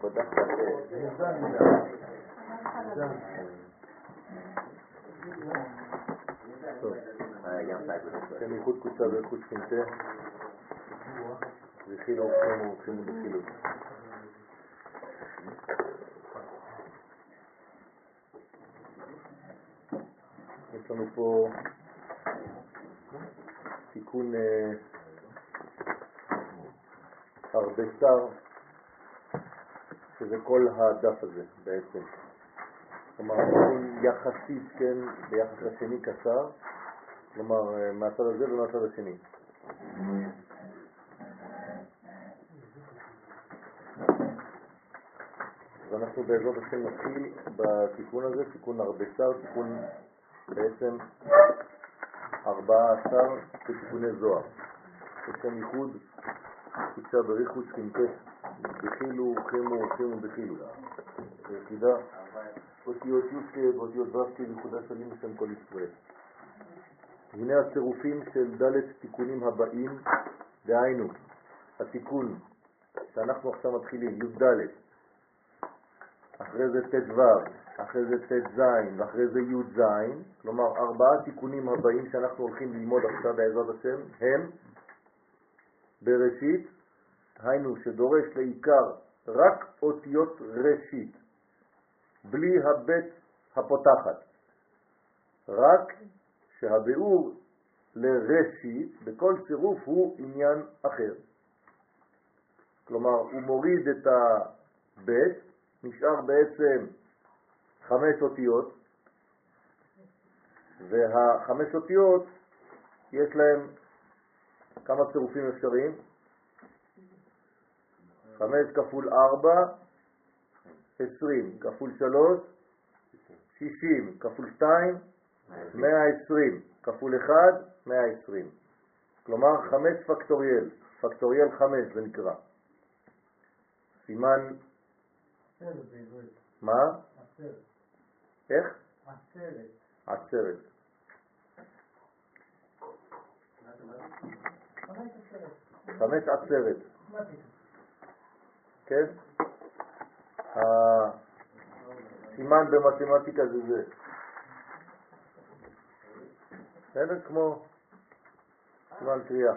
פותח את השם ייחוד קוצה ואיכות שכינתה וכיל אורחם ורוחם ובחילוט. יש לנו פה תיקון אה, הרבה שר, שזה כל הדף הזה בעצם. כלומר, תיקון יחסית, כן, ביחס לשני קצר, כלומר, אה, מהצד הזה ומהצד השני. אז אנחנו בעזרת השם נתחיל בתיקון הזה, תיקון הרבה שר, תיקון בעצם 14 תיקוני זוהר. השם ייחוד, קודשה בריחו שכינתה, בכילו, חימו, חימו בכילו. יחידה, אותיות י"ק ואותיות ו"ק ייחודה שלים בשם כל ישראל. הנה הצירופים של ד' תיקונים הבאים, דהיינו, התיקון שאנחנו עכשיו מתחילים, י"ד, אחרי זה ט"ו, אחרי זה ט"ז ואחרי זה י"ז, כלומר ארבעה תיקונים הבאים שאנחנו הולכים ללמוד עכשיו בעזרת השם הם בראשית, היינו שדורש לעיקר רק אותיות ראשית, בלי הבית הפותחת, רק שהביאור לראשית בכל צירוף הוא עניין אחר. כלומר, הוא מוריד את הבית, נשאר בעצם חמש אותיות, והחמש אותיות יש להם כמה צירופים אפשריים? חמש כפול ארבע, עשרים, כפול שלוש, שישים, כפול שתיים, מאה עשרים, כפול אחד, מאה עשרים. כלומר חמש פקטוריאל, פקטוריאל חמש זה נקרא. סימן... מה? איך? עצרת. עצרת. חמש עצרת. כן? הסימן במתמטיקה זה זה. בסדר? כמו סימן קריאה.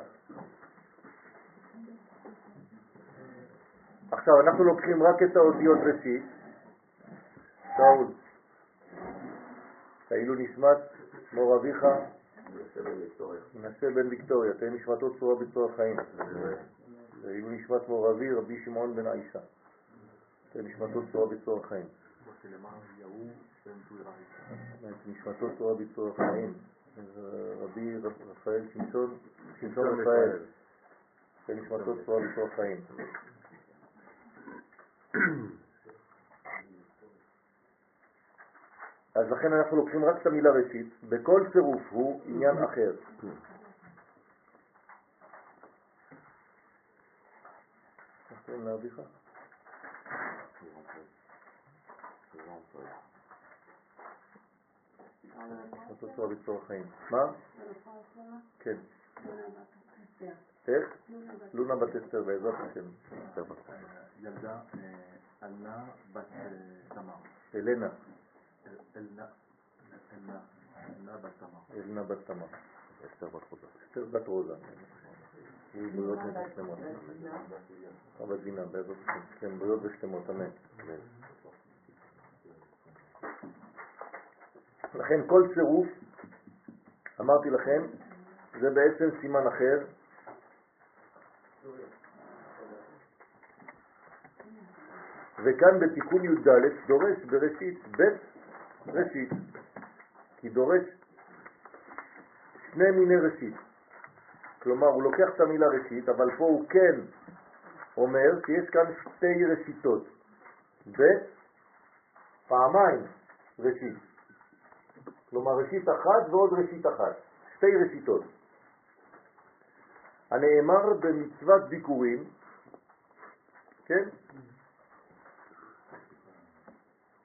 עכשיו, אנחנו לוקחים רק את האותיות ראשית. שאול, כאילו נשמת מור אביך, מנסה בן ויקטוריה, תהיה נשמתו צורה בצורה חיים. ואילו נשמת מור אבי, רבי שמעון בן עיסא. תהיה נשמתו צורה בצורה חיים. נשמתו צורה בצורה חיים. רבי רפאל שמשון, שמשון רפאל. תהיה נשמתו צורה בצורה חיים. אז לכן אנחנו לוקחים רק את המילה ראשית, בכל צירוף הוא עניין אחר. קוראים לאביך? אותו צורה בצורה חיים. מה? כן. איך? לונה בת אסתר בעזרת השם. ילדה אלנה בת תמר. אלנה. אלנה אלנה בת תמר. אלנה בת תמר. אסתר בת רוזה. יהיו בריאות ושלמות. אבא גינה, בעזרת השם. כן, בריאות ושלמות, אמן. לכן כל צירוף, אמרתי לכם, זה בעצם סימן אחר. וכאן בתיקון י"ד דורש בראשית בית ראשית, כי דורש שני מיני ראשית. כלומר, הוא לוקח את המילה ראשית, אבל פה הוא כן אומר שיש כאן שתי ראשיתות. בית, פעמיים ראשית. כלומר, ראשית אחת ועוד ראשית אחת. שתי ראשיתות. הנאמר במצוות ביקורים, כן?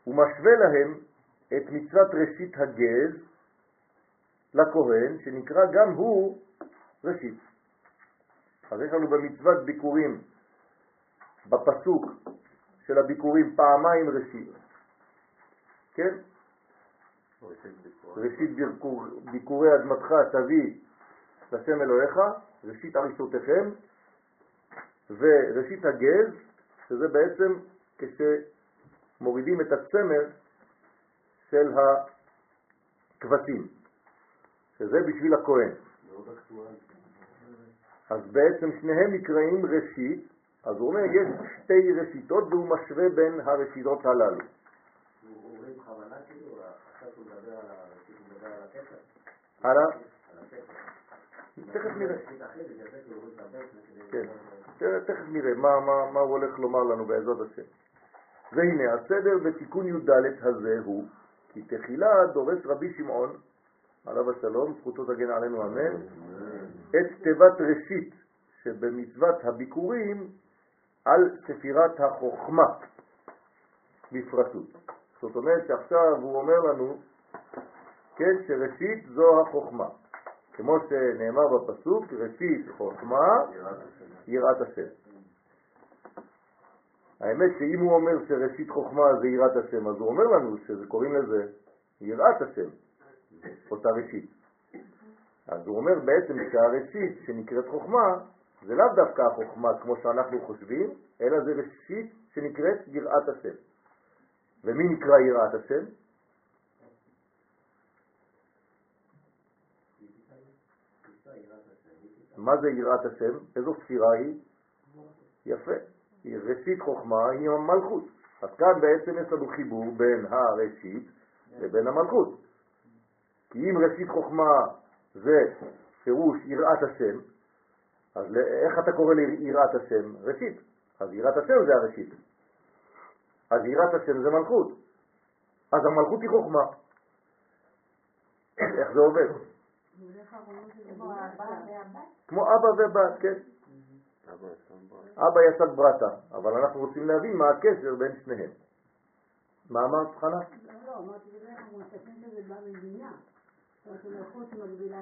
הוא משווה להם את מצוות ראשית הגז לכהן, שנקרא גם הוא ראשית. אז יש לנו במצוות ביקורים בפסוק של הביקורים פעמיים ראשית, כן? ראשית ביקור, ביקורי אדמתך תביא לשם אלוהיך, ראשית ערישותיכם, וראשית הגז, שזה בעצם כשמורידים את הצמר של הכבשים, שזה בשביל הכהן. אז בעצם שניהם נקראים ראשית, אז הוא אומר, יש שתי ראשיתות והוא משווה בין הראשיתות הללו. בכוונה כאילו. תכף נראה. כן, תכף נראה מה הוא הולך לומר לנו בעזרת השם. והנה, הסדר בתיקון י"ד הזה הוא, כי תחילה דורש רבי שמעון, עליו השלום, זכותו תגן עלינו אמן, את תיבת ראשית שבמצוות הביקורים על ספירת החוכמה בפרטות. זאת אומרת שעכשיו הוא אומר לנו, כן, שראשית זו החוכמה. כמו שנאמר בפסוק, ראשית חוכמה, יראת השם. האמת שאם הוא אומר שראשית חוכמה זה יראת השם, אז הוא אומר לנו שקוראים לזה יראת השם, אותה ראשית. אז הוא אומר בעצם שהראשית שנקראת חוכמה, זה לאו דווקא החוכמה כמו שאנחנו חושבים, אלא זה ראשית שנקראת יראת השם. ומי נקרא יראת השם? מה זה יראת השם? איזו ספירה היא? יפה. ראשית חוכמה, היא המלכות. אז כאן בעצם יש לנו חיבור בין הראשית לבין המלכות. כי אם ראשית חוכמה זה פירוש יראת השם, אז איך אתה קורא ליראת השם? ראשית. אז יראת השם זה הראשית. אז יראת השם זה מלכות. אז המלכות היא חוכמה. איך זה עובד? כמו אבא ובת, כן. אבא יסד ברטה, אבל אנחנו רוצים להבין מה הקשר בין שניהם. מה אמרת חנה? לא, אמרתי בדרך כלל מסתכלים שזה בא מבינה. זאת אומרת, מלכות שמקבילה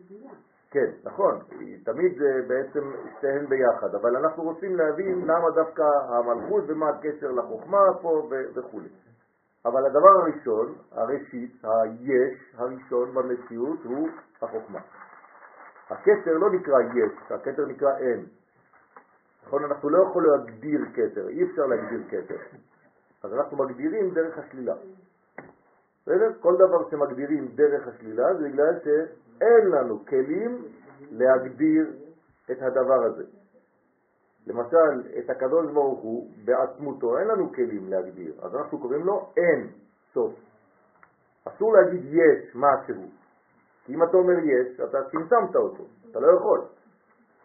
לבינה. כן, נכון, תמיד זה בעצם שתיהן ביחד, אבל אנחנו רוצים להבין למה דווקא המלכות ומה הקשר לחוכמה פה וכו'. אבל הדבר הראשון, הראשית, היש הראשון במציאות הוא החוכמה. הכתר לא נקרא יש, הכתר נקרא אין. נכון, אנחנו לא יכולים להגדיר כתר, אי אפשר להגדיר כתר. אז אנחנו מגדירים דרך השלילה. בסדר? כל דבר שמגדירים דרך השלילה זה בגלל שאין לנו כלים להגדיר את הדבר הזה. למשל, את הקדוש ברוך הוא בעצמותו, אין לנו כלים להגדיר, אז אנחנו קוראים לו אין סוף. אסור להגיד יש משהו, כי אם אתה אומר יש, אתה צמצמת אותו, אתה לא יכול.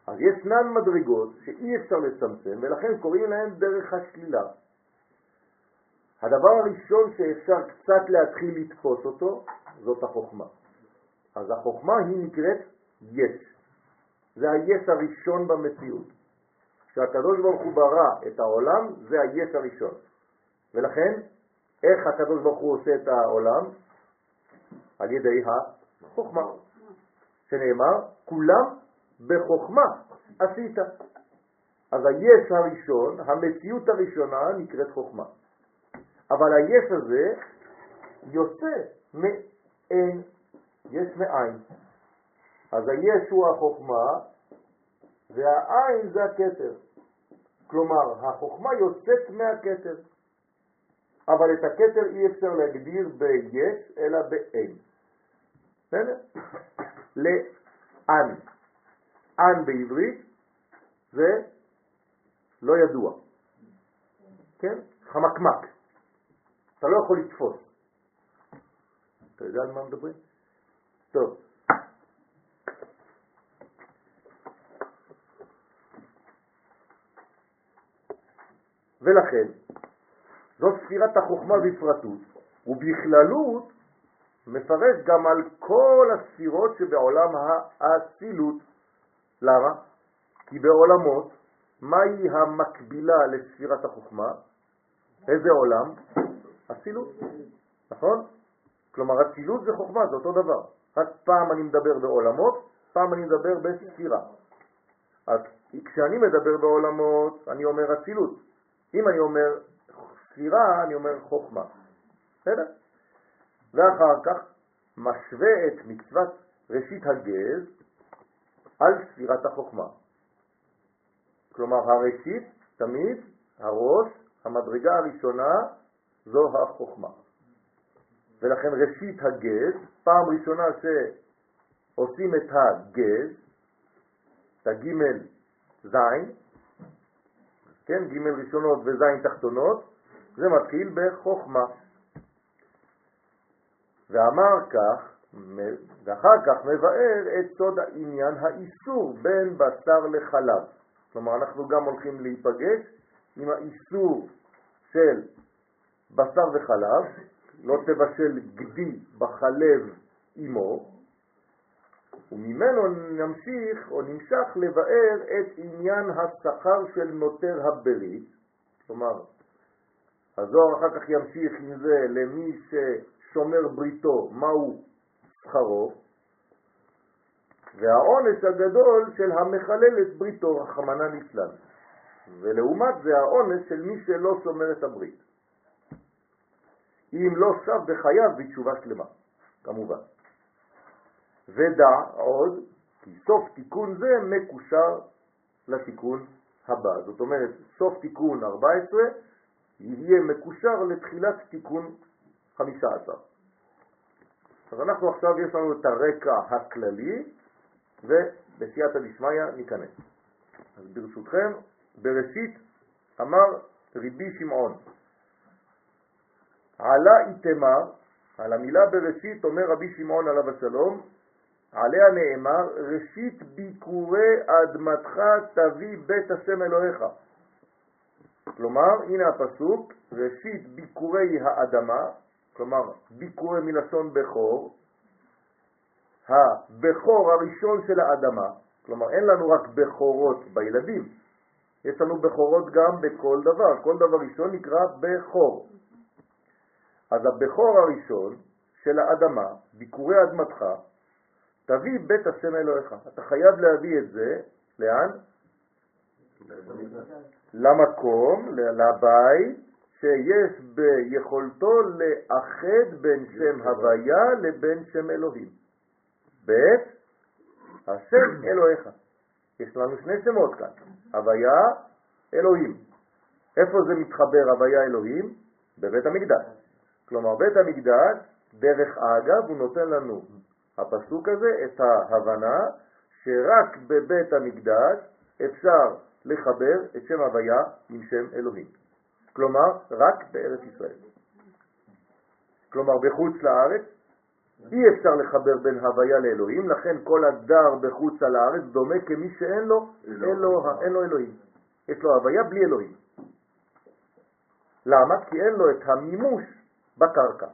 אז ישנן מדרגות שאי אפשר לצמצם, ולכן קוראים להן דרך השלילה. הדבר הראשון שאפשר קצת להתחיל לתפוס אותו, זאת החוכמה. אז החוכמה היא נקראת יש. זה היש הראשון במציאות. כשהקדוש ברוך הוא ברא את העולם, זה היש הראשון. ולכן, איך הקדוש ברוך הוא עושה את העולם? על ידי החוכמה. שנאמר, כולם בחוכמה עשית. אז היש הראשון, המציאות הראשונה נקראת חוכמה. אבל היש הזה יוצא מאין, יש מאין. אז היש הוא החוכמה והעין זה הכתר. כלומר, החוכמה יוצאת מהכתר. אבל את הכתר אי אפשר להגדיר ביש אלא באין. בסדר? לאן. אן בעברית זה לא ידוע. כן? חמקמק. אתה לא יכול לתפוס. אתה יודע על מה מדברים? טוב. ולכן, זאת ספירת החוכמה בפרטות, ובכללות מפרש גם על כל הספירות שבעולם האצילות. למה? כי בעולמות, מהי המקבילה לספירת החוכמה? איזה עולם? אצילות, נכון? כלומר, אצילות זה חוכמה, זה אותו דבר. רק פעם אני מדבר בעולמות, פעם אני מדבר בספירה. אז כשאני מדבר בעולמות, אני אומר אצילות. אם אני אומר ספירה, אני אומר חוכמה. בסדר? ואחר כך משווה את מצוות ראשית הגז על ספירת החוכמה. כלומר, הראשית, תמיד, הראש, המדרגה הראשונה, זו החוכמה. ולכן ראשית הגז, פעם ראשונה שעושים את הגז, את הגימל זין, כן, גימל ראשונות וזין תחתונות, זה מתחיל בחוכמה. ואמר כך, ואחר כך מבאר את סוד העניין האיסור בין בשר לחלב. כלומר, אנחנו גם הולכים להיפגש עם האיסור של בשר וחלב, לא תבשל גדי בחלב אמו, וממנו נמשיך או נמשך לבאר את עניין השכר של נותר הברית, כלומר, הזוהר אחר כך ימשיך עם זה למי ששומר בריתו, מהו שכרו, והעונש הגדול של המחלל את בריתו, רחמנה ליצלן. ולעומת זה העונש של מי שלא שומר את הברית. אם לא שב בחייו בתשובה שלמה, כמובן. ודע עוד כי סוף תיקון זה מקושר לתיקון הבא. זאת אומרת, סוף תיקון 14 יהיה מקושר לתחילת תיקון 15. אז אנחנו עכשיו יש לנו את הרקע הכללי ובסייעתא דשמיא ניכנס. אז ברשותכם, בראשית אמר רבי שמעון, עלה איתמר, על המילה בראשית אומר רבי שמעון עליו השלום, עליה נאמר, ראשית ביקורי אדמתך תביא בית השם אלוהיך. כלומר, הנה הפסוק, ראשית ביקורי האדמה, כלומר ביקורי מלשון בכור, הבכור הראשון של האדמה, כלומר אין לנו רק בכורות בילדים, יש לנו בכורות גם בכל דבר, כל דבר ראשון נקרא בכור. אז הבכור הראשון של האדמה, ביקורי אדמתך, תביא בית השם אלוהיך. אתה חייב להביא את זה, לאן? למקום, לבית, שיש ביכולתו לאחד בין שם הוויה לבין שם אלוהים. בית השם אלוהיך. יש לנו שני שמות כאן, הוויה, אלוהים. איפה זה מתחבר הוויה אלוהים? בבית המקדש. כלומר, בית המקדש, דרך אגב, הוא נותן לנו הפסוק הזה את ההבנה שרק בבית המקדש אפשר לחבר את שם הוויה עם שם אלוהים. כלומר, רק בארץ ישראל. כלומר, בחוץ לארץ אי אפשר לחבר בין הוויה לאלוהים, לכן כל הדר בחוץ על הארץ דומה כמי שאין לו, אין לו, אין לו אלוהים. יש לו הוויה בלי אלוהים. למה? כי אין לו את המימוש בקרקע.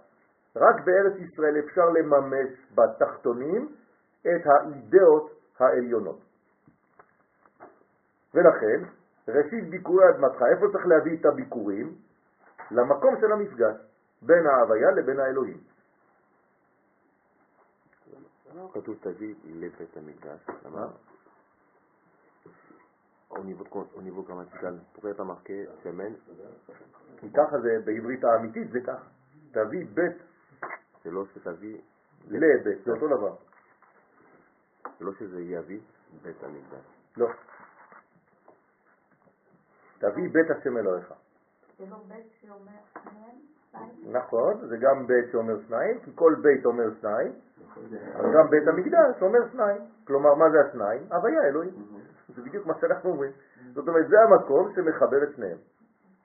רק בארץ ישראל אפשר לממש בתחתונים את האידאות העליונות. ולכן, ראשית ביקורי אדמתך, איפה צריך להביא את הביקורים? למקום של המפגש בין ההוויה לבין האלוהים. כתוב תביא לבית המקדש, למה au niveau, au niveau grammatical, pourquoi pas marqué semaine כי ככה זה בעברית האמיתית זה ככה. תביא בית זה לא שתביא לבית, זה אותו דבר. זה לא שזה יביא בית המקדש. לא. תביא בית השם אלוהיך. זה לא בית שאומר שניים? נכון, זה גם בית שאומר שניים, כי כל בית אומר שניים, אז גם בית המקדש אומר שניים. כלומר, מה זה השניים? הוויה אלוהים. זה בדיוק מה שאנחנו אומרים. זאת אומרת, זה המקום שמחבר את שניהם.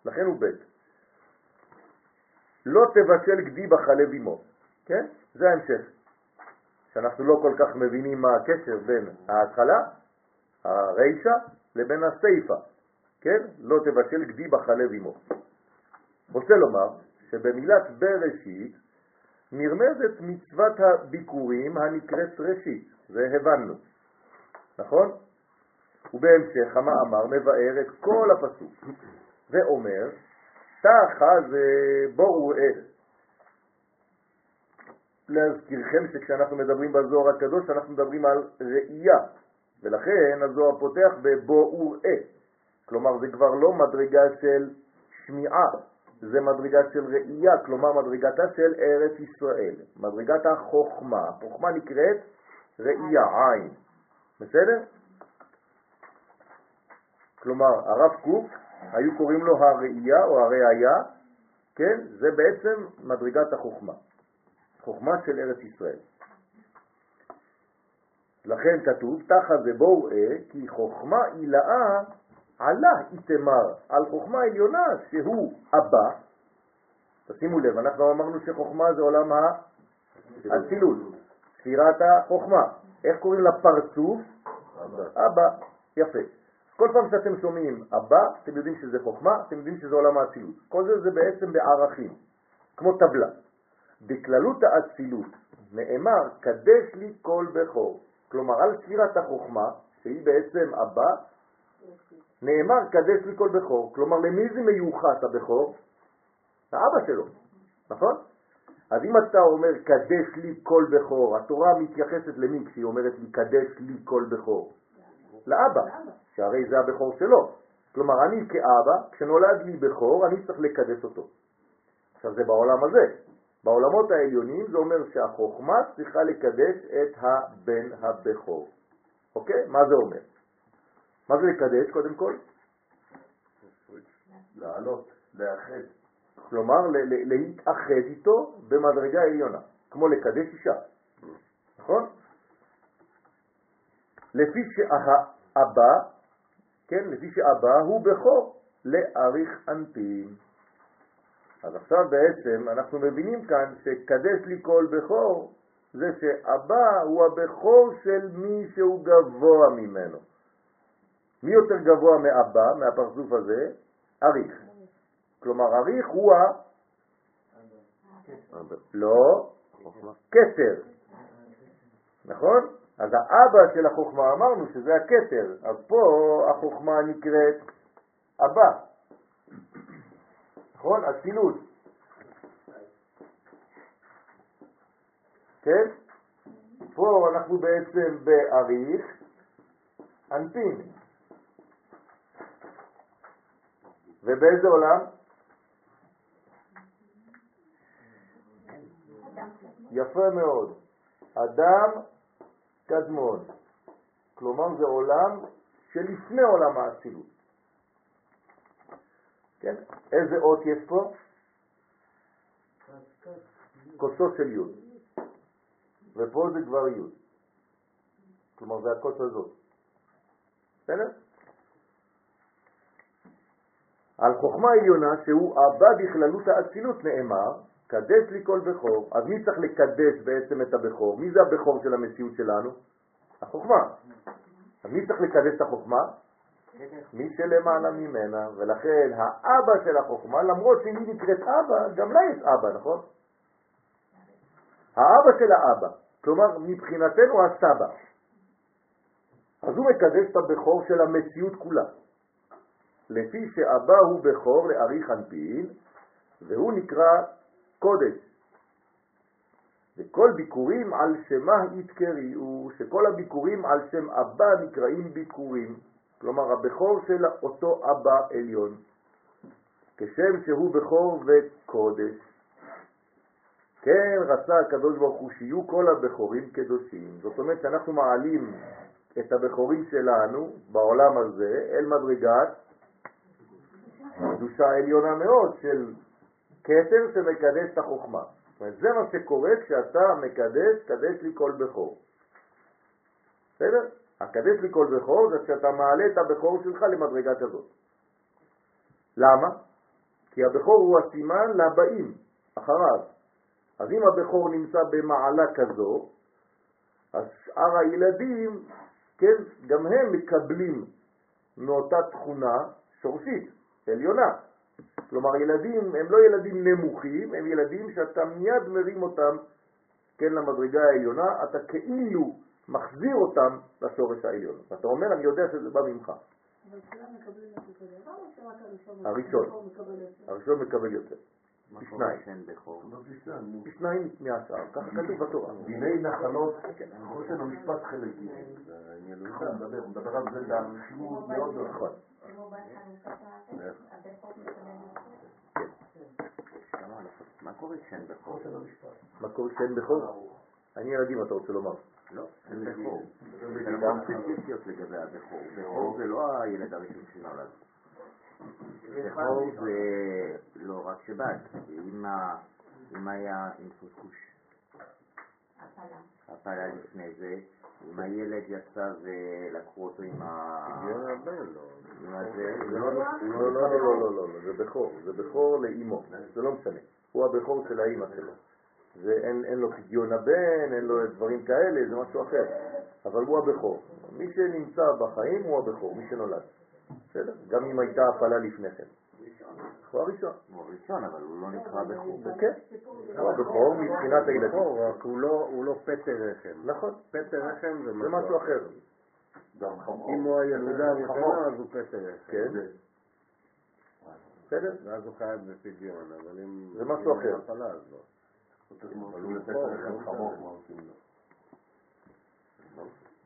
לכן הוא בית. לא תבשל גדי בחלב אמו. כן? זה ההמשך. שאנחנו לא כל כך מבינים מה הקשר בין ההתחלה, הרישה, לבין הסייפה. כן? לא תבשל גדי בחלב אמו. רוצה לומר שבמילת בראשית נרמזת מצוות הביקורים הנקראת ראשית, זה הבנו, נכון? ובהמשך המאמר מבאר את כל הפסוק ואומר, תחה זה בואו ראה. להזכירכם שכשאנחנו מדברים בזוהר הקדוש אנחנו מדברים על ראייה, ולכן הזוהר פותח בבוא וראה. כלומר, זה כבר לא מדרגה של שמיעה, זה מדרגה של ראייה, כלומר מדרגתה של ארץ ישראל, מדרגת החוכמה. החוכמה נקראת ראייה, עין. בסדר? כלומר, הרב קוק, היו קוראים לו הראייה או הראייה, כן? זה בעצם מדרגת החוכמה. חוכמה של ארץ ישראל. לכן כתוב, תחת זה בואו ראה, כי חוכמה עילאה עלה איתמר על חוכמה עליונה שהוא אבא. תשימו לב, אנחנו אמרנו שחוכמה זה עולם האצילות, ספירת החוכמה. איך קוראים לפרצוף? אבא. אבא. יפה. כל פעם שאתם שומעים אבא, אתם יודעים שזה חוכמה, אתם יודעים שזה עולם האצילות. כל זה זה בעצם בערכים, כמו טבלה. בכללות האצילות נאמר, קדש לי כל בכור. כלומר, על ספירת החוכמה, שהיא בעצם אבא, נאמר, קדש לי כל בכור. כלומר, למי זה מיוחס הבכור? לאבא שלו, נכון? אז אם אתה אומר, קדש לי כל בכור, התורה מתייחסת למי כשהיא אומרת לי, קדש לי כל בכור? לאבא, שהרי זה הבכור שלו. כלומר, אני כאבא, כשנולד לי בכור, אני צריך לקדש אותו. עכשיו, זה בעולם הזה. בעולמות העליונים זה אומר שהחוכמה צריכה לקדש את הבן הבכור. אוקיי? מה זה אומר? מה זה לקדש קודם כל? לעלות, לאחד. כלומר, להתאחד איתו במדרגה עליונה, כמו לקדש אישה, נכון? לפי שהאבא, כן, לפי שהאבא הוא בכור לאריך אנפין. אז עכשיו בעצם אנחנו מבינים כאן שקדש לי כל בכור זה שאבא הוא הבכור של מי שהוא גבוה ממנו. מי יותר גבוה מאבא, מהפרצוף הזה? אריך. כלומר, אריך הוא ה... לא, כתר. נכון? אז האבא של החוכמה אמרנו שזה הכתר, אז פה החוכמה נקראת אבא. נכון? אצילות. כן? פה אנחנו בעצם באריך אנפין. ובאיזה עולם? יפה מאוד. אדם קדמון. כלומר זה עולם שלפני עולם האצילות. כן? איזה אות יש פה? כוסו של י' ופה זה כבר י'. כלומר זה הכוס הזאת. בסדר? על חוכמה עליונה שהוא אבא בכללות האצילות נאמר, קדש לי כל בכור. אז מי צריך לקדש בעצם את הבכור? מי זה הבכור של המציאות שלנו? החוכמה. אז מי צריך לקדש את החוכמה? מי שלמעלה ממנה, ולכן האבא של החוכמה, למרות שהיא נקראת אבא, גם לה יש אבא, נכון? האבא של האבא, כלומר מבחינתנו הסבא. אז הוא מקדש את הבכור של המציאות כולה. לפי שאבא הוא בכור לאריך אנפין, והוא נקרא קודש. וכל ביקורים על שמה יתקריאו, שכל הביקורים על שם אבא נקראים ביקורים. כלומר הבכור של אותו אבא עליון, כשם שהוא בכור וקודש. כן רצה הקדוש ברוך הוא שיהיו כל הבכורים קדושים. זאת אומרת שאנחנו מעלים את הבכורים שלנו בעולם הזה אל מדרגת קדושה עליונה מאוד של כתר שמקדש את החוכמה. זאת אומרת, זה מה שקורה כשאתה מקדש, קדש לי כל בכור. בסדר? הקדש לי כל בכור זה כשאתה מעלה את הבכור שלך למדרגה כזאת. למה? כי הבכור הוא הסימן לבאים אחריו. אז אם הבכור נמצא במעלה כזו, אז שאר הילדים, כן, גם הם מקבלים מאותה תכונה שורשית, עליונה. כלומר, ילדים הם לא ילדים נמוכים, הם ילדים שאתה מיד מרים אותם, כן, למדרגה העליונה, אתה כאילו מחזיר אותם לשורש העליון. ואתה אומר, אני יודע שזה בא ממך. אבל כולם מקבלים את אותו דבר או שרק הראשון? מקבל יותר? הראשון מקבל יותר. מה פי קורה שניים. שאין בכור? לא פי שניים, נו. פי שניים מהשאר, ככה כתוב בתורה. דיני נחלות, חושן המשפט חלק ג'. אני לא יודע, מדבר, הוא מדבר על זה באריכות מאוד מאוד. נכון. מה קורה שאין בכור? מה קורה שאין בכור? אני ילדים, אתה רוצה לומר. לא, אין בכור. זה לא ספציפיות לגבי הבכור. בכור זה לא הילד הראשון שנולד. בכור זה לא רק שבת, אם היה עם סוסקוש, הפלה. הפלה לפני זה, אם הילד יצא ולקחו אותו עם ה... הגיע הבן, לא. אוקיי. לא, לא, לא. לא, לא, לא, לא, זה בכור, זה בכור לאימו, זה לא משנה. הוא הבכור של האימא שלו. אין לו פגיון הבן, אין לו דברים כאלה, זה משהו אחר. אבל הוא הבכור. מי שנמצא בחיים הוא הבכור, מי שנולד. בסדר? גם אם הייתה הפעלה לפני כן. הוא הראשון. הוא הראשון, אבל הוא לא נקרא בכור. כן, הוא הבכור מבחינת הילדים. רק הוא לא, הוא לא פטר רחם. נכון, פטר רחם זה זה משהו אחר. אם הוא הילודה. הראשונה אז הוא פטר רחם. כן, בסדר? ואז הוא חייב בפדיון, אבל אם... זה משהו אחר. לא.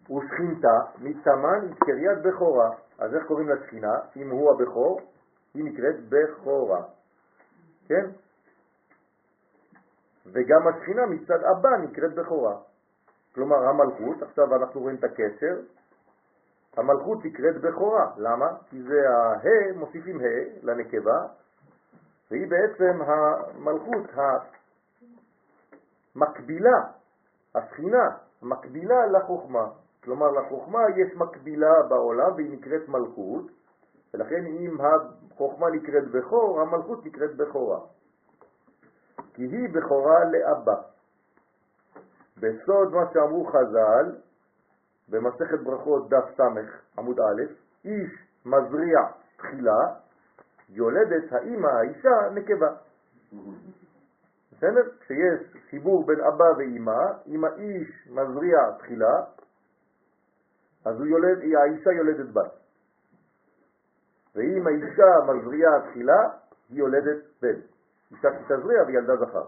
ושכינתה מתמן היא קריית בכורה. אז איך קוראים לשכינה? אם הוא הבכור, היא נקראת בכורה. כן? וגם השכינה מצד אבא נקראת בכורה. כלומר המלכות, עכשיו אנחנו רואים את הקשר, המלכות נקראת בכורה. למה? כי זה הה, מוסיפים ה' לנקבה, והיא בעצם המלכות המקבילה, השכינה, מקבילה לחוכמה. כלומר, לחוכמה יש מקבילה בעולם והיא נקראת מלכות, ולכן אם החוכמה נקראת בכור, המלכות נקראת בכורה. כי היא בכורה לאבא. בסוד מה שאמרו חז"ל, במסכת ברכות דף ס' עמוד א', איש מזריע תחילה, יולדת האימא, האישה, נקבה. בסדר? כשיש חיבור בין אבא ואימא, אם האיש מזריע תחילה, אז הוא יולד, האישה יולדת בת. ואם האישה מזריעה תחילה, היא יולדת בן. אישה שתזריע וילדה זכר.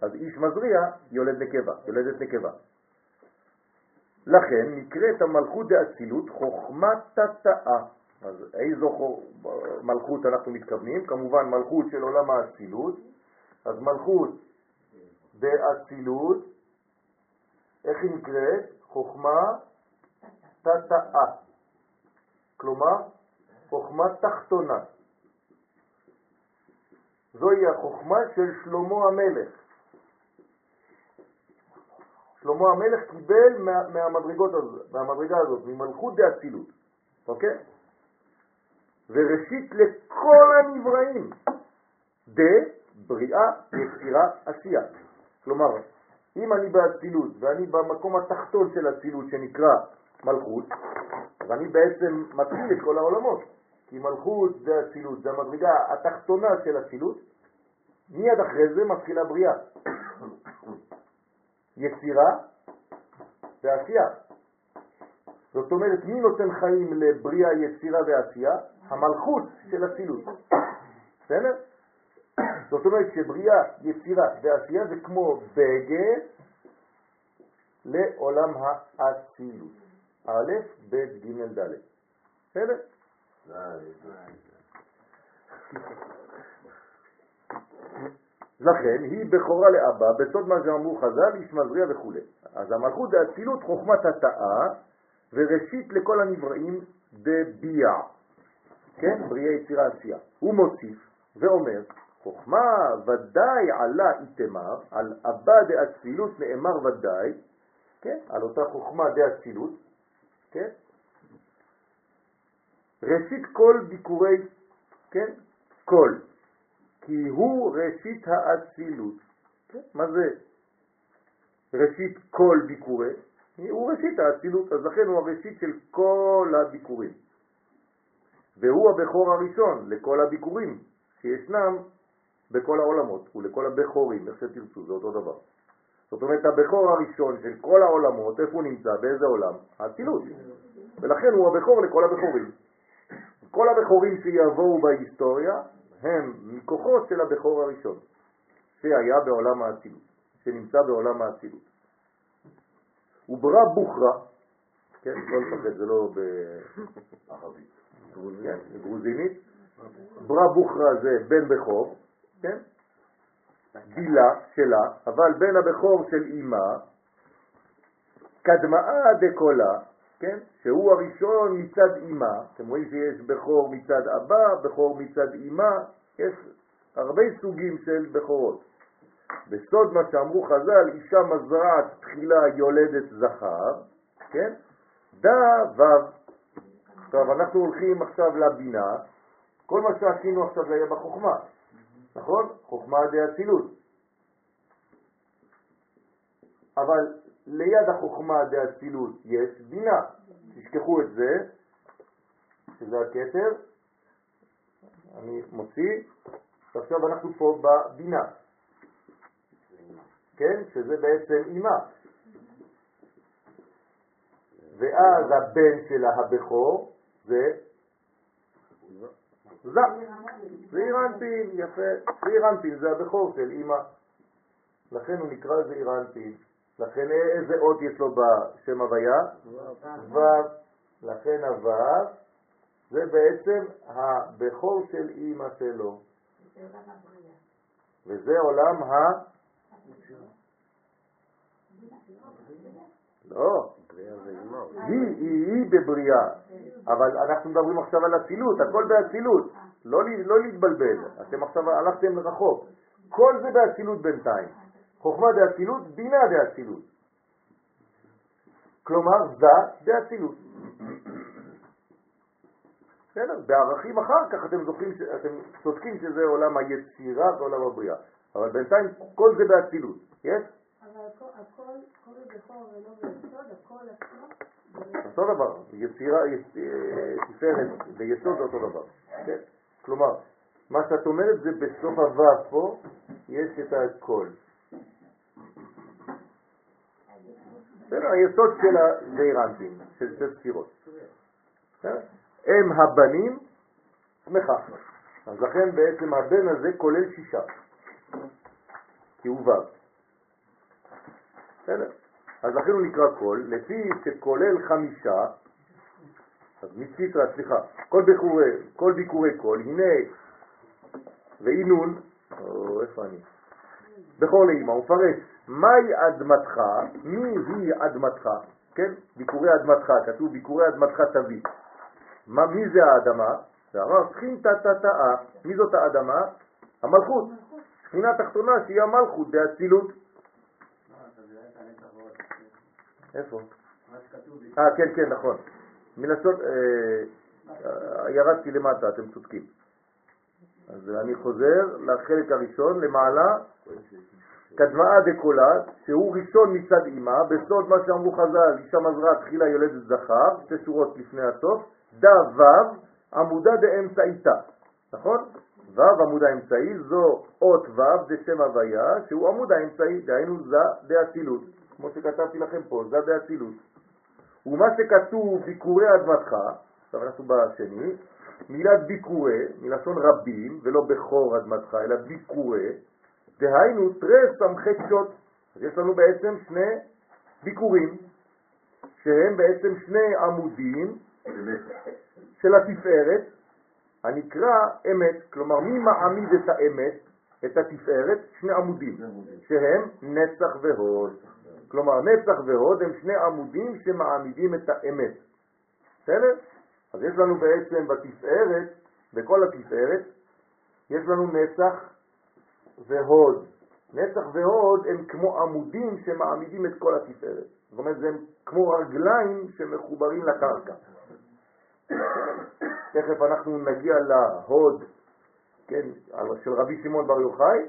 אז איש מזריע יולד נקבה, יולדת נקבה. לכן נקראת המלכות דאצילות חוכמת תתאה. אז איזו מלכות אנחנו מתכוונים? כמובן מלכות של עולם האצילות. אז מלכות דאצילות, איך היא נקראת? חוכמה תתאה. כלומר, חוכמה תחתונה. זוהי החוכמה של שלמה המלך. שלמה המלך קיבל מה, מהמדרגות מהמדרגה הזאת, ממלכות דאצילות, אוקיי? וראשית לכל הנבראים, דבריאה, יצירה, עשייה. כלומר, אם אני באצילות ואני במקום התחתון של אצילות שנקרא מלכות, אז אני בעצם מתחיל את כל העולמות. כי מלכות זה אצילות, זה המדרגה התחתונה של אצילות, מיד אחרי זה מתחילה בריאה. יצירה ועשייה. זאת אומרת, מי נותן חיים לבריאה, יצירה ועשייה? המלכות של אצילות. בסדר? זאת אומרת שבריאה, יצירה ועשייה זה כמו בגד לעולם האצילות. א', ב', ג', ד'. בסדר? לכן היא בכורה לאבא, בסוד מה שאמרו חז"ל, איש מזריע וכו'. אז המלכות זה אצילות חוכמת התאה וראשית לכל הנבראים דביע. כן? בריאה יצירה עשייה. הוא מוסיף ואומר, חוכמה ודאי עלה איתמר, על אבא דאצילות נאמר ודאי, כן? על אותה חוכמה דאצילות, כן? ראשית כל ביקורי, כן? כל. כי הוא ראשית האצילות. כן? מה זה ראשית כל ביקורי? הוא ראשית האצילות, אז לכן הוא הראשית של כל הביקורים. והוא הבכור הראשון לכל הביקורים שישנם בכל העולמות ולכל הבכורים, איך שתרצו, זה אותו דבר. זאת אומרת, הבכור הראשון של כל העולמות, איפה הוא נמצא? באיזה עולם? האצילות. ולכן הוא הבכור לכל הבכורים. כל הבכורים שיבואו בהיסטוריה הם מכוחו של הבכור הראשון. שהיה בעולם האצילות, שנמצא בעולם האצילות. וברא בוכרה, כן, לא לפחד, זה לא בערבית, כן, גרוזינית, ברא בוכרה זה בן בכור, כן, גילה שלה, אבל בן הבכור של אימה, קדמאה דקולה, כן? שהוא הראשון מצד אימה, אתם רואים שיש בכור מצד אבא, בכור מצד אימה, יש הרבה סוגים של בכורות. בסוד מה שאמרו חז"ל, אישה מזרעת תחילה יולדת זכר, כן? דה וו. עכשיו אנחנו הולכים עכשיו לבינה, כל מה שעשינו עכשיו היה בחוכמה, נכון? חוכמה דאצילות. אבל ליד החוכמה דאצילות יש בינה. תשכחו את זה, שזה הכתר, אני מוציא, ועכשיו אנחנו פה בבינה, כן? שזה בעצם אימה. ואז הבן שלה הבכור זה זה. זעיר אנפין, יפה. זעיר אנפין זה הבכור של אימא. לכן הוא נקרא זעיר אנפין. לכן איזה אות יש לו בשם הוויה? ו'. לכן הו' זה בעצם הבכור של אימא שלו. וזה עולם ה... לא, היא, היא, היא בבריאה, אבל אנחנו מדברים עכשיו על אצילות, הכל באצילות, לא, לא להתבלבל, אתם עכשיו הלכתם רחוק, כל זה באצילות בינתיים. חוכמה דאצילות, בינה דאצילות. כלומר, זה דאצילות. בסדר, בערכים אחר כך אתם זוכרים, אתם צודקים שזה עולם היצירה ועולם הבריאה, אבל בינתיים כל זה באצילות, יש? אבל הכל, כל בכור ולא ביסוד, הכל עצמו. אותו דבר, יצירה, תפארת ויסוד זה אותו דבר, כן? כלומר, מה שאת אומרת זה בסוף הוו פה, יש את הכל. בסדר, היסוד של הזעירנטים, של שתי ספירות. הם הבנים, שמחה. אז לכן בעצם הבן הזה כולל שישה, כי הוא ו'. בסדר? אז לכן הוא נקרא קול, לפי שכולל חמישה, אז מציטרה, סליחה, כל ביקורי, כל ביקורי קול, הנה ואינון, או איפה אני? בכור לאמא, הוא מפרש, מהי אדמתך, מי היא אדמתך, כן? ביקורי אדמתך, כתוב ביקורי אדמתך תביא. מה, מי זה האדמה? זה אמר שכינתא תתאה, מי זאת האדמה? המלכות, שכינה תחתונה שהיא המלכות באצילות. איפה? אה, כן, כן, נכון. מלשון, אה, אה, ירדתי למטה, אתם צודקים. אז אני חוזר לחלק הראשון, למעלה, קדמאה דקולה, שהוא ראשון מצד אימה, בסוד מה שאמרו חז"ל, אישה מזרה תחילה יולדת זכר, שתי שורות לפני הסוף, דה ו' עמודה דאמצעיתה, נכון? ו' עמוד האמצעי, זו אות ו' זה שם הוויה, שהוא עמוד האמצעי, דהיינו זה דאצילות, כמו שכתבתי לכם פה, זה דאצילות. ומה שכתוב ביקורי אדמתך, עכשיו אנחנו בשני, מילת ביקורי, מלשון רבים, ולא בכור אדמתך, אלא ביקורי, דהיינו תרס סמכי שוט. אז יש לנו בעצם שני ביקורים, שהם בעצם שני עמודים של התפארת, הנקרא אמת, כלומר מי מעמיד את האמת, את התפארת? שני עמודים, שהם נצח והוד. כלומר נצח והוד הם שני עמודים שמעמידים את האמת. בסדר? אז יש לנו בעצם בתפארת, בכל התפארת, יש לנו נצח והוד. נצח והוד הם כמו עמודים שמעמידים את כל התפארת. זאת אומרת, זה כמו רגליים שמחוברים לקרקע. תכף אנחנו נגיע להוד, כן, של רבי שמעון בר יוחאי,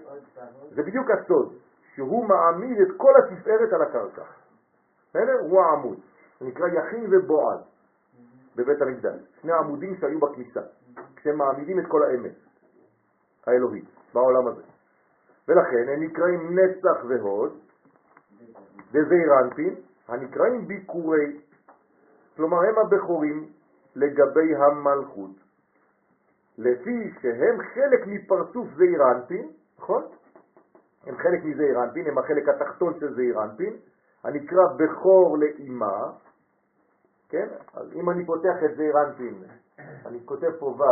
זה בדיוק הסוד, שהוא מעמיד את כל התפארת על הקרקע. בסדר? הוא העמוד. זה נקרא יכין ובועז בבית המקדש. שני עמודים שהיו בכניסה, כשהם מעמידים את כל האמת האלוהית בעולם הזה. ולכן הם נקראים נצח והוד, דזיירנטין, הנקראים ביקורי, כלומר הם הבכורים לגבי המלכות, לפי שהם חלק מפרצוף זיירנטין, נכון? הם חלק מזעיר אנפין, הם החלק התחתון של זעיר אנפין, הנקרא בכור לאימה, כן? אז אם אני פותח את זעיר אנפין, אני כותב פה ו',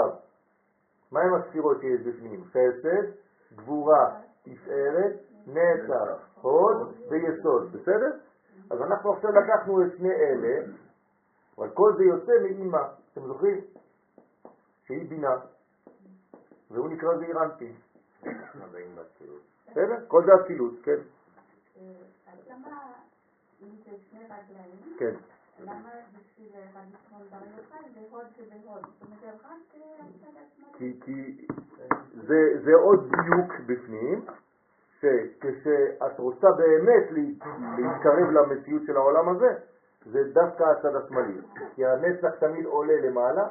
מה הם הספירות שיש בפנים? חסד, גבורה, תפארת, נצח, הוד ויסוד, בסדר? אז אנחנו עכשיו לקחנו את שני אלה, אבל כל זה יוצא מאימא, אתם זוכרים? שהיא בינה, והוא נקרא זעיר אנפין. בסדר? כל זה אצילות, כן, אז למה אם זה שני רגליים, כן. למה בשביל רבי שמעון בר יוחאי זה הוד שבהוד? זאת אומרת, זה רק אה. כי, כי זה, זה עוד דיוק בפנים, שכשאת רוצה באמת לה- להתקרב למציאות של העולם הזה, זה דווקא הצד השמאלי. כי הנצח תמיד עולה למעלה,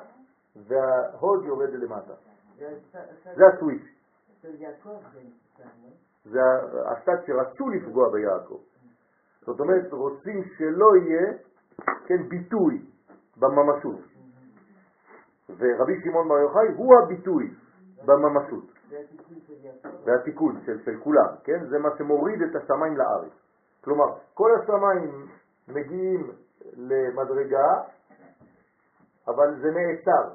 וההוד יורד למטה. זה הסוויץ'. זה ה- הצד שרצו לפגוע ביעקב. זאת אומרת, רוצים שלא יהיה, כן, ביטוי בממשות. ורבי שמעון בר יוחאי הוא הביטוי בממשות. והתיקון של, של כולם, כן? זה מה שמוריד את השמיים לארץ. כלומר, כל השמיים מגיעים למדרגה, אבל זה נעצר.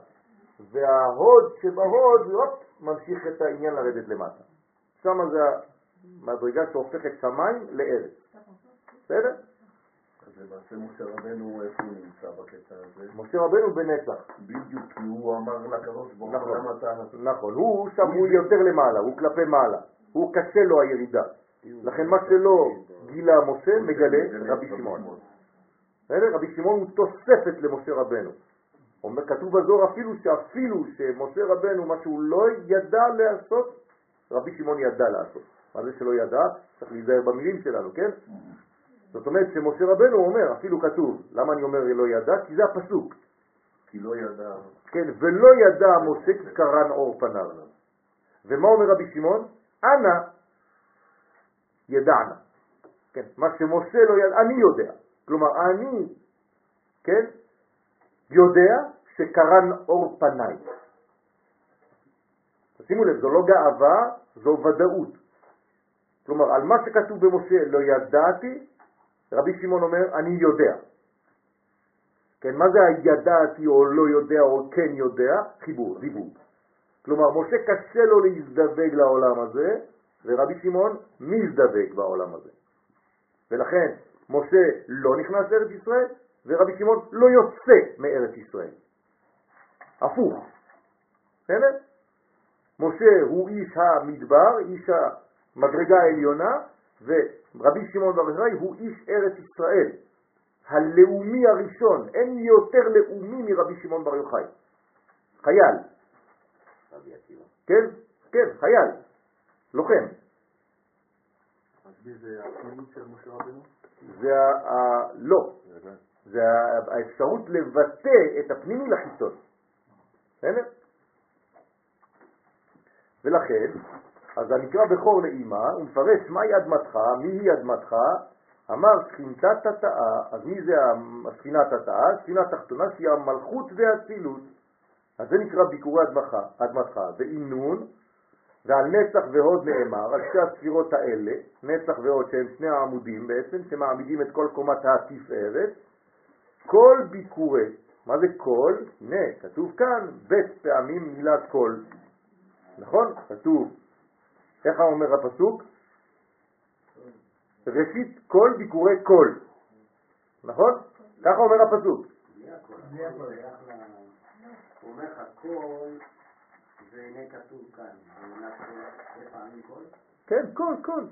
וההוד שבהוד, הופ, ממשיך את העניין לרדת למטה. שם זה המדרגה שהופכת שמיים לארץ. בסדר? למעשה משה רבנו, איפה הוא נמצא בקטע הזה? משה רבנו בנצח. בדיוק, כי הוא אמר לקדוש ברוך הוא, נכון. למה אתה... נכון, הוא שם הוא יותר למעלה, הוא כלפי מעלה. הוא קשה לו הירידה. לכן מה שלא גילה משה מגלה רבי שמעון. בסדר? רבי שמעון הוא תוספת למשה רבנו. אומר, כתוב בזוהר אפילו שאפילו שמשה רבנו, מה שהוא לא ידע לעשות, רבי שמעון ידע לעשות. מה זה שלא ידע? צריך להיזהר במילים שלנו, כן? זאת אומרת שמשה רבנו אומר, אפילו כתוב, למה אני אומר לא ידע? כי זה הפסוק. כי לא ידע. כן, ולא ידע משה כי קרן אור פניו. ומה אומר רבי שמעון? אנא ידענה. כן, מה שמשה לא ידע, אני יודע. כלומר, אני, כן, יודע שקרן אור פניי. שימו לב, זו לא גאווה, זו ודאות. כלומר, על מה שכתוב במשה לא ידעתי, רבי שמעון אומר, אני יודע. כן, מה זה הידעתי או לא יודע או כן יודע? חיבור, דיבור. כלומר, משה קשה לו להזדווג לעולם הזה, ורבי שמעון מזדווג בעולם הזה. ולכן, משה לא נכנס לארץ ישראל, ורבי שמעון לא יוצא מארץ ישראל. הפוך. בסדר? משה הוא איש המדבר, איש המדרגה העליונה, ורבי שמעון בר יוחאי הוא איש ארץ ישראל. הלאומי הראשון, אין יותר לאומי מרבי שמעון בר יוחאי. חייל. כן? כן, חייל. לוחם. אז מי זה הפעילות של משה רבנו? זה ה... לא. זה האפשרות לבטא את הפנימי לחיצון. בסדר? ולכן, אז הנקרא בכור לאימא, הוא מפרש מהי אדמתך, מי היא אדמתך, אמר שכינתה תתאה, אז מי זה הספינה תתאה? ספינה תחתונה שהיא המלכות והצילות. אז זה נקרא ביקורי אדמתך, אדמתך, ועם נון, ועל נצח והוד נאמר, על שתי הספירות האלה, נצח והוד שהם שני העמודים בעצם, שמעמידים את כל קומת התפארת, כל ביקורי, מה זה כל? הנה, כתוב כאן בית פעמים מילת כל, נכון? כתוב, איך אומר הפסוק? ראשית כל ביקורי כל, נכון? ככה אומר הפסוק. הוא אומר לך כל, כתוב כאן, המילה כל, כל? כן, כל, כל.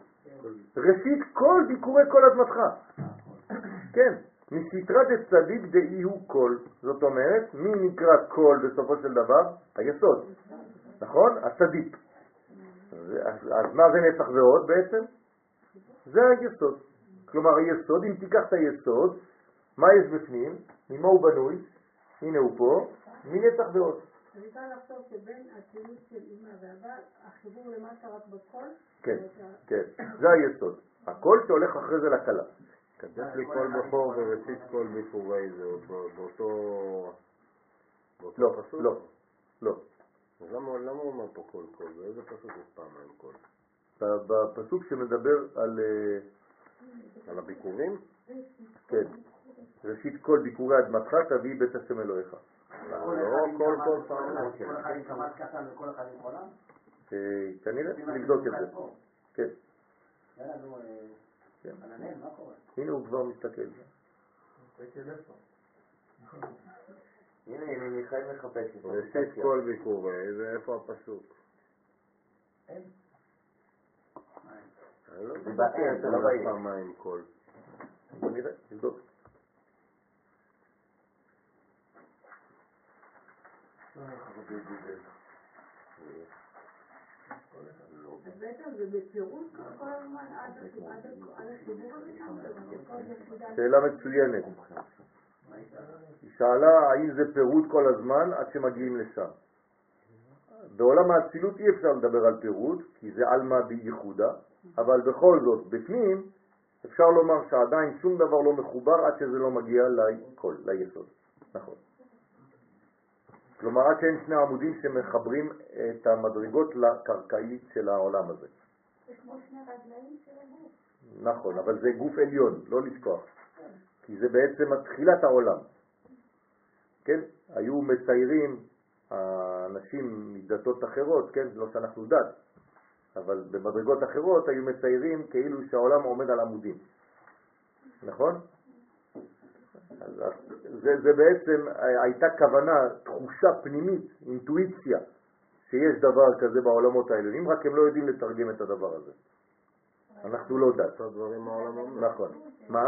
ראשית כל ביקורי כל אדמתך. כן, מסתרא דצדיק דאי הוא כל. זאת אומרת, מי נקרא כל בסופו של דבר? היסוד. נכון? הצדיק. אז, אז מה זה נצח ועוד בעצם? זה היסוד. כלומר היסוד, אם תיקח את היסוד, מה יש בפנים? ממה הוא בנוי? הנה הוא פה, מנצח ועוד. לחשוב שבין הצילות של אמא ואבא, החיבור למטה רק בקול, כן, כן, זה היסוד. הכל שהולך אחרי זה לקלה. כתוב לי כל בכור וראשית כל ביקורי זה בא- באותו... לא? לא, לא. אז למה למה הוא אומר פה כל כל? באיזה פסוק יש פעמיים כל? בפסוק שמדבר על, אה, על הביקורים? כן, ראשית כל ביקורי אדמתך תביא בית השם אלוהיך. לא כל כל פעם. כל אחד עם קמ"ט קטן וכל אחד עם חולם? אה, כנראה, לבדוק את זה. כן, יאללה, נו, אה, כן. הנה הוא כבר מסתכל. הנה, הנה, מיכאל מחפש את זה. ראשית כל ביקורי, ואיפה הפסוק? אין. אני לא זה יודע זה לא. פעמיים כל. בוא נראה, נבדוק. זה שאלה מצוינת. היא שאלה האם זה פירוט כל הזמן עד שמגיעים לשם. בעולם האצילות אי אפשר לדבר על פירוט, כי זה עלמא בייחודה, אבל בכל זאת, בפנים אפשר לומר שעדיין שום דבר לא מחובר עד שזה לא מגיע לכל, ליסוד. נכון. כלומר, עד שאין שני עמודים שמחברים את המדרגות לקרקעית של העולם הזה. זה כמו שני רגליים של הגוף. נכון, אבל זה גוף עליון, לא לשכוח. כי זה בעצם תחילת העולם. כן? היו מציירים האנשים מדתות אחרות, כן? לא שאנחנו דת, אבל במדרגות אחרות היו מציירים כאילו שהעולם עומד על עמודים. נכון? אז זה, זה בעצם הייתה כוונה, תחושה פנימית, אינטואיציה, שיש דבר כזה בעולמות העליונים, רק הם לא יודעים לתרגם את הדבר הזה. אנחנו לא דת. נכון. מה?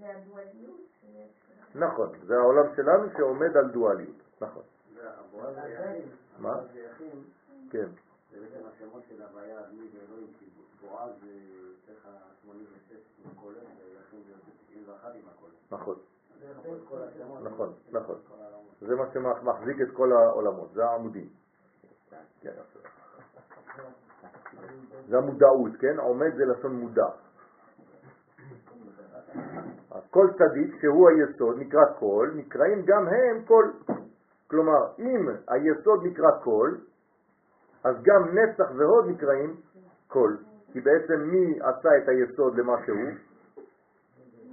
זה הדואליות שיש. נכון, זה העולם שלנו שעומד על דואליות, נכון. מה? כן, זה בעצם השמות של הוויה, מי ואלוהים, כי בועז זה צריך 86 עם הכולל, ויחים זה 91 עם הכולל. נכון. נכון, נכון. זה מה שמחזיק את כל העולמות, זה העמודים. כן. זה המודעות, כן? עומד זה לשון מודע. כל צדיק שהוא היסוד נקרא כל, נקראים גם הם כל. כלומר, אם היסוד נקרא כל, אז גם נצח והוד נקראים כל. כי בעצם מי עשה את היסוד למה שהוא?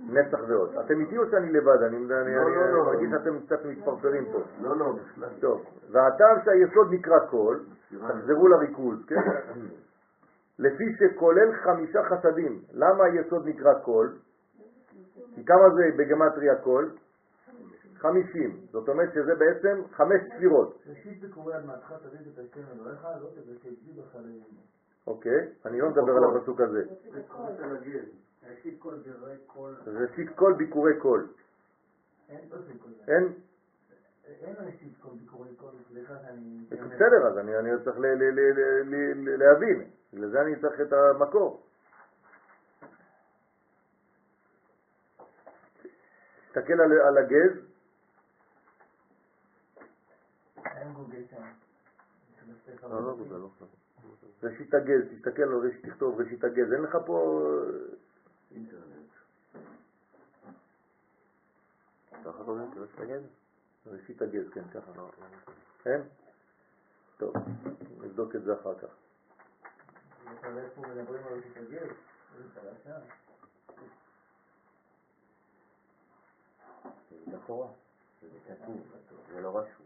נצח והוד. אתם איתי או שאני לבד? אני אני- לא, אני לא, לא. מרגיש שאתם קצת מתפרפרים פה. לא, לא, בכלל. טוב, והטעם שהיסוד נקרא כל, תחזרו לריכוז, כן? לפי שכולל חמישה חסדים. למה היסוד נקרא כל? כי כמה זה בגמטריה כל? חמישים. זאת אומרת שזה בעצם חמש ספירות. ראשית בקורי אדמתך תביא את השם אלוהיך, לא כדי שהגדיל לך. אוקיי? אני לא מדבר על הפסוק הזה. זה. ראשית כל ביקורי כל. אין. אין? ראשית כל ביקורי כל, סליחה שאני... בסדר, אז אני צריך להבין. לזה אני צריך את המקור. תסתכל על, על הגז. לא, לא, זה לא. ראשית הגז, תסתכל על ראשית, תכתוב ראשית הגז, אין לך פה... ככה קוראים? תגיד. ראשית הגז, כן, ככה. אין? טוב, נבדוק את זה אחר כך. אבל איפה מדברים על ראשית הגז? זה חדשה. זה בתורה. זה כתוב, זה לא רשום.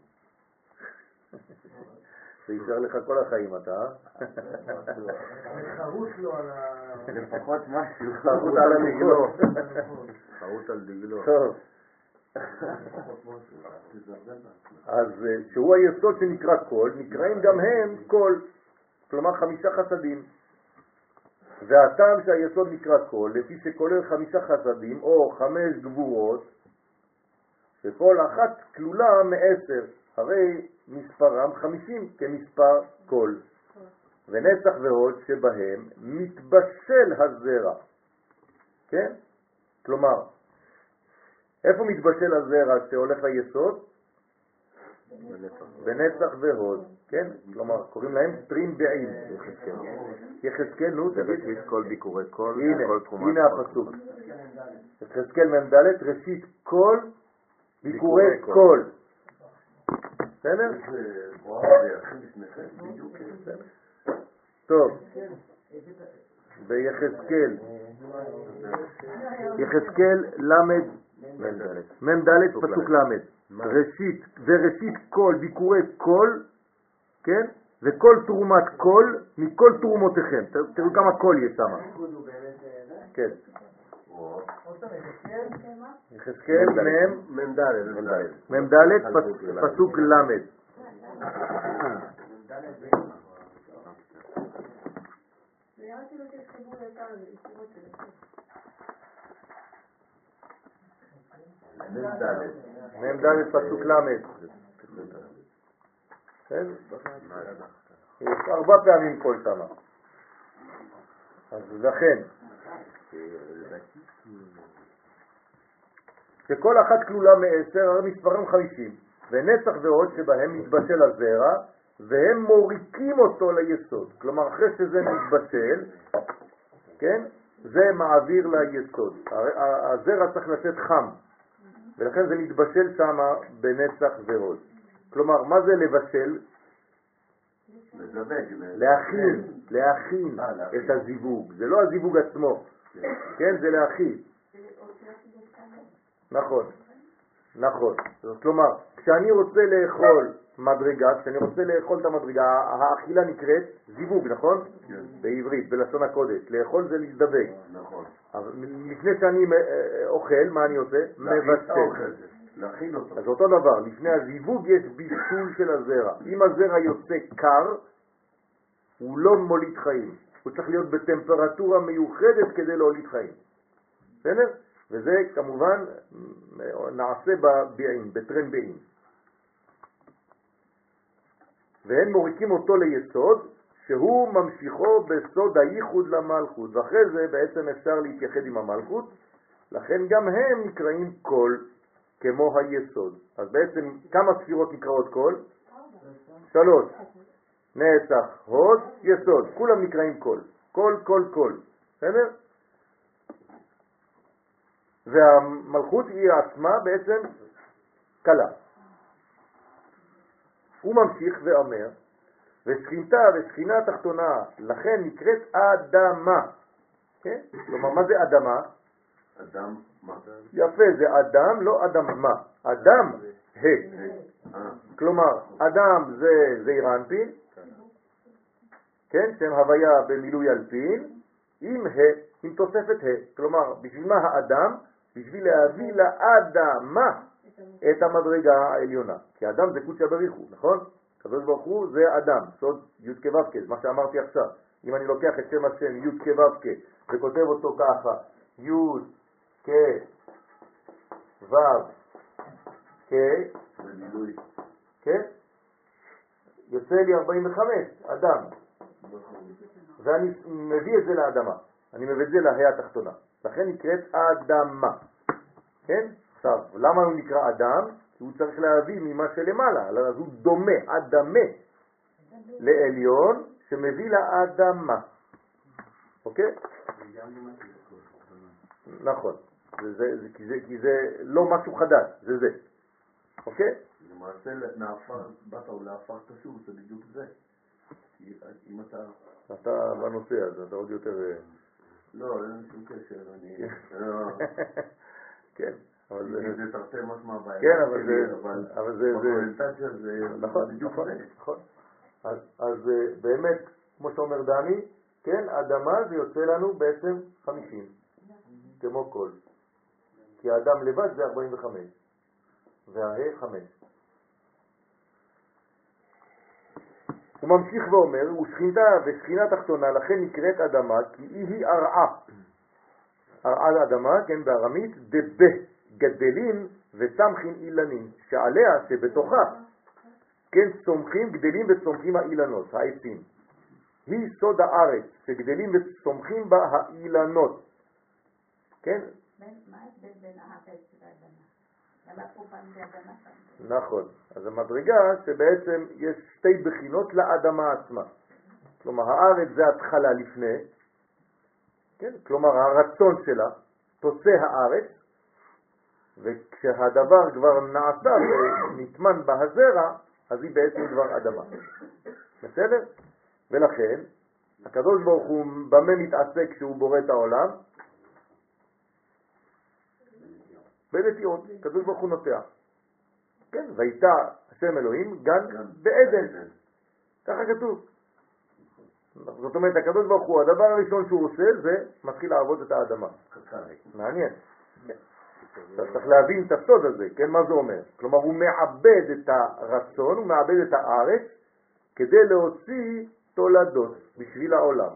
זה יישאר לך כל החיים אתה, אה? חרוט לו על ה... לפחות משהו. חרוט על המגלו. חרוט על דגלו. טוב, אז אה, שהוא היסוד שנקרא כל, נקראים גם הם כל, כלומר חמישה חסדים. והטעם שהיסוד נקרא כל, לפי שכולל חמישה חסדים או חמש גבורות, שכל אחת כלולה מעשר, הרי מספרם חמישים כמספר כל. ונצח והוד שבהם מתבשל הזרע. כן? כלומר, איפה מתבשל הזרע שהולך ליסוד? בנצח והוד, כן? כלומר, קוראים להם טרינבעים. יחזקאל, נו, תגיד. כל ביקורי כל, כל תרומת הנה כל. הפסוק. יחזקאל מ"ד, ראשית כל ביקורי כל. כל. בסדר? טוב, ביחזקאל, יחזקאל למד מ"ד פסוק ל', ראשית וראשית כל ביקורי כל, כן? וכל תרומת כל מכל תרומותיכם. תראו כמה כל יש שם. כן. יחזקאל מ"ד מ"ד פסוק ל'. מ"ד פסוק ל'. כן? ארבע פעמים כל שמה. אז לכן, שכל אחת כלולה מעשר, הרי מספרם חמישים, ונצח ועוד שבהם מתבשל הזרע, והם מוריקים אותו ליסוד. כלומר, אחרי שזה מתבשל, כן, זה מעביר ליסוד. הזרע צריך לצאת חם, ולכן זה מתבשל שם בנצח ועוד. כלומר, מה זה לבשל? להכין, להכין את הזיווג. זה לא הזיווג עצמו, כן? זה להכין. נכון, נכון. כלומר, כשאני רוצה לאכול מדרגה, כשאני רוצה לאכול את המדרגה, האכילה נקראת זיווג, נכון? בעברית, בלשון הקודש. לאכול זה להזדבק. נכון. אבל לפני שאני אה, אוכל, מה אני עושה? מבשל. להכין אותו. אז אותו דבר, לפני הזיווג יש בישול של הזרע. אם הזרע יוצא קר, הוא לא מוליד חיים. הוא צריך להיות בטמפרטורה מיוחדת כדי להוליד חיים. בסדר? וזה כמובן נעשה בביעים, בטרן ביעים. והם מוריקים אותו ליסוד, שהוא ממשיכו בסוד הייחוד למלכות, ואחרי זה בעצם אפשר להתייחד עם המלכות, לכן גם הם נקראים קול, כמו היסוד. אז בעצם כמה ספירות נקראות קול? שלוש. נצח, הוד, יסוד, כולם נקראים כל. כל, כל, כל. בסדר? והמלכות היא עצמה בעצם כלה. הוא ממשיך ואומר, ושכינתה ושכינה תחתונה, לכן נקראת אדמה. כן? כלומר, מה זה אדמה? אדם, מה? יפה, זה אדם, לא אדמה. אדם, ה. אה, כלומר, אדם זה זעיר אנפין, כן, שם הוויה במילוי אלפין, עם ה, עם תוספת ה. כלומר, בשביל מה האדם? בשביל להביא לאדמה את המדרגה העליונה. כי אדם זה קודשא בריחו, נכון? הקדוש ברוך הוא זה אדם, סוד י' כו' מה שאמרתי עכשיו. אם אני לוקח את שם השם י' כו' וכותב אותו ככה, י' כ' ו' כ', במילוי. כן? יוצא לי 45, אדם. ואני מביא את זה לאדמה. אני מביא את זה להא התחתונה. לכן נקראת אדמה. כן? עכשיו, למה הוא נקרא אדם? כי הוא צריך להביא ממה שלמעלה, אז הוא דומה, אדמה, לעליון שמביא לאדמה. אוקיי? נכון. כי, זה, לא משהו חדש, זה זה. אוקיי? למעשה, לעפר, באת לעפר קשור, זה בדיוק זה. אם אתה... אתה בנושא הזה, אתה עוד יותר... אה, לא, אין שום קשר, אני... כן. לא, כן, אבל זה... זה תרתי משמע בעיה. כן, אבל זה... אבל זה... בקורנטציה זה נכון, בדיוק נכון. נכון. אז, אז אה, באמת, כמו שאומר דני, כן, אדמה זה יוצא לנו בעצם 50, כמו כל. כי האדם לבד זה 45, והה 5. הוא ממשיך ואומר, ושכינתה ושכינה תחתונה, לכן נקראת אדמה, כי היא היא ארעה. ארעה לאדמה, כן, בארמית, דבה, גדלים וצמחים אילנים, שעליה, שבתוכה, כן, צומחים, גדלים וצומחים האילנות, העצים. היא סוד הארץ, שגדלים וצומחים בה האילנות. כן? מה ההבדל בין הארץ לאדמה? למה פה פעם זה אדמה פעם? נכון. אז המדרגה שבעצם יש שתי בחינות לאדמה עצמה. כלומר, הארץ זה התחלה לפני, כן? כלומר, הרצון שלה, תוצא הארץ, וכשהדבר כבר נעשה ונטמן בהזרע, אז היא בעצם כבר אדמה. בסדר? ולכן, הקדוש ברוך הוא במה מתעסק כשהוא בורא את העולם? בנטיעות, הקדוש ברוך הוא נוטע. כן, והייתה השם אלוהים גן בעדן, ככה כתוב. זאת אומרת, הקדוש ברוך הוא, הדבר הראשון שהוא עושה זה מתחיל לעבוד את האדמה. מעניין. אתה צריך להבין את הסוד הזה, כן, מה זה אומר? כלומר, הוא מעבד את הרצון, הוא מעבד את הארץ, כדי להוציא תולדות בשביל העולם.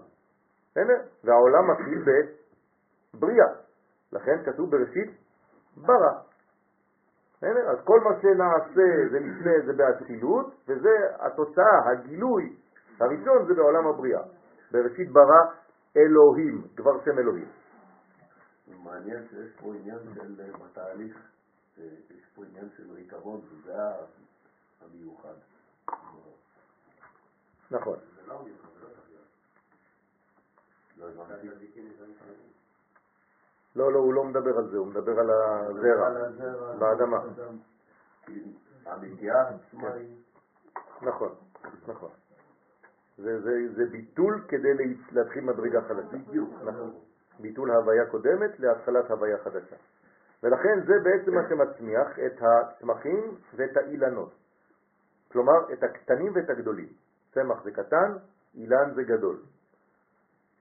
בסדר? והעולם מתחיל בבריאה. לכן כתוב בראשית ברא. בסדר? אז כל מה שנעשה זה לפני זה באצילות, וזה התוצאה, הגילוי הראשון זה בעולם הבריאה. בראשית ברא אלוהים, כבר שם אלוהים. מעניין שיש פה עניין של אה, בתהליך, אה, יש פה עניין של ריקבון, וזה המיוחד. נכון. לא הבנתי. לא, לא, הוא לא מדבר על זה, הוא מדבר על הזרע באדמה. היא... נכון, נכון. זה, זה, זה ביטול כדי להתחיל מדרגה חדשה. בדיוק. נכון. ביטול הוויה קודמת להתחלת הוויה חדשה. ולכן זה בעצם מה שמצמיח את הצמחים ואת האילנות. כלומר, את הקטנים ואת הגדולים. צמח זה קטן, אילן זה גדול.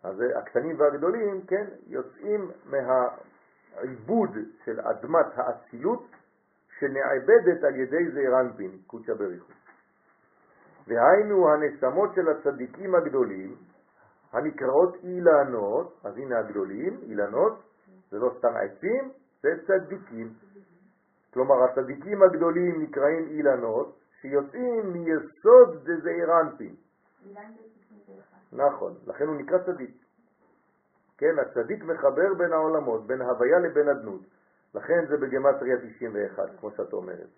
אז הקטנים והגדולים, כן, יוצאים מהעיבוד של אדמת האצילות שנעבדת על ידי זעיר אנפין, קודשא בריחו. והיינו הנשמות של הצדיקים הגדולים, הנקראות אילנות, אז הנה הגדולים, אילנות, זה לא סתם עצים, זה צדיקים. כלומר, הצדיקים הגדולים נקראים אילנות, שיוצאים מיסוד דזעיר אנפין. נכון, לכן הוא נקרא צדיק. כן, הצדיק מחבר בין העולמות, בין הוויה לבין אדנות. לכן זה בגמטריה 91, כמו שאת אומרת.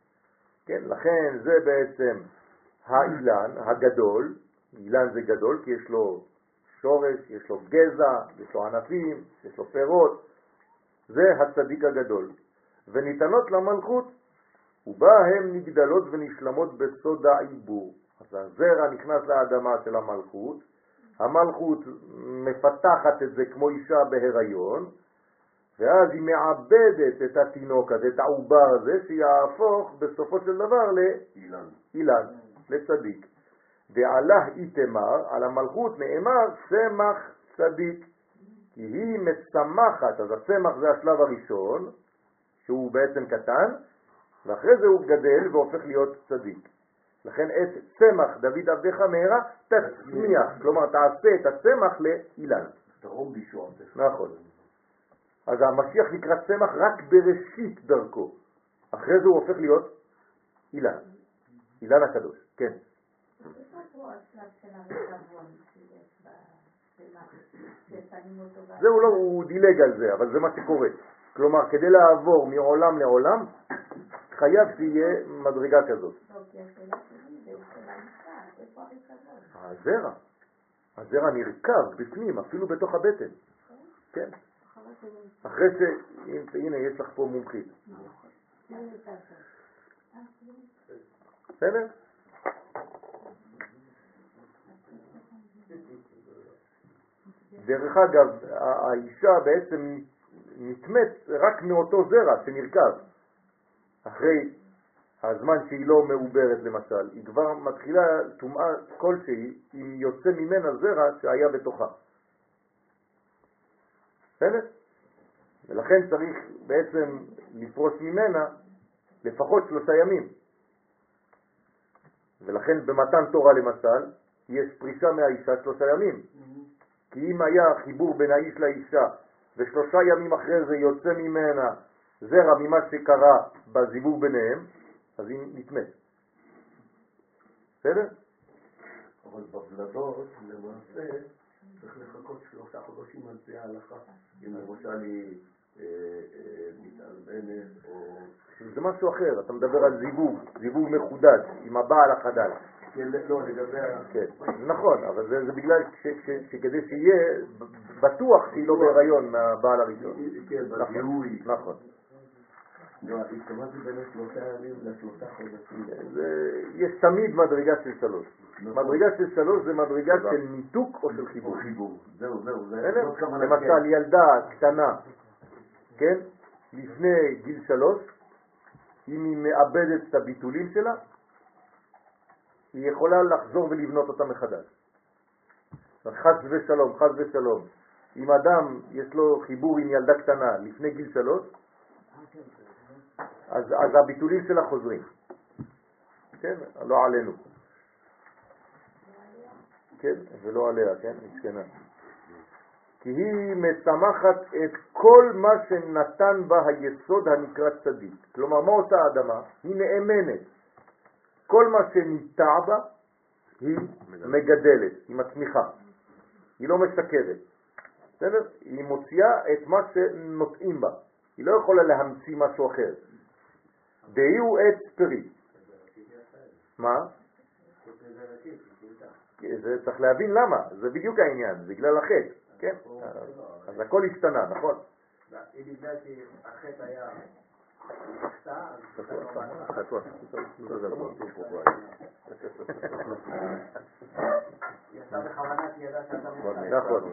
כן, לכן זה בעצם האילן הגדול, אילן זה גדול כי יש לו שורש, יש לו גזע, יש לו ענפים, יש לו פירות, זה הצדיק הגדול. וניתנות למלכות, ובה הן נגדלות ונשלמות בסוד העיבור. אז הזרע נכנס לאדמה של המלכות, המלכות מפתחת את זה כמו אישה בהיריון, ואז היא מעבדת את התינוק הזה, את העובר הזה, שיהפוך בסופו של דבר לאילן, לצדיק. ועלה איתמר, על המלכות נאמר צמח צדיק, כי היא מצמחת, אז הצמח זה השלב הראשון, שהוא בעצם קטן, ואחרי זה הוא גדל והופך להיות צדיק. לכן את צמח דוד עבדך מהרה תצמיח, כלומר תעשה את הצמח לאילן. תרום בישועתך. נכון. אז המשיח נקרא צמח רק בראשית דרכו. אחרי זה הוא הופך להיות אילן, אילן הקדוש, כן. זהו לא, הוא דילג על זה, אבל זה מה שקורה. כלומר, כדי לעבור מעולם לעולם, חייב שיהיה מדרגה כזאת. הזרע, הזרע נרכב בפנים, אפילו בתוך הבטן. כן. אחרי ש... הנה, יש לך פה מומחית. בסדר? דרך אגב, האישה בעצם נטמאת רק מאותו זרע שנרכב. אחרי הזמן שהיא לא מעוברת למשל, היא כבר מתחילה טומאה כלשהי אם יוצא ממנה זרע שהיה בתוכה. בסדר? ולכן צריך בעצם לפרוש ממנה לפחות שלושה ימים. ולכן במתן תורה למשל, יש פרישה מהאישה שלושה ימים. כי אם היה חיבור בין האיש לאישה ושלושה ימים אחרי זה יוצא ממנה זרע ממה שקרה בזיווג ביניהם, אז היא נטמאת. בסדר? אבל בבלדות, למעשה, צריך לחכות שלושה חודשים על פי ההלכה. אם למשל היא אה, אה, מתאלמנת או... זה משהו אחר, אתה מדבר על זיווג, זיווג מחודד, עם הבעל החדש. כן, לא, לגבי ה... כן, נכון, אבל זה, זה בגלל שכדי שיהיה בטוח שהיא לא בהיריון מהבעל הראשון. כן, בזיהוי. נכון. לא, התכוונתי בין השלושה ימים לשלושה חודשים. יש תמיד מדרגה של שלוש. מדרגה של שלוש זה מדרגה של ניתוק או של חיבור. זהו, זהו, למשל, ילדה קטנה, כן, לפני גיל שלוש, אם היא מאבדת את הביטולים שלה, היא יכולה לחזור ולבנות אותה מחדש. חס ושלום, חס ושלום. אם אדם יש לו חיבור עם ילדה קטנה לפני גיל שלוש, אז, אז הביטולים שלה חוזרים. כן, לא עלינו. כן, ולא עליה, כן, מסכנה. כי היא משמחת את כל מה שנתן בה היסוד הנקרא צדיק. כלומר, מה עושה האדמה? היא נאמנת. כל מה שניטע בה, היא מגדלת, היא מצמיחה. היא לא משקרת. בסדר? היא מוציאה את מה שנוטעים בה. היא לא יכולה להמציא משהו אחר. דהי הוא עץ פרי. מה? זה צריך להבין למה, זה בדיוק העניין, בגלל החטא, כן? אז הכל השתנה, נכון? היא בגלל שהחטא היה נכון.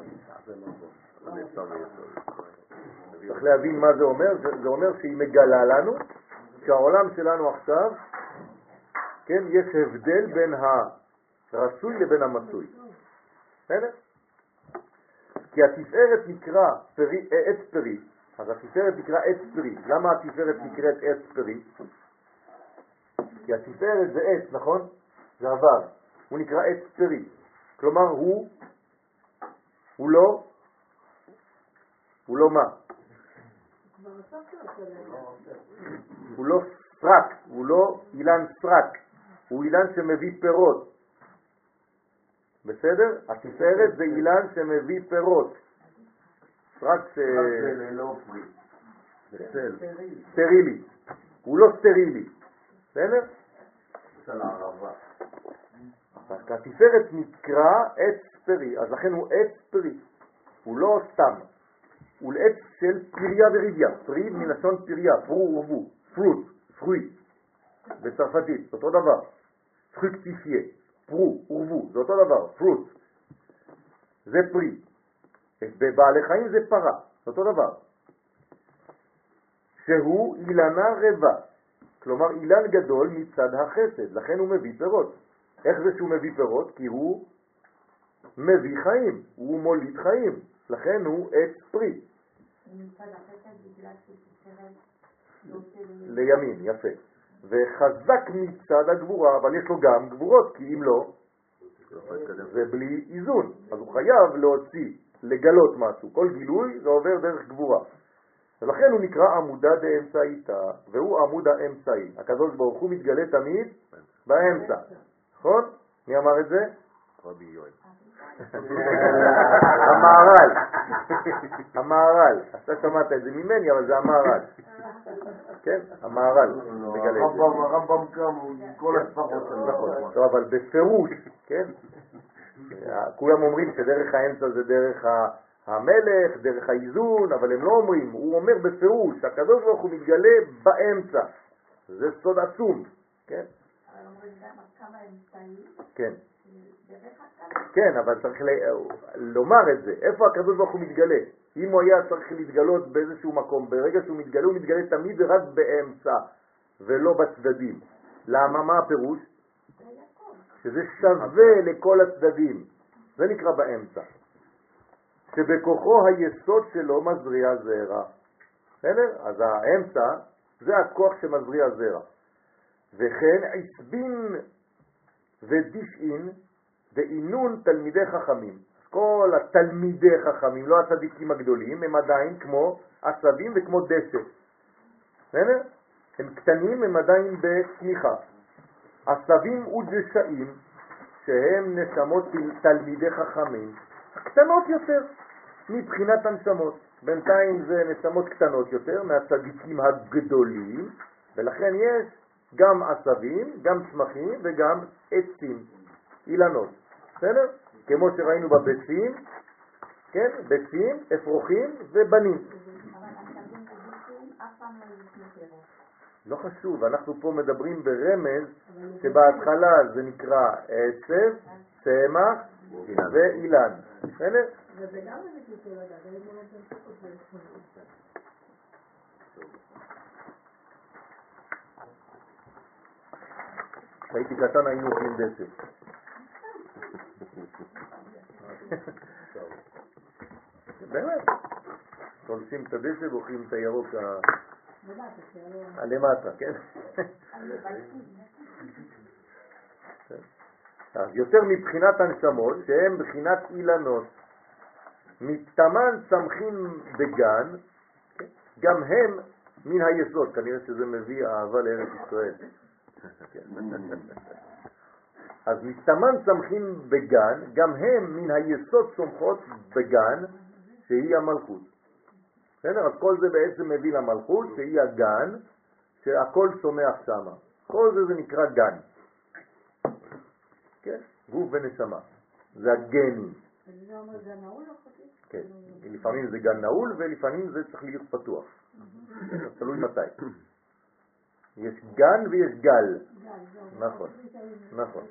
צריך להבין מה זה אומר, זה אומר שהיא מגלה לנו שהעולם שלנו עכשיו, כן, יש הבדל בין הרצוי לבין המצוי. בסדר? כי התפארת נקרא פרי, עץ פרי, אז התפארת נקרא עץ פרי. למה התפארת נקראת עץ פרי? כי התפארת זה עץ, נכון? זה עבר. הוא נקרא עץ פרי. כלומר, הוא, הוא לא, הוא לא מה? כבר הוספת אותו להם. הוא לא סרק, הוא לא אילן סרק, הוא אילן שמביא פירות. בסדר? התפארת זה אילן שמביא פירות. סרק. זה ללא פרי. סטרילי. הוא לא סטרילי. בסדר? התפארת נקרא עץ פרי, אז לכן הוא עץ פרי. הוא לא סתם. הוא עץ של פריה וריביה. פרי מלשון פריה, פרו ורבו. פרוט, פרוי. בצרפתית, אותו דבר. פרוקטיפיה, פרו, ורבו, זה אותו דבר, פרוט. זה פרי. בבעלי חיים זה פרה, זה אותו דבר. שהוא אילנה רבה, כלומר אילן גדול מצד החסד, לכן הוא מביא פירות. איך זה שהוא מביא פירות? כי הוא מביא חיים, הוא מוליד חיים, לכן הוא עץ פרי. נמצא בחסד בגלל שתפארת נושא לימין, יפה. וחזק מצד הגבורה, אבל יש לו גם גבורות, כי אם לא, זה בלי איזון. אז הוא חייב להוציא, לגלות משהו. כל גילוי זה עובר דרך גבורה. ולכן הוא נקרא עמודה דאמצעיתא, והוא עמוד האמצעי. הקדוש ברוך הוא מתגלה תמיד באמצע. נכון? מי אמר את זה? רבי יואל. המהר"ל. המהר"ל. אתה שמעת את זה ממני, אבל זה המהר"ל. כן, המהר"ל. מגלה את זה. הרמב"ם הרמב"ם קם כל הספרות שלו. נכון, טוב, אבל בפירוש, כן? כולם אומרים שדרך האמצע זה דרך המלך, דרך האיזון, אבל הם לא אומרים, הוא אומר בפירוש, הקדוש ברוך הוא מתגלה באמצע. זה סוד עצום, כן? אבל אומרים גם כמה אמצעים, כן. כן, אבל צריך ל- לומר את זה. איפה הקדוש ברוך הוא מתגלה? אם הוא היה צריך להתגלות באיזשהו מקום, ברגע שהוא מתגלה, הוא מתגלה תמיד רק באמצע, ולא בצדדים. למה? מה הפירוש? שזה שווה לכל הצדדים. זה נקרא באמצע. שבכוחו היסוד שלו מזריע זרע. בסדר? אז האמצע זה הכוח שמזריע זרע. וכן עשבין ודישאין דאינון תלמידי חכמים. כל התלמידי חכמים, לא הצדיקים הגדולים, הם עדיין כמו עשבים וכמו דשא. בסדר? הם קטנים, הם עדיין בצמיחה. עשבים ודשאים, שהם נשמות תלמידי חכמים, קטנות יותר מבחינת הנשמות. בינתיים זה נשמות קטנות יותר מהצדיקים הגדולים, ולכן יש גם עשבים, גם צמחים וגם עצים, אילנות. בסדר? כמו שראינו בביצים, כן? ביצים, אפרוחים ובנים. לא חשוב, אנחנו פה מדברים ברמז שבהתחלה זה נקרא עצב, צמח ואילן. בסדר? כשהייתי קטן היינו אוכלים דשא. באמת. תולשים את הדשא ואוכלים את הירוק הלמטה, כן? אז יותר מבחינת הנשמות, שהן בחינת אילנות, מתמן צמחים בגן, כן? גם הם מן היסוד, כנראה שזה מביא אהבה לארץ ישראל. אז מתמן צמחים בגן, גם הם מן היסוד צומחות בגן, שהיא המלכות. בסדר? אז כל זה בעצם מביא למלכות, שהיא הגן, שהכל צומח שמה. כל זה זה נקרא גן. כן? גוף ונשמה. זה הגנים. וזה אומר זה נעול או חצי? כן. לפעמים זה גן נעול ולפעמים זה צריך להיות פתוח. תלוי מתי. יש גן ויש גל. נכון, נכון.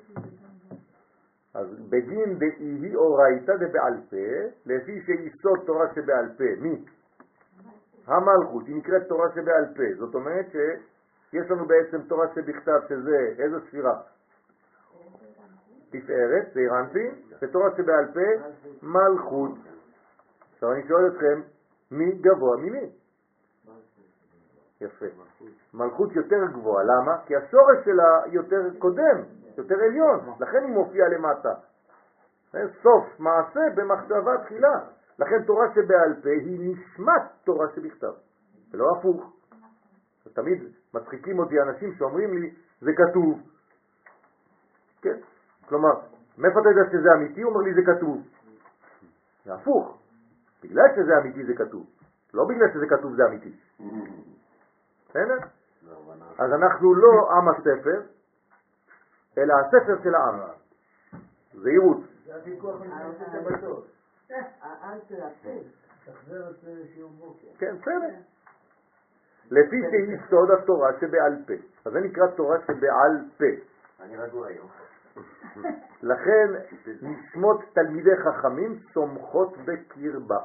אז בדין דאי אורייתא דבעל פה, לפי שיסוד תורה שבעל פה, מי? המלכות, היא נקראת תורה שבעל פה. זאת אומרת שיש לנו בעצם תורה שבכתב, שזה איזו ספירה? תפארת, זעירנפין, ותורה שבעל פה, מלכות. עכשיו אני שואל אתכם, מי גבוה ממי? יפה. מלכות יותר גבוהה, למה? כי השורש שלה יותר קודם, יותר עליון, לכן היא מופיעה למטה. סוף מעשה במחשבה תחילה. לכן תורה שבעל פה היא נשמת תורה שבכתב, ולא הפוך. תמיד מצחיקים אותי אנשים שאומרים לי, זה כתוב. כן? כלומר, מאיפה אתה יודע שזה אמיתי? הוא אומר לי, זה כתוב. זה הפוך. בגלל שזה אמיתי זה כתוב. לא בגלל שזה כתוב זה אמיתי. בסדר? אז אנחנו לא עם הספר, אלא הספר של העם. זהירות. זה הוויכוח. כן, בסדר. לפי שהיא סוד התורה שבעל פה. אז זה נקרא תורה שבעל פה. אני רגוע היום. לכן נשמות תלמידי חכמים צומחות בקרבה.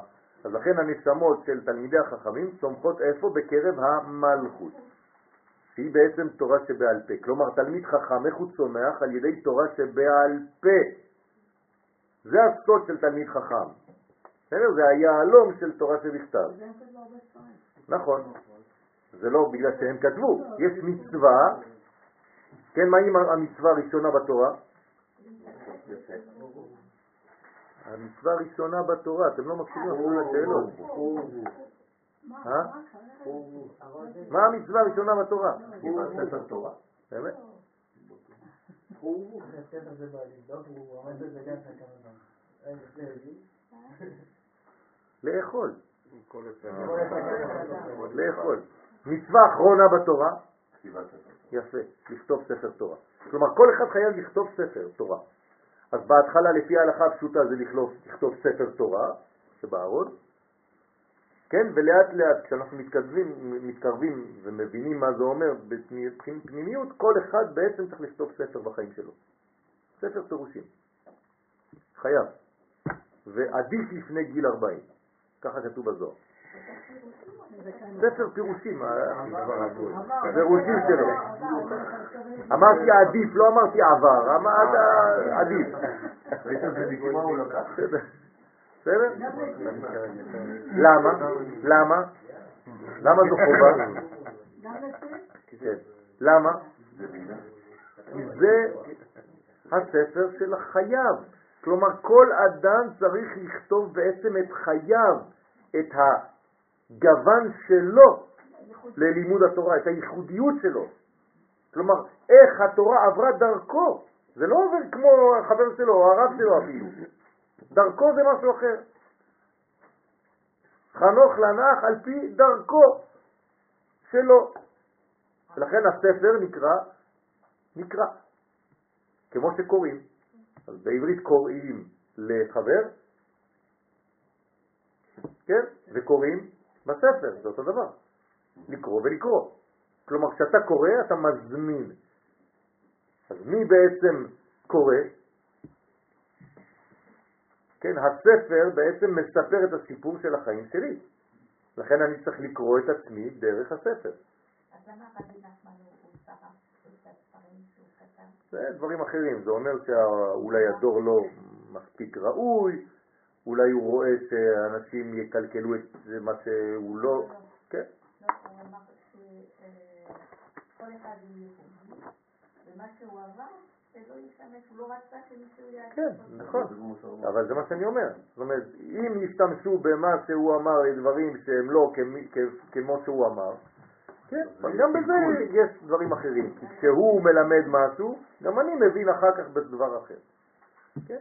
אז לכן הנשמות של תלמידי החכמים צומחות איפה? בקרב המלכות, שהיא בעצם תורה שבעל פה. כלומר, תלמיד חכם, איך הוא צומח? על ידי תורה שבעל פה. זה הסוד של תלמיד חכם. בסדר? זה היהלום של תורה שבכתב. נכון. זה לא בגלל שהם כתבו. יש מצווה, כן, מה היא המצווה הראשונה בתורה? המצווה הראשונה בתורה, אתם לא מקשיבים אפילו לשאלות. אה? מה המצווה הראשונה בתורה? ספר תורה. באמת? לאכול. כל לאכול. מצווה אחרונה בתורה, כתיבת ספר תורה. יפה, לכתוב ספר תורה. כלומר, כל אחד חייב לכתוב ספר תורה. אז בהתחלה, לפי ההלכה הפשוטה, זה לכתוב, לכתוב ספר תורה שבארון, כן, ולאט לאט, כשאנחנו מתקרבים, מתקרבים ומבינים מה זה אומר בפנימיות, כל אחד בעצם צריך לכתוב ספר בחיים שלו. ספר פירושים. חייב. ועדיף לפני גיל 40. ככה כתוב בזוהר. ספר פירושים, הפירושים שלו. אמרתי עדיף, לא אמרתי עבר, אמרת עדיף. בסדר? למה? למה? למה זו חובה? כן. למה? כי זה הספר של החייב. כלומר, כל אדם צריך לכתוב בעצם את חייו, את הגוון שלו ללימוד התורה, את הייחודיות שלו. כלומר, איך התורה עברה דרכו. זה לא עובר כמו החבר שלו או הרב שלו אפילו. דרכו זה משהו אחר. חנוך לנח על פי דרכו שלו. ולכן הספר נקרא, נקרא, כמו שקוראים. אז בעברית קוראים לחבר, כן, וקוראים בספר, זה אותו דבר. לקרוא ולקרוא. כלומר, כשאתה קורא, אתה מזמין. אז מי בעצם קורא? כן, הספר בעצם מספר את הסיפור של החיים שלי. לכן אני צריך לקרוא את עצמי דרך הספר. אז למה רבי נחמן הוא שרף את הספרים שהוא כתב? זה דברים אחרים, זה אומר שאולי הדור לא מספיק ראוי, אולי הוא רואה שאנשים יקלקלו את מה שהוא לא, כן, הוא אמר שכל אחד הוא יהודי, ומה שהוא עבר, שלא ישתמש, הוא רצה שמישהו יעשה כן. נכון, אבל זה מה שאני אומר. זאת אומרת, אם ישתמשו במה שהוא אמר דברים שהם לא כמו שהוא אמר, כן, אבל גם בזה יש דברים אחרים. כי כשהוא מלמד משהו, גם אני מבין אחר כך בדבר אחר. כן.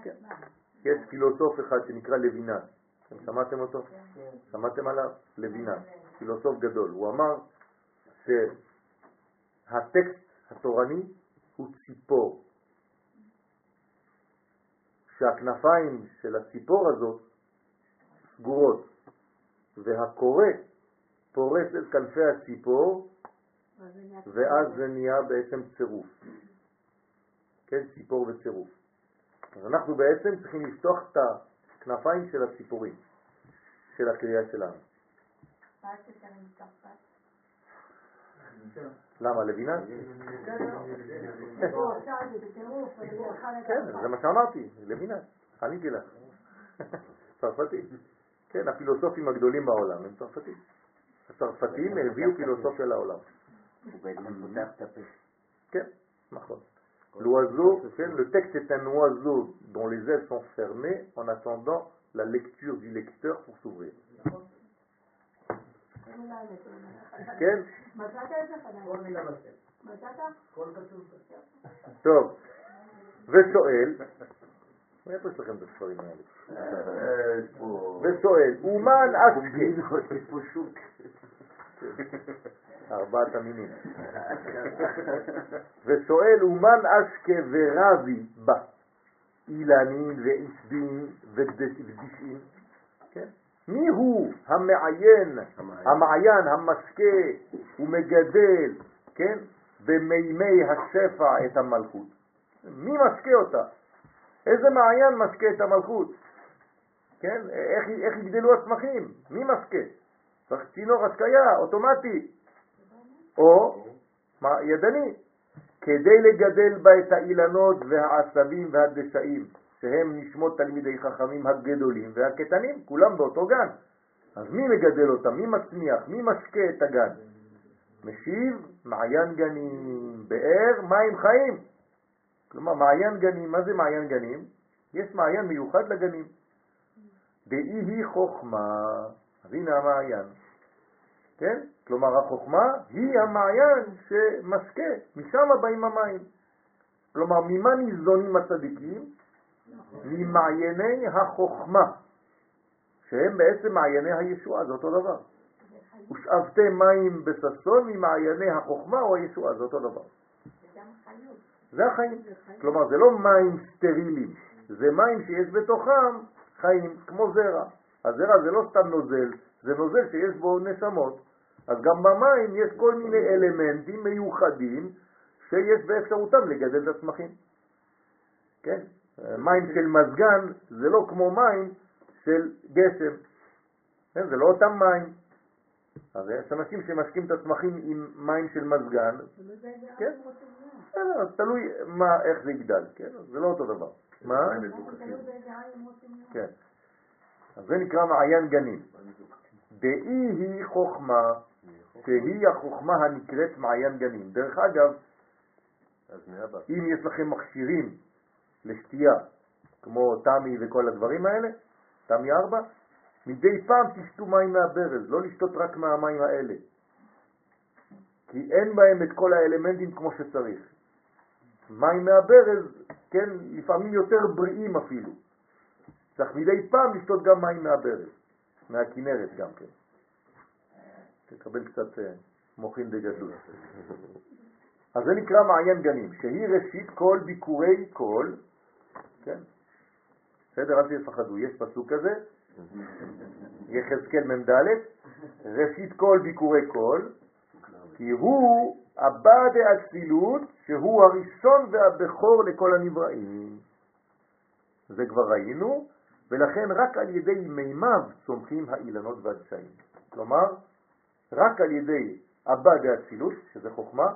עצמם. יש פילוסוף אחד שנקרא לוינן, אתם שמעתם אותו? שמעתם עליו? לוינן, פילוסוף גדול. הוא אמר שהטקסט התורני הוא ציפור, שהכנפיים של הציפור הזאת סגורות, והקורא פורס את כנפי הציפור, ואז זה נהיה בעצם צירוף. כן, ציפור וצירוף. אז אנחנו בעצם צריכים לפתוח את הכנפיים של הציפורים, של הקריאה שלנו. למה, לבינה? כן, זה מה שאמרתי, לבינה, עניתי לך. צרפתי. כן, הפילוסופים הגדולים בעולם הם צרפתים. הצרפתים הביאו פילוסופיה לעולם. הוא בעצם פותח את הפה. כן, נכון. L'oiseau, c'est le texte est un oiseau dont les ailes sont fermées en attendant la lecture du lecteur pour s'ouvrir. כן? מצאת את זה כל חדש? מילה בספר. מצאת? כל כתוב בספר. טוב, ושואל, מאיפה יש לכם את הספרים האלה? אה, יש פה... ושואל, אומן אשקה, יש פה שוק. ארבעת המינים, ושואל, אומן אשקה ורבי בה, אילנין ועשבין ודשאים, כן? מי הוא המעיין, המעיין, המשקה ומגדל, כן? במימי השפע את המלכות? מי משקה אותה? איזה מעיין משקה את המלכות? כן? איך, איך יגדלו הצמחים? מי משקה? צריך צינור השקיה, אוטומטי. או ידני, כדי לגדל בה את האילנות והעשבים והדשאים, שהם נשמות תלמידי חכמים הגדולים והקטנים, כולם באותו גן. אז מי מגדל אותם? מי מצמיח? מי משקה את הגן? משיב, מעיין גנים, באר, מים חיים. כלומר, מעיין גנים, מה זה מעיין גנים? יש מעיין מיוחד לגנים. דאי היא חוכמה, אז הנה המעיין. כן? כלומר, החוכמה היא המעיין שמשקה, משם באים המים. כלומר, ממה ניזונים הצדיקים? ממעייני החוכמה, שהם בעצם מעייני הישועה, זה אותו דבר. ושאבתם מים בששון ממעייני החוכמה או הישועה, זה אותו דבר. זה החיים. כלומר, זה לא מים סטרילים, זה מים שיש בתוכם חיים, כמו זרע. הזרע זה לא סתם נוזל, זה נוזל שיש בו נשמות. אז גם במים יש כל מיני אלמנטים מיוחדים שיש באפשרותם לגדל את הצמחים. כן? מים של מזגן זה לא כמו מים של גשם. כן? זה לא אותם מים. אז יש אנשים שמשקים את הצמחים עם מים של מזגן, כן? בסדר, אז תלוי מה, איך זה יגדל, כן? זה לא אותו דבר. מה? כן. אז זה נקרא מעיין גנים. דאי היא חוכמה, שהיא החוכמה הנקראת מעיין גנים. דרך אגב, אם יש לכם מכשירים לשתייה, כמו תמי וכל הדברים האלה, תמי ארבע, מדי פעם תשתו מים מהברז, לא לשתות רק מהמים האלה. כי אין בהם את כל האלמנטים כמו שצריך. מים מהברז, כן, לפעמים יותר בריאים אפילו. צריך מדי פעם לשתות גם מים מהברז, מהכינרת גם כן. תקבל קצת אה, מוחין דגדול. אז זה נקרא מעיין גנים, שהיא ראשית כל ביקורי כל, כן? בסדר, אל תפחדו, יש פסוק כזה, יחזקאל מ"ד, ראשית כל ביקורי כל, כי הוא הבא דאצילות, שהוא הראשון והבכור לכל הנבראים. זה כבר ראינו, ולכן רק על ידי מימיו צומחים האילנות והדשאים. כלומר, רק על ידי הבא דאצילות, שזה חוכמה,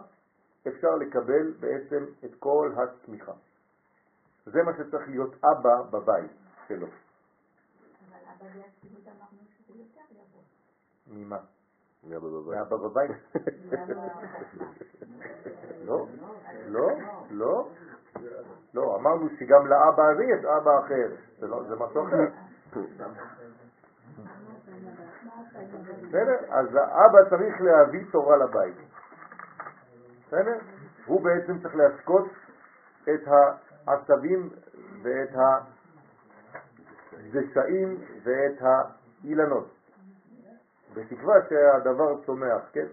אפשר לקבל בעצם את כל הצמיחה. זה מה שצריך להיות אבא בבית שלו. אבל אבא והצילות אמרנו שזה יותר יבוא. ממה? מאבא בבית. מאבא בבית? לא, לא, לא. לא, אמרנו שגם לאבא הזה יש אבא אחר, זה לא- זה משהו אחר. בסדר? אז האבא צריך להביא תורה לבית. בסדר? הוא בעצם צריך להשקות את העשבים ואת הדשאים ואת האילנות. בתקווה שהדבר צומח, כן?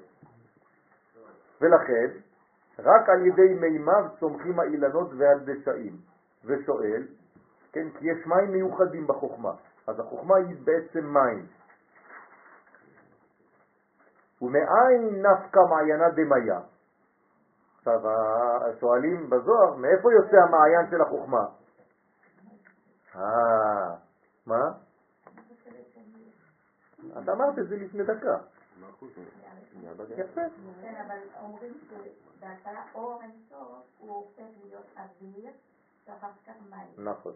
ולכן, רק על ידי מימיו צומחים האילנות והדשאים. ושואל, כן, כי יש מים מיוחדים בחוכמה, אז החוכמה היא בעצם מים. ומאין נפקא מעיינה דמיה? עכשיו, שואלים בזוהר, מאיפה יוצא המעיין של החוכמה? אה, מה? את אמרת את זה לפני דקה. יפה. כן, אבל אומרים שבהתחלה אור אינסוף הוא הופך להיות אוויר, ואחר כך מים. נכון,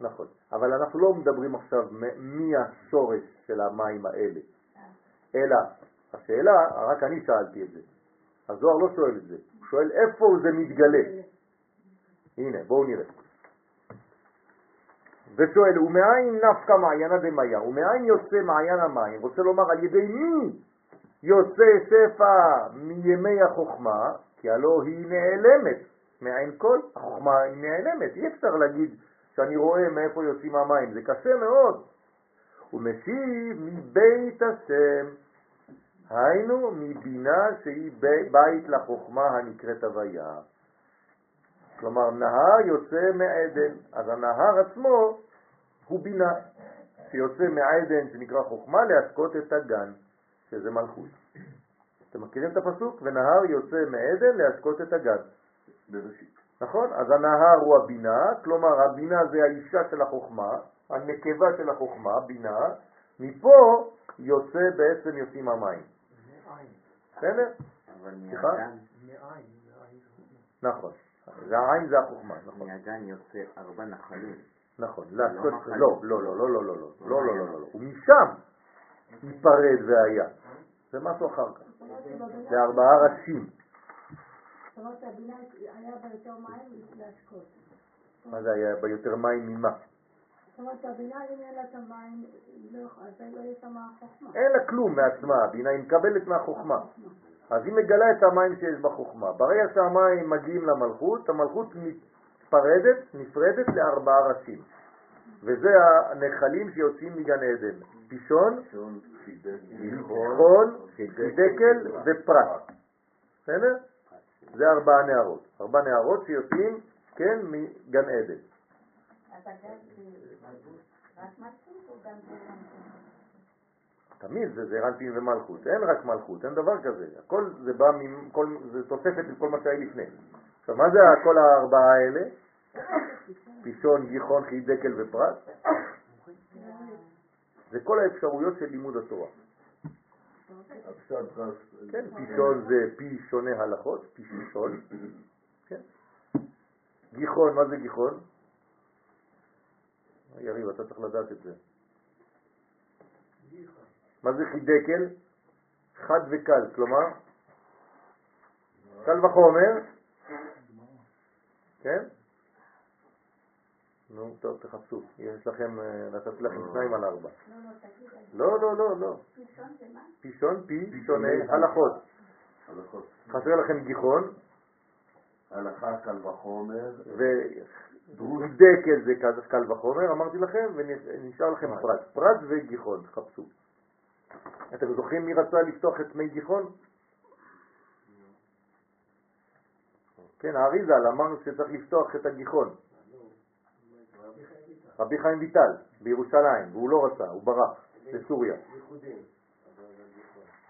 נכון. אבל אנחנו לא מדברים עכשיו מי השורש של המים האלה, אלא השאלה, רק אני שאלתי את זה. הזוהר לא שואל את זה, הוא שואל איפה זה מתגלה. הנה, בואו נראה. ושואל, ומאין נפקא מעיינה דמיה? ומאין יוצא מעיין המים? רוצה לומר, על ידי מי יוצא שפע מימי החוכמה? כי הלא היא נעלמת מעין כל. החוכמה היא נעלמת, אי אפשר להגיד שאני רואה מאיפה יוצאים המים, זה קשה מאוד. הוא משיב מבית השם, היינו מבינה שהיא בית לחוכמה הנקראת הוויה. כלומר, נהר יוצא מעדן, אז הנהר עצמו הוא בינה, שיוצא מעדן שנקרא חוכמה להשקות את הגן, שזה מלכות. אתם מכירים את הפסוק? ונהר יוצא מעדן להשקות את הגן. בראשית. נכון? אז הנהר הוא הבינה, כלומר הבינה זה האישה של החוכמה, הנקבה של החוכמה, בינה, מפה יוצא בעצם יוצאים המים. בסדר? אבל סליחה? נכון. זה העין זה החוכמה, נכון. מהגן יוצא ארבע נחלים. נכון. להשקות, מחלים. לא, לא, לא, לא, לא, לא, לא, לא, לא, לא, לא, לא. ומשם ייפרד והיה. זה משהו אחר כך. זה ארבעה ראשים. מה זה היה ביותר מים ממה? לא לא. אין לה כלום מעצמה, הבינה היא מקבלת מהחוכמה. אז היא מגלה את המים שיש בחוכמה. ברגע שהמים מגיעים למלכות, המלכות מתפרדת, נפרדת לארבעה ראשים. וזה הנחלים שיוצאים מגן עדן. פישון, גיחון, חידקל ופרט. בסדר? זה ארבעה נערות. ארבע נערות שיוצאים, כן, מגן עדן. תמיד זה זה רנטין ומלכות, אין רק מלכות, אין דבר כזה. הכל זה בא, מכל, זה תוספת מכל מה שהיה לפני. עכשיו, מה זה כל הארבעה האלה? פישון, גיחון, חידקל ופרט? זה כל האפשרויות של לימוד התורה. כן, פישון זה פי שונה הלכות, פי שישון. כן. גיחון, מה זה גיחון? יריב, אתה צריך לדעת את זה. מה זה חידקל? חד וקל, כלומר, קל וחומר, כן? נו, טוב, תחפשו, יש לכם, אה, נתתי לכם שניים על ארבע. לא, לא, לא, לא, לא, לא. פישון זה מה? פישון, פי, שונה, הלכות. הלכות. חסר לכם גיחון, הלכה קל וחומר, ודקל זה קל וחומר, אמרתי לכם, ונשאר לכם פרט. פרט וגיחון, חפשו. אתם זוכרים מי רצה לפתוח את מי גיחון? כן, האריזל, אמרנו שצריך לפתוח את הגיחון. רבי חיים ויטל, בירושלים, והוא לא רצה, הוא ברח לסוריה.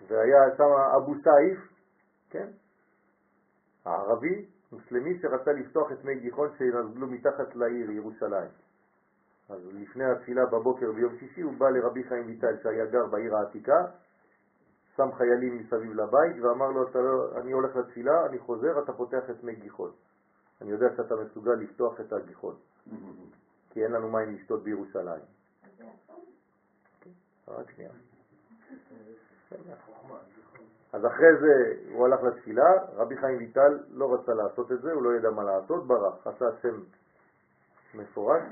והיה שם אבו סייף, כן? הערבי, מוסלמי, שרצה לפתוח את מי גיחון שנזלו מתחת לעיר ירושלים. אז לפני התפילה בבוקר ביום שישי הוא בא לרבי חיים ויטל שהיה גר בעיר העתיקה, שם חיילים מסביב לבית ואמר לו, אתה לא, אני הולך לתפילה, אני חוזר, אתה פותח את מי גיחון. אני יודע שאתה מסוגל לפתוח את הגיחון, כי אין לנו מים לשתות בירושלים. רק שנייה. אז אחרי זה הוא הלך לתפילה, רבי חיים ויטל לא רצה לעשות את זה, הוא לא ידע מה לעשות, ברח, עשה שם מפורש,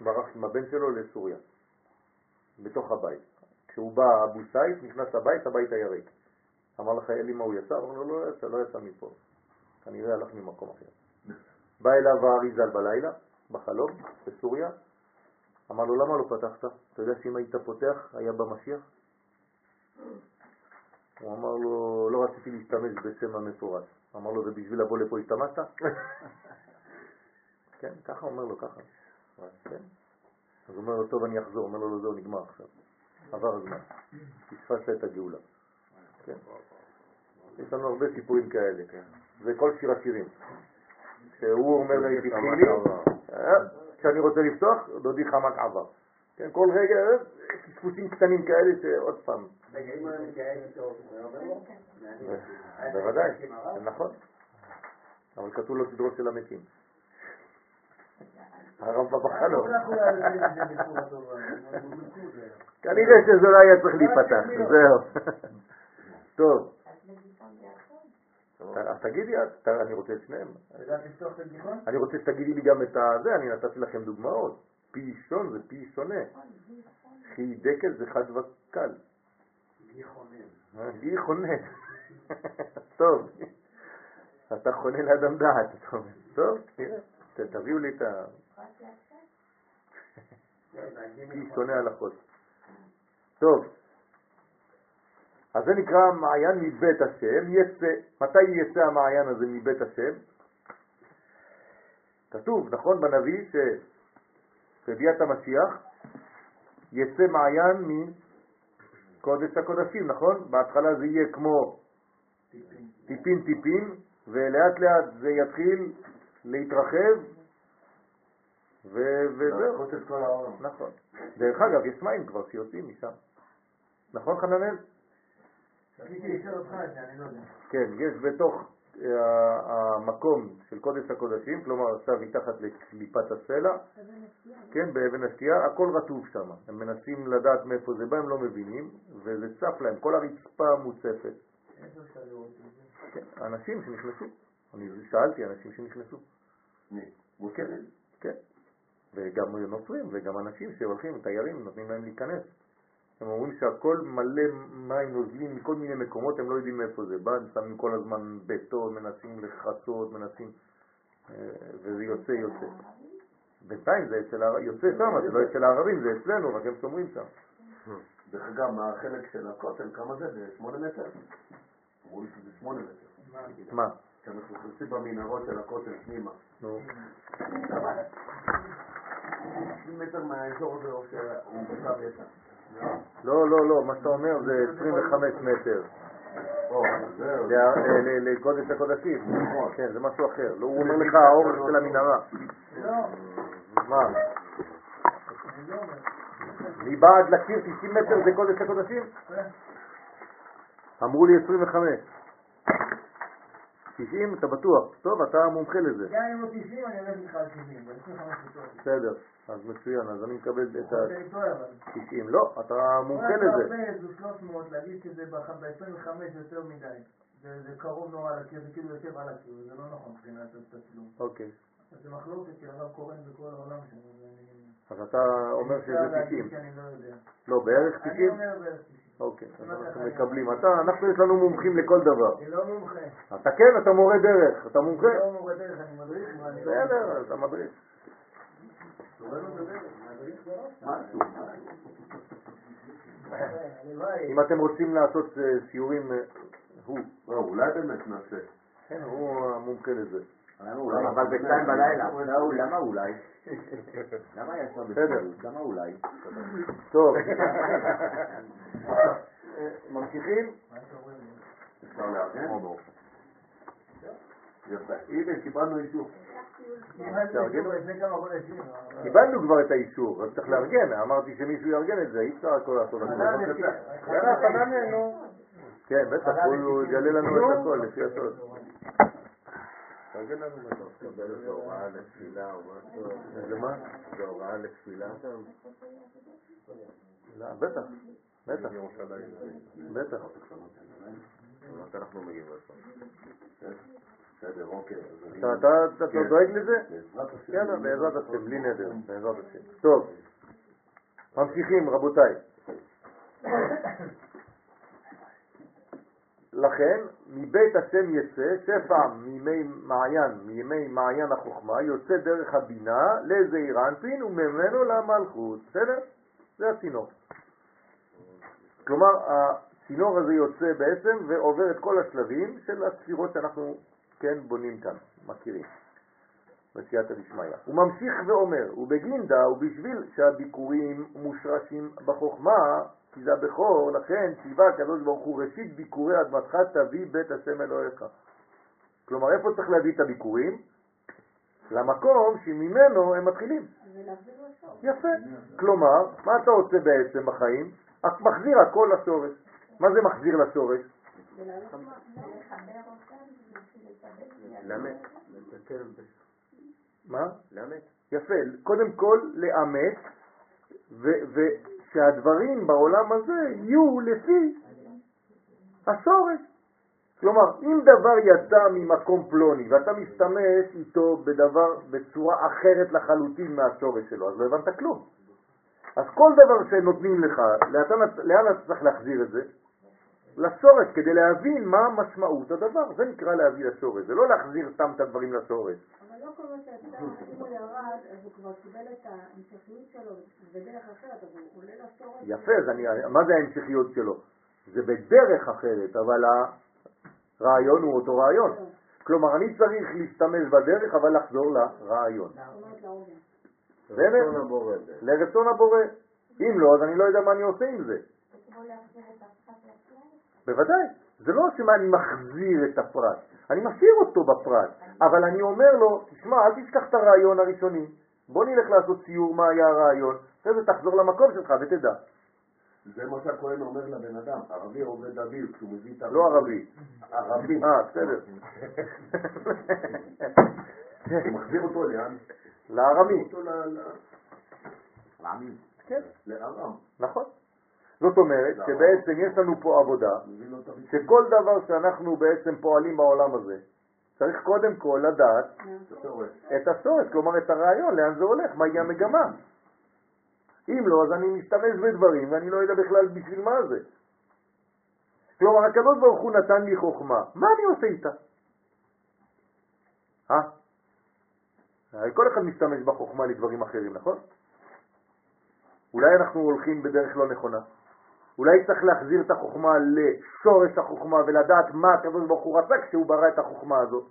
ברח עם הבן שלו לסוריה, בתוך הבית. כשהוא בא אבו סייף, נכנס לבית, הבית היה ריק. אמר לחיילים מה הוא יצא? אמר לו לא יצא, לא יצא מפה, כנראה הלך ממקום אחר. בא אליו האריזל בלילה, בחלום, בסוריה, אמר לו למה לא פתחת? אתה יודע שאם היית פותח היה במשיח? הוא אמר לו, לא רציתי להשתמש בשם המפורש. אמר לו, זה בשביל לבוא לפה השתמשת? כן, ככה אומר לו, ככה. כן. אז הוא אומר לו, טוב, אני אחזור. אומר לו, לא, זהו, נגמר עכשיו. עבר הזמן. פספסת את הגאולה. כן. יש לנו הרבה סיפורים כאלה. זה כל שיר השירים. כשהוא אומר לי, תתחילי, אה, כשאני רוצה לפתוח, דודי חמק עבר. כן, כל רגע, אה, פספוסים קטנים כאלה שעוד פעם. רגע, אם הוא היה איתו, לו? בוודאי, נכון. אבל כתוב לו סדרו של המתים. הרמב"ם בחלום. כנראה שזה לא היה צריך להיפתח, זהו. טוב. אז תגידי את, אני רוצה את שניהם. אני רוצה שתגידי לי גם את הזה, אני נתתי לכם דוגמאות. פי שון זה פי שונה. חי דקל זה חד וקל. היא חונן. טוב. אתה חונן לאדם דעת, אתה אומר. טוב, תראה, תביאו לי את ה... פי שונה הלכות. טוב. אז זה נקרא מעיין מבית השם, יצא, מתי יצא המעיין הזה מבית השם? כתוב, נכון, בנביא, שבביאת המשיח יצא מעיין מקודש הקודשים, נכון? בהתחלה זה יהיה כמו טיפין טיפין, ולאט לאט זה יתחיל להתרחב, וזהו. לעשות את כל העולם. נכון. דרך אגב, יש מים כבר שיוצאים משם. נכון, חננאל? רציתי לשאול אותך את זה, אני לא יודע. כן, יש בתוך אה, המקום של קודש הקודשים, כלומר עכשיו מתחת לקליפת הסלע, כן, באבן השתייה, הכל רטוב שם. הם מנסים לדעת מאיפה זה בא, הם לא מבינים, וזה צף להם, כל הרצפה מוצפת. איפה אפשר לראות את זה? כן, אנשים שנכנסו. אני שאלתי אנשים שנכנסו. מי? מוסלמים? כן. וגם נוצרים וגם אנשים שהולכים, תיירים, נותנים להם להיכנס. הם אומרים שהכל מלא מים נוזלים מכל מיני מקומות, הם לא יודעים מאיפה זה בא, הם שמים כל הזמן בטון, מנסים לחצות, מנסים, אה, וזה יוצא יוצא. בינתיים זה אצל הערבים, יוצא שם, זה לא אצל הערבים, זה אצלנו, רק הם שומרים שם. דרך אגב, מה החלק של הכותל, כמה זה? זה שמונה מטר? אמרו לי שזה שמונה מטר. מה? כשאנחנו נכנסים במנהרות של הכותל פנימה. נו? 20 מטר מהאזור הזה, או שהוא בקו יצא. לא, לא, לא, מה שאתה אומר זה 25 מטר. לקודש הקודשים. כן, זה משהו אחר. לא, הוא אומר לך האורך של המנהרה. לא, מה? מבעד לקיר 90 מטר זה קודש הקודשים? אמרו לי 25. 90, אתה בטוח. טוב, אתה המומחה לזה. גם אם לא 90, אני הולך איתך על 70, ב-25 בטוח. בסדר, אז מצוין, אז אני מקבל את שאני טועה, אבל... ה-90. לא, אתה מומחה אולי לזה. הרבה זה 300, להגיד שזה ב-25 זה יותר מדי. זה קרוב נורא לקיר, זה כאילו יושב על הקיר, זה לא נכון מבחינת התצלום. אוקיי. אז זה מחלוקת של הרב קורן בכל העולם שלו. ואני- אז אתה אומר אני שזה רוצה 90. להגיד שאני לא. לא, בערך אני 90? אומר בערך 90. אוקיי, אז אנחנו מקבלים. אתה, אנחנו יש לנו מומחים לכל דבר. אני לא מומחה. אתה כן, אתה מורה דרך. אתה מומחה? אני לא מורה דרך, אני מדריך, לא. בסדר, אתה מדריך. הלוואי. אם אתם רוצים לעשות אה, סיורים, אה, הוא, לא, אולי באמת נעשה. כן, הוא המומחה לזה. אבל בשתיים בלילה. למה אולי? למה ישר בצניעות? למה אולי? טוב. ממשיכים? אפשר לארגן? יפה. הנה, קיבלנו אישור. כבר את האישור, אז צריך לארגן, אמרתי שמישהו יארגן את זה, אי אפשר הכל לעשות נו. כן, בטח, הוא יגלה לנו את הכל לפי הסוד. תארגן לנו בסוף, תקבל איזה הוראה לתפילה או משהו. למה? איזה הוראה לתפילה. לא, בטח, בטח. בטח. מתי אנחנו מגיעים בסוף? בסדר, אוקיי. אז אתה- אתה אתה כן. דואג לזה? יאללה, בעזרת השם, בלי נדר, בעזרת השם. טוב, ממשיכים רבותיי. לכן, מבית השם יצא, שפע מימי מעיין, מימי מעיין החוכמה, יוצא דרך הבינה לזעיר אנפין וממנו למלכות. בסדר? זה הצינור. כלומר, הצינור הזה יוצא בעצם ועובר את כל השלבים של הספירות שאנחנו, כן, בונים כאן, מכירים. בסייעתא דשמיא. הוא ממשיך ואומר, ובגינדה ובשביל שהביקורים מושרשים בחוכמה, כי זה הבכור, לכן ציווה הקדוש ברוך הוא ראשית ביקורי אדמתך תביא בית השם אלוהיך. כלומר, איפה צריך להביא את הביקורים? למקום שממנו הם מתחילים. יפה. כלומר, מה אתה עושה בעצם בחיים? את מחזיר הכל לשורש. מה זה מחזיר לשורש? מה? לאמת. יפה. קודם כל לאמץ, ושהדברים בעולם הזה יהיו לפי השורש. כלומר, אם דבר יצא ממקום פלוני ואתה משתמש איתו בדבר בצורה אחרת לחלוטין מהשורש שלו, אז לא הבנת כלום. אז כל דבר שנותנים לך, לאן אתה צריך להחזיר את זה? לשורש, כדי להבין מה משמעות הדבר. זה נקרא להביא לשורש, זה לא להחזיר סתם את הדברים לשורש. מה שאתה, אם הוא ירד, אז הוא כבר קיבל את ההמשכיות שלו בדרך אחרת, אז הוא עולה לשורש. יפה, אז אני, מה זה ההמשכיות שלו? זה בדרך אחרת, אבל הרעיון הוא אותו רעיון. כלומר, אני צריך להשתמש בדרך, אבל לחזור לרעיון. אומרת. בסדר? הבורא. לרצון הבורא. אם לא, אז אני לא יודע מה אני עושה עם זה. זה כמו להחזיר את הפחת לכלל. בוודאי. זה לא שמה אני מחזיר את הפרט, אני משאיר אותו בפרט, אבל אני אומר לו, תשמע, אל תשכח את הרעיון הראשוני, בוא נלך לעשות ציור מה היה הרעיון, אחרי זה תחזור למקום שלך ותדע. זה מה שהכהן אומר לבן אדם, ערבי עובד אביב, כשהוא מביא את לא ערבי. ערבי. אה, בסדר. הוא מחזיר אותו לאן? לארמי. אותו ל- ל- לעמים. כן, לארם. נכון. זאת אומרת שבעצם יש לנו פה עבודה, הריצוי. שכל דבר שאנחנו בעצם פועלים בעולם הזה, צריך קודם כל לדעת. את השורש, כלומר את הרעיון, לאן זה הולך, מהי המגמה. אם לא, אז אני משתמש בדברים ואני לא יודע בכלל בשביל מה זה. כלומר, הקדוש ברוך הוא נתן לי חוכמה, מה אני עושה איתה? אה? הרי כל אחד משתמש בחוכמה לדברים אחרים, נכון? אולי אנחנו הולכים בדרך לא נכונה. אולי צריך להחזיר את החוכמה לשורש החוכמה ולדעת מה הקדוש ברוך הוא רצה כשהוא ברא את החוכמה הזאת.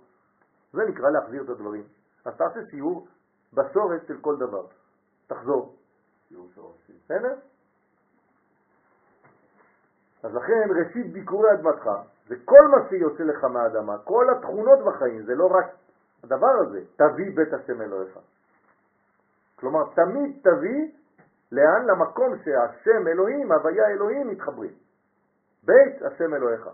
זה נקרא להחזיר את הדברים. אז תעשה סיור בשורש של כל דבר. תחזור. בסדר? אז לכן ראשית ביקורי אדמתך זה כל מה שיוצא לך מהאדמה, כל התכונות בחיים, זה לא רק הדבר הזה, תביא בית השם אלוהיך. כלומר, תמיד תביא לאן? למקום שהשם אלוהים, הוויה אלוהים מתחברים. בית השם אלוהיך.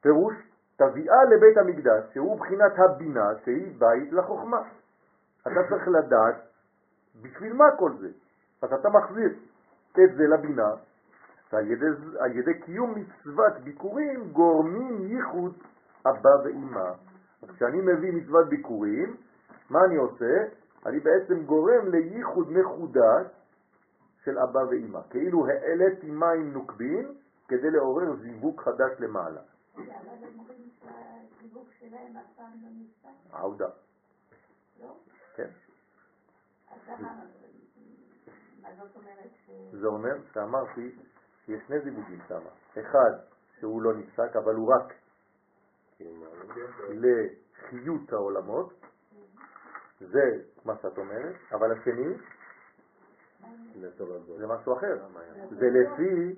פירוש, תביאה לבית המקדש, שהוא בחינת הבינה, שהיא בית לחוכמה. אתה צריך לדעת בשביל מה כל זה. אז אתה מחזיר את זה לבינה, ועל ידי, ידי קיום מצוות ביקורים גורמים ייחוד אבא ואמא. אז כשאני מביא מצוות ביקורים, מה אני עושה? אני בעצם גורם לייחוד מחודש של אבא ואמא. כאילו העליתי מים נוקבים כדי לעורר זיווג חדש למעלה. פעם לא? כן. זה אומר שאמרתי שיש שני זיווגים שם. אחד שהוא לא נפסק, אבל הוא רק חיות העולמות, זה מה שאת אומרת, אבל השני זה משהו אחר. זה לפי,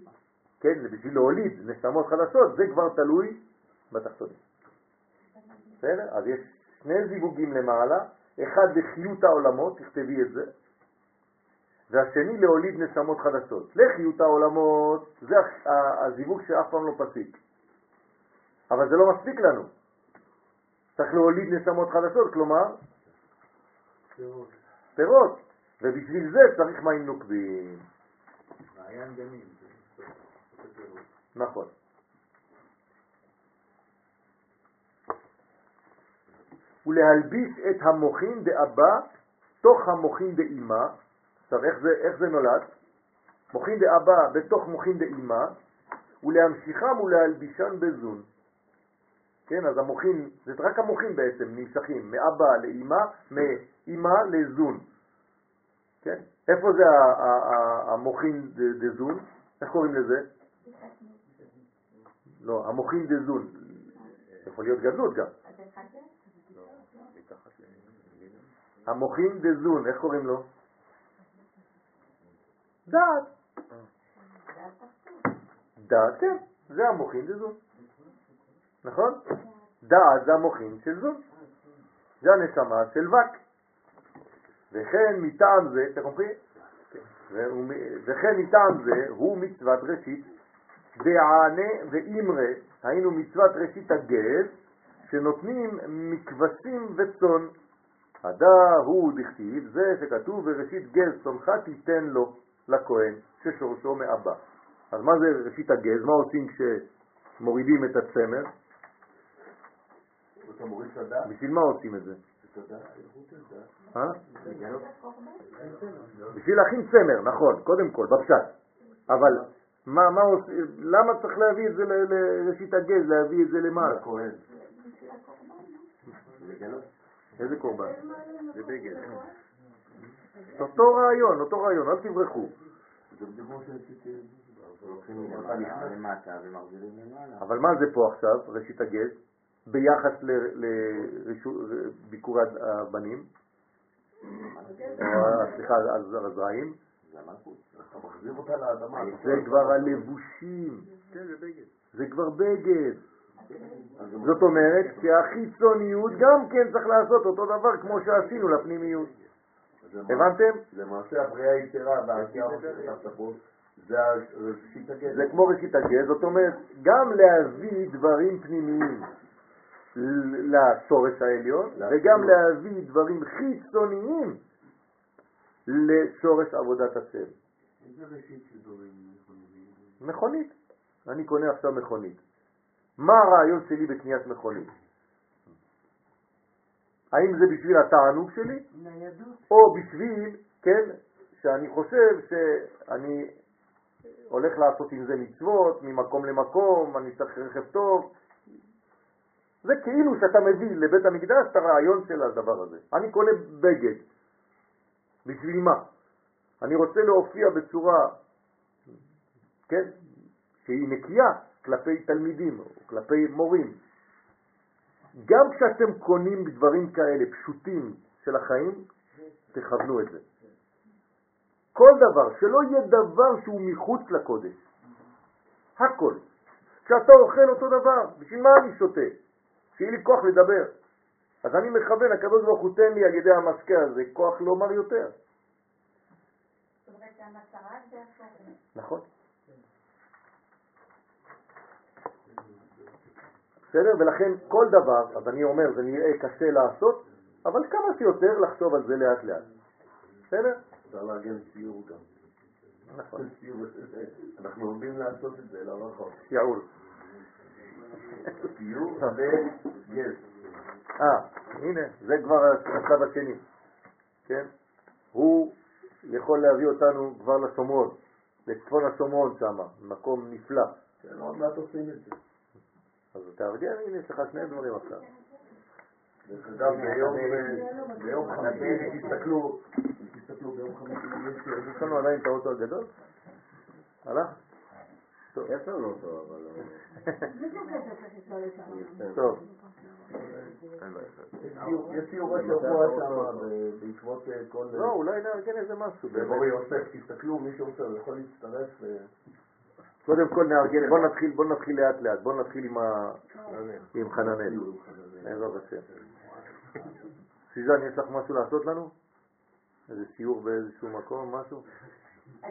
כן, בשביל להוליד נשמות חדשות, זה כבר תלוי בתחתונים. בסדר? אז יש שני זיווגים למעלה, אחד לחיות העולמות, תכתבי את זה, והשני להוליד נשמות חדשות. לחיות העולמות, זה הזיווג שאף פעם לא פסיק. אבל זה לא מספיק לנו. צריך להוליד נשמות חדשות, כלומר, פירות. ובשביל זה צריך מים נוקבים. מעיין גנים. נכון. ולהלביש את המוחין דאבא תוך המוחין דאימה. עכשיו, איך זה, איך זה נולד? מוחין דאבא בתוך מוחין דאימה, ולהמשיכם ולהלבישן בזון. כן, אז המוחין, זה רק המוחין בעצם נמשכים, מאבא לאימא, מאימא לזון. כן? איפה זה המוחין דזון? איך קוראים לזה? לא, המוחין דזון. יכול להיות גדלות גם. המוחין דזון, איך קוראים לו? דעת. דעת, כן, זה המוחין דזון. נכון? דעת זה המוחין של זון. זה הנשמה של וק. וכן מטעם זה, אתה קומפרי? וכן מטעם זה הוא מצוות ראשית דענה ואימרה, היינו מצוות ראשית הגז, שנותנים מכבשים וצאן. הדה הוא דכתיב, זה שכתוב בראשית גז צונך תיתן לו לכהן, ששורשו מאבא. אז מה זה ראשית הגז? מה עושים כשמורידים את הצמר? בשביל מה עושים את זה? אה? בשביל להכין צמר, נכון, קודם כל, בפשט. אבל מה, מה עושים, למה צריך להביא את זה לראשית הגז, להביא את זה למעלה? איזה קורבן? זה בגד. אותו רעיון, אותו רעיון, אל תברחו. אבל מה זה פה עכשיו, ראשית הגז? ביחס לביקור הבנים, סליחה, הזרעים, זה כבר הלבושים, זה כבר בגד. זאת אומרת שהחיצוניות גם כן צריך לעשות אותו דבר כמו שעשינו לפנימיות. הבנתם? למעשה הבריאה יתרה והעשייה זה ראשית הגז. זה כמו ראשית הגז, זאת אומרת, גם להביא דברים פנימיים לשורש העליון, וגם להביא דברים חיצוניים לשורש עבודת הצל. איזה ראשית של דברים מכונית. אני קונה עכשיו מכונית. מה הרעיון שלי בקניית מכונית? האם זה בשביל התענוג שלי? ניידות. או בשביל, כן, שאני חושב שאני הולך לעשות עם זה מצוות, ממקום למקום, אני צריך רכב טוב, זה כאילו שאתה מביא לבית המקדש את הרעיון של הדבר הזה. אני קונה בגד. בשביל מה? אני רוצה להופיע בצורה, כן, שהיא נקייה כלפי תלמידים או כלפי מורים. גם כשאתם קונים דברים כאלה פשוטים של החיים, תכוונו את זה. כל דבר, שלא יהיה דבר שהוא מחוץ לקודש. הכל. כשאתה אוכל אותו דבר, בשביל מה אני שותה? שיהיה לי כוח לדבר. אז אני מכוון, הקדוש ברוך הוא תן לי על ידי המשקה הזה כוח לומר יותר. נכון. בסדר? ולכן כל דבר, אז אני אומר, זה נראה קשה לעשות, אבל כמה שיותר לחשוב על זה לאט לאט. בסדר? אפשר לארגן סיור גם. נכון. אנחנו עומדים לעשות את זה, לא רחוק. שיעור. סיור וגז. אה, הנה, זה כבר השלב השני, כן? הוא יכול להביא אותנו כבר לשומרון, לצפון השומרון שם, מקום נפלא. כן, עוד מעט עושים את זה. אז תארגן, הנה יש לך שני דברים עכשיו. דרך אגב, ביום חמישי, תסתכלו, תסתכלו ביום חמישי, יש לנו עדיין את האוטו הגדול? הלך? יש לנו אותו, אבל... טוב. יש ציור השבוע שם בעקבות אה, כל... לא, אולי נארגן איזה משהו. בבורי יוסף, תסתכלו, מי שרוצה, הוא יכול להצטרף. אה, קודם כל נארגן, בוא נתחיל, בוא נתחיל לאט לאט, בוא נתחיל עם ה- עם חננאל. בעזרת השם. סיזן, יש לך משהו לעשות לנו? איזה סיור באיזשהו מקום, משהו?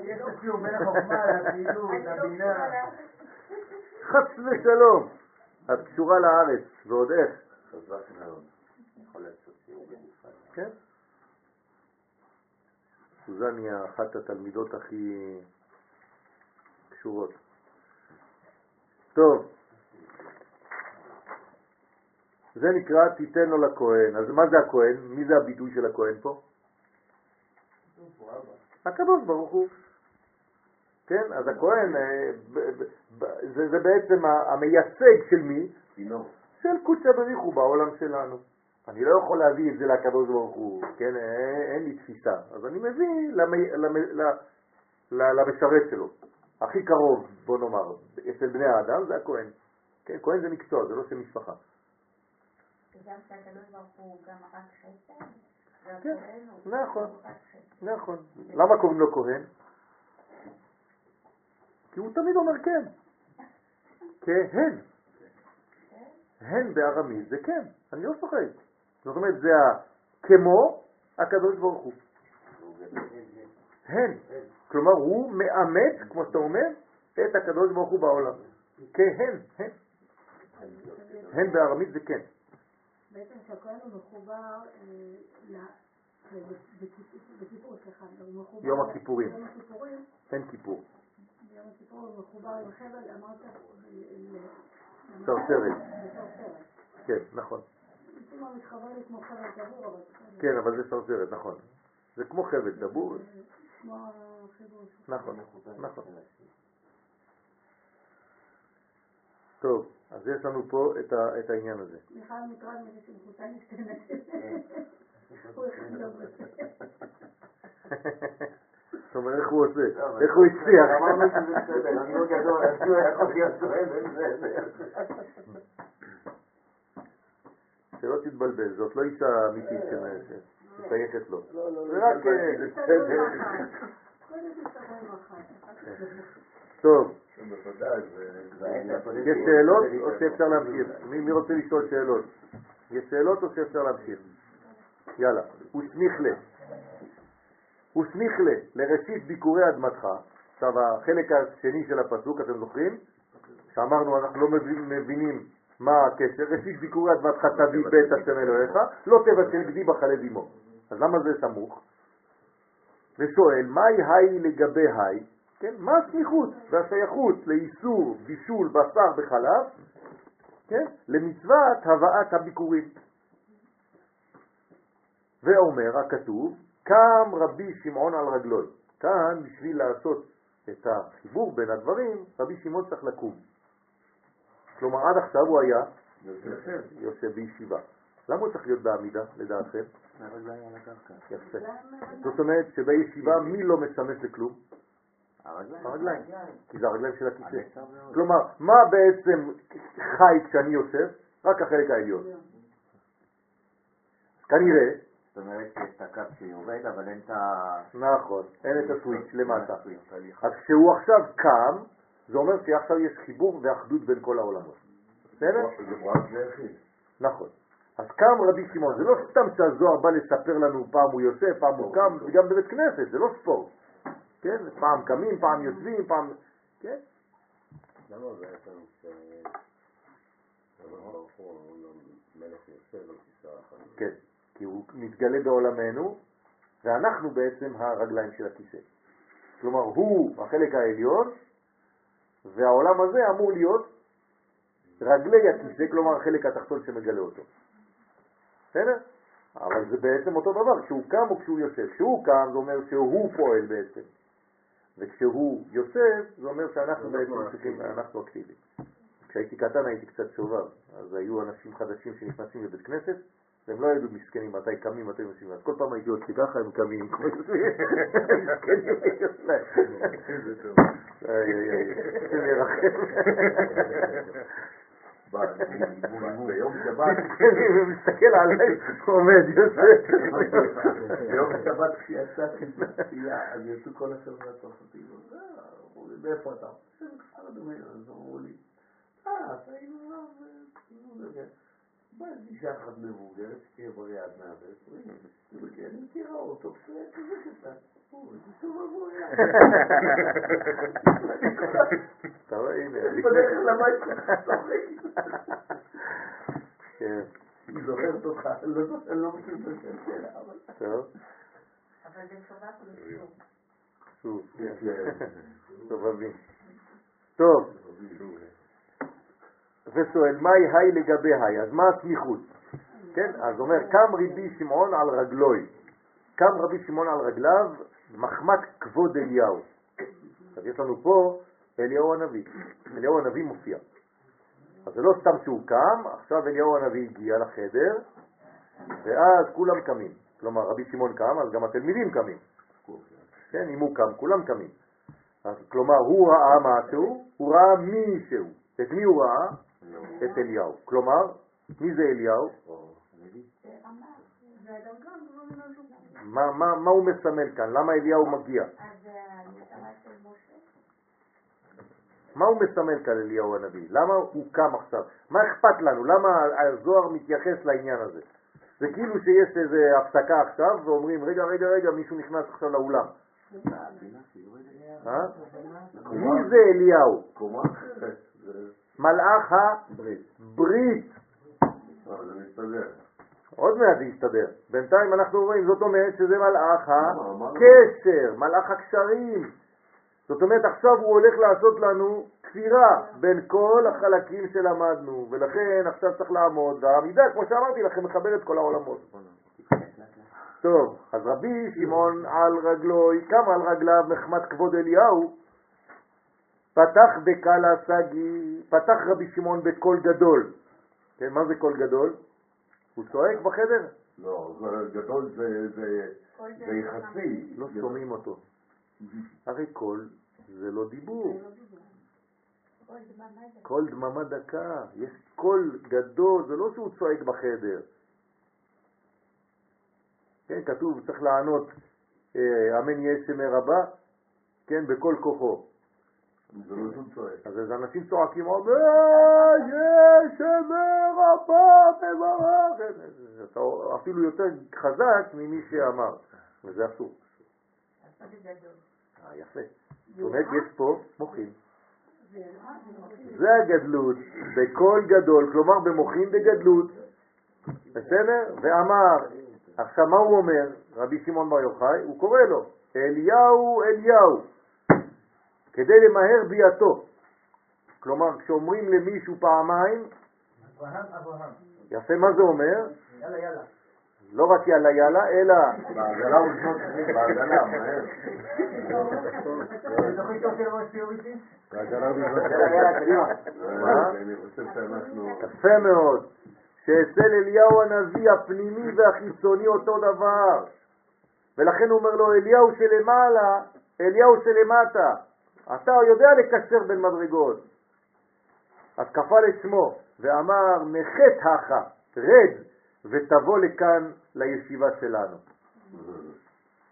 יש לו ציור בין החוכמה לפעילות, לבינה. חס ושלום! את קשורה לארץ, ועוד איך. חזק מאוד. יכול לעשות סיור בנפרד. כן. סוזן היא אחת התלמידות הכי קשורות. טוב, זה נקרא תיתן לו לכהן. אז מה זה הכהן? מי זה הביטוי של הכהן פה? הקדוש ברוך הוא. כן, אז הכהן אה, זה, זה בעצם המייצג של מי? צינור. של קודשא בריחו בעולם שלנו. אני לא יכול להביא את זה לקדוש ברוך הוא, כן, אין, אין לי תפיסה. אז אני מביא למי, למשרת שלו. הכי קרוב, בוא נאמר, אצל בני האדם זה הכהן. כן, כהן זה מקצוע, זה לא שם משפחה. וגם שהקדוש ברוך הוא גם רק חסד, כן, נכון. נכון. למה קוראים לו כהן? כי הוא תמיד אומר כן. כהן. הן בארמית זה כן, אני לא צוחק. זאת אומרת, זה כמו הקדוש ברוך הוא. הן. כלומר, הוא מאמץ, כמו שאתה אומר, את הקדוש ברוך הוא בעולם. כהן, הן. הן בארמית זה כן. בעצם שהכהן הוא מחובר אה, בכיפור, סליחה, הוא מחובר... יום הכיפורים. יום הכיפורים, אין כיפור. ביום הכיפור הוא מחובר עם חבל, אמרת, שרשרת. לשרשרת. כן, נכון. כן, אבל זה שרשרת, נכון. זה כמו חבל דבור. של... נכון, נכון. טוב, אז יש לנו פה את, ה, את העניין הזה. מטרד מזה נשתנת. בזה. זאת אומרת, איך הוא עושה? איך הוא הצליח? אמרנו שזה בסדר, אני לא גדול, אז הוא יכול להיות טוען. שלא תתבלבל, זאת לא אישה אמיתית ששייכת לו. לא, לא, זה לא, רק... אה. טוב, בוודאי. יש שאלות או שאפשר להמשיך? מי מי רוצה לשאול שאלות? יש שאלות או שאפשר להמשיך? יאללה. וסמיך ל. וסמיך ל, לראשית ביקורי אדמתך. עכשיו החלק השני של הפסוק, אתם זוכרים? שאמרנו אנחנו לא מבינים מה הקשר, ראשית ביקורי אדמתך תביא בית השם אלוהיך, לא תבשל גדי בחלב עמו. אז למה זה סמוך? ושואל, מהי היי לגבי היי? כן? מה הסמיכות והשייכות לאיסור בישול בשר בחלב, כן? למצוות הבאת הביקורים. ואומר הכתוב, קם רבי שמעון על רגלוי. כאן, בשביל לעשות את החיבור בין הדברים, רבי שמעון צריך לקום. כלומר, עד עכשיו הוא היה יושב בישיבה. למה הוא צריך להיות בעמידה, לדעתכם? יפה. זאת אומרת שבישיבה מי לא משמש לכלום? הרגליים. הרגליים. כי זה הרגליים של הכיסא. כלומר, מה בעצם חי כשאני יושב? רק החלק העליון. אז כנראה, זאת אומרת שיש את הקו שעובד, אבל אין את ה... נכון, אין את הסוויץ' למטה. אז כשהוא עכשיו קם, זה אומר שעכשיו יש חיבור ואחדות בין כל העולמות. בסדר? זה זה יחיד. נכון. אז קם רבי שמעון, זה לא סתם שהזוהר בא לספר לנו פעם הוא יושב, פעם הוא קם, וגם בבית כנסת, זה לא ספורט. כן? פעם קמים, פעם יושבים, פעם... כן? למה בעצם? כן, כי הוא מתגלה בעולמנו, ואנחנו בעצם הרגליים של הכיסא. כלומר, הוא החלק העליון, והעולם הזה אמור להיות רגלי הכיסא, כלומר החלק התחתון שמגלה אותו. בסדר? אבל זה בעצם אותו דבר, כשהוא קם או כשהוא יושב. כשהוא קם זה אומר שהוא פועל בעצם, וכשהוא יושב זה אומר שאנחנו בעצם צריכים, אנחנו אקטיביים. כשהייתי קטן הייתי קצת שובב, אז היו אנשים חדשים שנכנסים לבית כנסת, והם לא ידעו מסכנים מתי קמים, מתי יושבים, אז כל פעם הייתי עושה ככה, הם קמים, מסכנים, יש להם. איי, איי, ירחם. ביום שבת, ומסתכל עליי, עומד, יוסף. ביום שבת כשיצאתי לצפייה, אז יצאו כל החברה הצרפתים, אמרו לי, מאיפה אתה? אז אמרו לי, אה, אתה היינו רב, באה אישה אחת מבוגרת, שתהיה בריאה עד 120, אני מכירה אותו, כשהוא כזה קטן. אתה רואה, הנה. בדרך לבית. כן, היא זוכרת אותך, אני לא אני לא מכיר את השם שלה, אבל... טוב, אבל זה. כן. סובבים. טוב, ושואל, מהי היי לגבי היי? אז מה הסמיכות? כן, אז אומר, קם רבי שמעון על רגלוי. קם רבי שמעון על רגליו, מחמת כבוד אליהו. עכשיו יש לנו פה אליהו הנביא. אליהו הנביא מופיע. אז זה לא סתם שהוא קם, עכשיו אליהו הנביא הגיע לחדר, ואז כולם קמים. כלומר, רבי שמעון קם, אז גם התלמידים קמים. כן, אם הוא קם, כולם קמים. אז, כלומר, הוא ראה משהו, הוא ראה מי שהוא. את מי הוא ראה? את אליהו. כלומר, מי זה אליהו? מה, מה, מה הוא מסמל כאן? למה אליהו מגיע? מה הוא מסמל כאן אליהו הנביא? למה הוא קם עכשיו? מה אכפת לנו? למה הזוהר מתייחס לעניין הזה? זה כאילו שיש איזו הפסקה עכשיו ואומרים, רגע, רגע, רגע, מישהו נכנס עכשיו לאולם. אה? מי זה אליהו? מלאך הברית. אה, זה מסתדר. עוד מעט זה יסתדר. בינתיים אנחנו רואים, זאת אומרת שזה מלאך אמרנו. הקשר, מלאך הקשרים. זאת אומרת, עכשיו הוא הולך לעשות לנו כפירה בין כל החלקים שלמדנו, ולכן עכשיו צריך לעמוד, והעמידה, כמו שאמרתי לכם, מחבר את כל העולמות. טוב, אז רבי שמעון על רגלו, קם על רגליו מחמת כבוד אליהו, פתח בקלא סגי, פתח רבי שמעון בקול גדול. כן, מה זה קול גדול? הוא צועק בחדר? לא, זה גדול זה- זה זה יחסי. לא שומעים אותו. הרי קול זה לא דיבור. כל דממה זה קול דממה דקה. יש קול גדול, זה לא שהוא צועק בחדר. כן, כתוב, צריך לענות, אה, אמן יהיה שמי רבה, כן, בכל כוחו. אז אנשים צועקים, אמן יהיה שמי רבה מברך. אתה אפילו יותר חזק ממי שאמר, וזה אסור. אה, יפה. זאת אומרת, יש פה מוחין. זה הגדלות, בקול גדול, כלומר במוחין בגדלות. בסדר? ואמר, עכשיו מה הוא אומר, רבי שמעון בר יוחאי? הוא קורא לו, אליהו אליהו, כדי למהר ביאתו. כלומר, כשאומרים למישהו פעמיים, אברהם, אברהם. יפה מה זה אומר? יאללה, יאללה. לא רק יאללה יאללה, אלא בעגלה הוא לבנות בעגלה, מהר. יפה מאוד. שאצל אליהו הנביא הפנימי והחיצוני אותו דבר. ולכן הוא אומר לו, אליהו שלמעלה, אליהו שלמטה. אתה יודע לקשר בין מדרגות. אז כפה לשמו ואמר, מחט הכה, רד ותבוא לכאן לישיבה שלנו.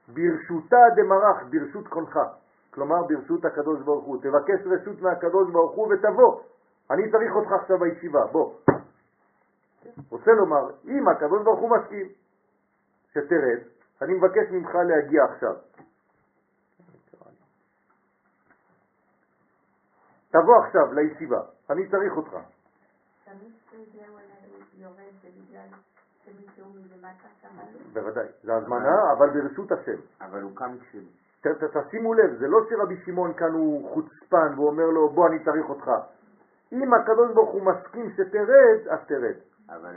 ברשותה דמרח, ברשות קונך. כלומר, ברשות הקדוש ברוך הוא. תבקש רשות מהקדוש ברוך הוא ותבוא. אני צריך אותך עכשיו בישיבה, בוא. רוצה לומר, אם הקדוש ברוך הוא מסכים שתרד, אני מבקש ממך להגיע עכשיו. תבוא עכשיו לישיבה, אני צריך אותך. בוודאי, זה הזמנה, אבל ברשות השם. אבל הוא קם כש... ת- ת- תשימו לב, זה לא שרבי שמעון כאן הוא חוצפן ואומר לו, בוא אני צריך אותך. אם הקדוש ברוך הוא מסכים שתרד, אז תרד. אבל...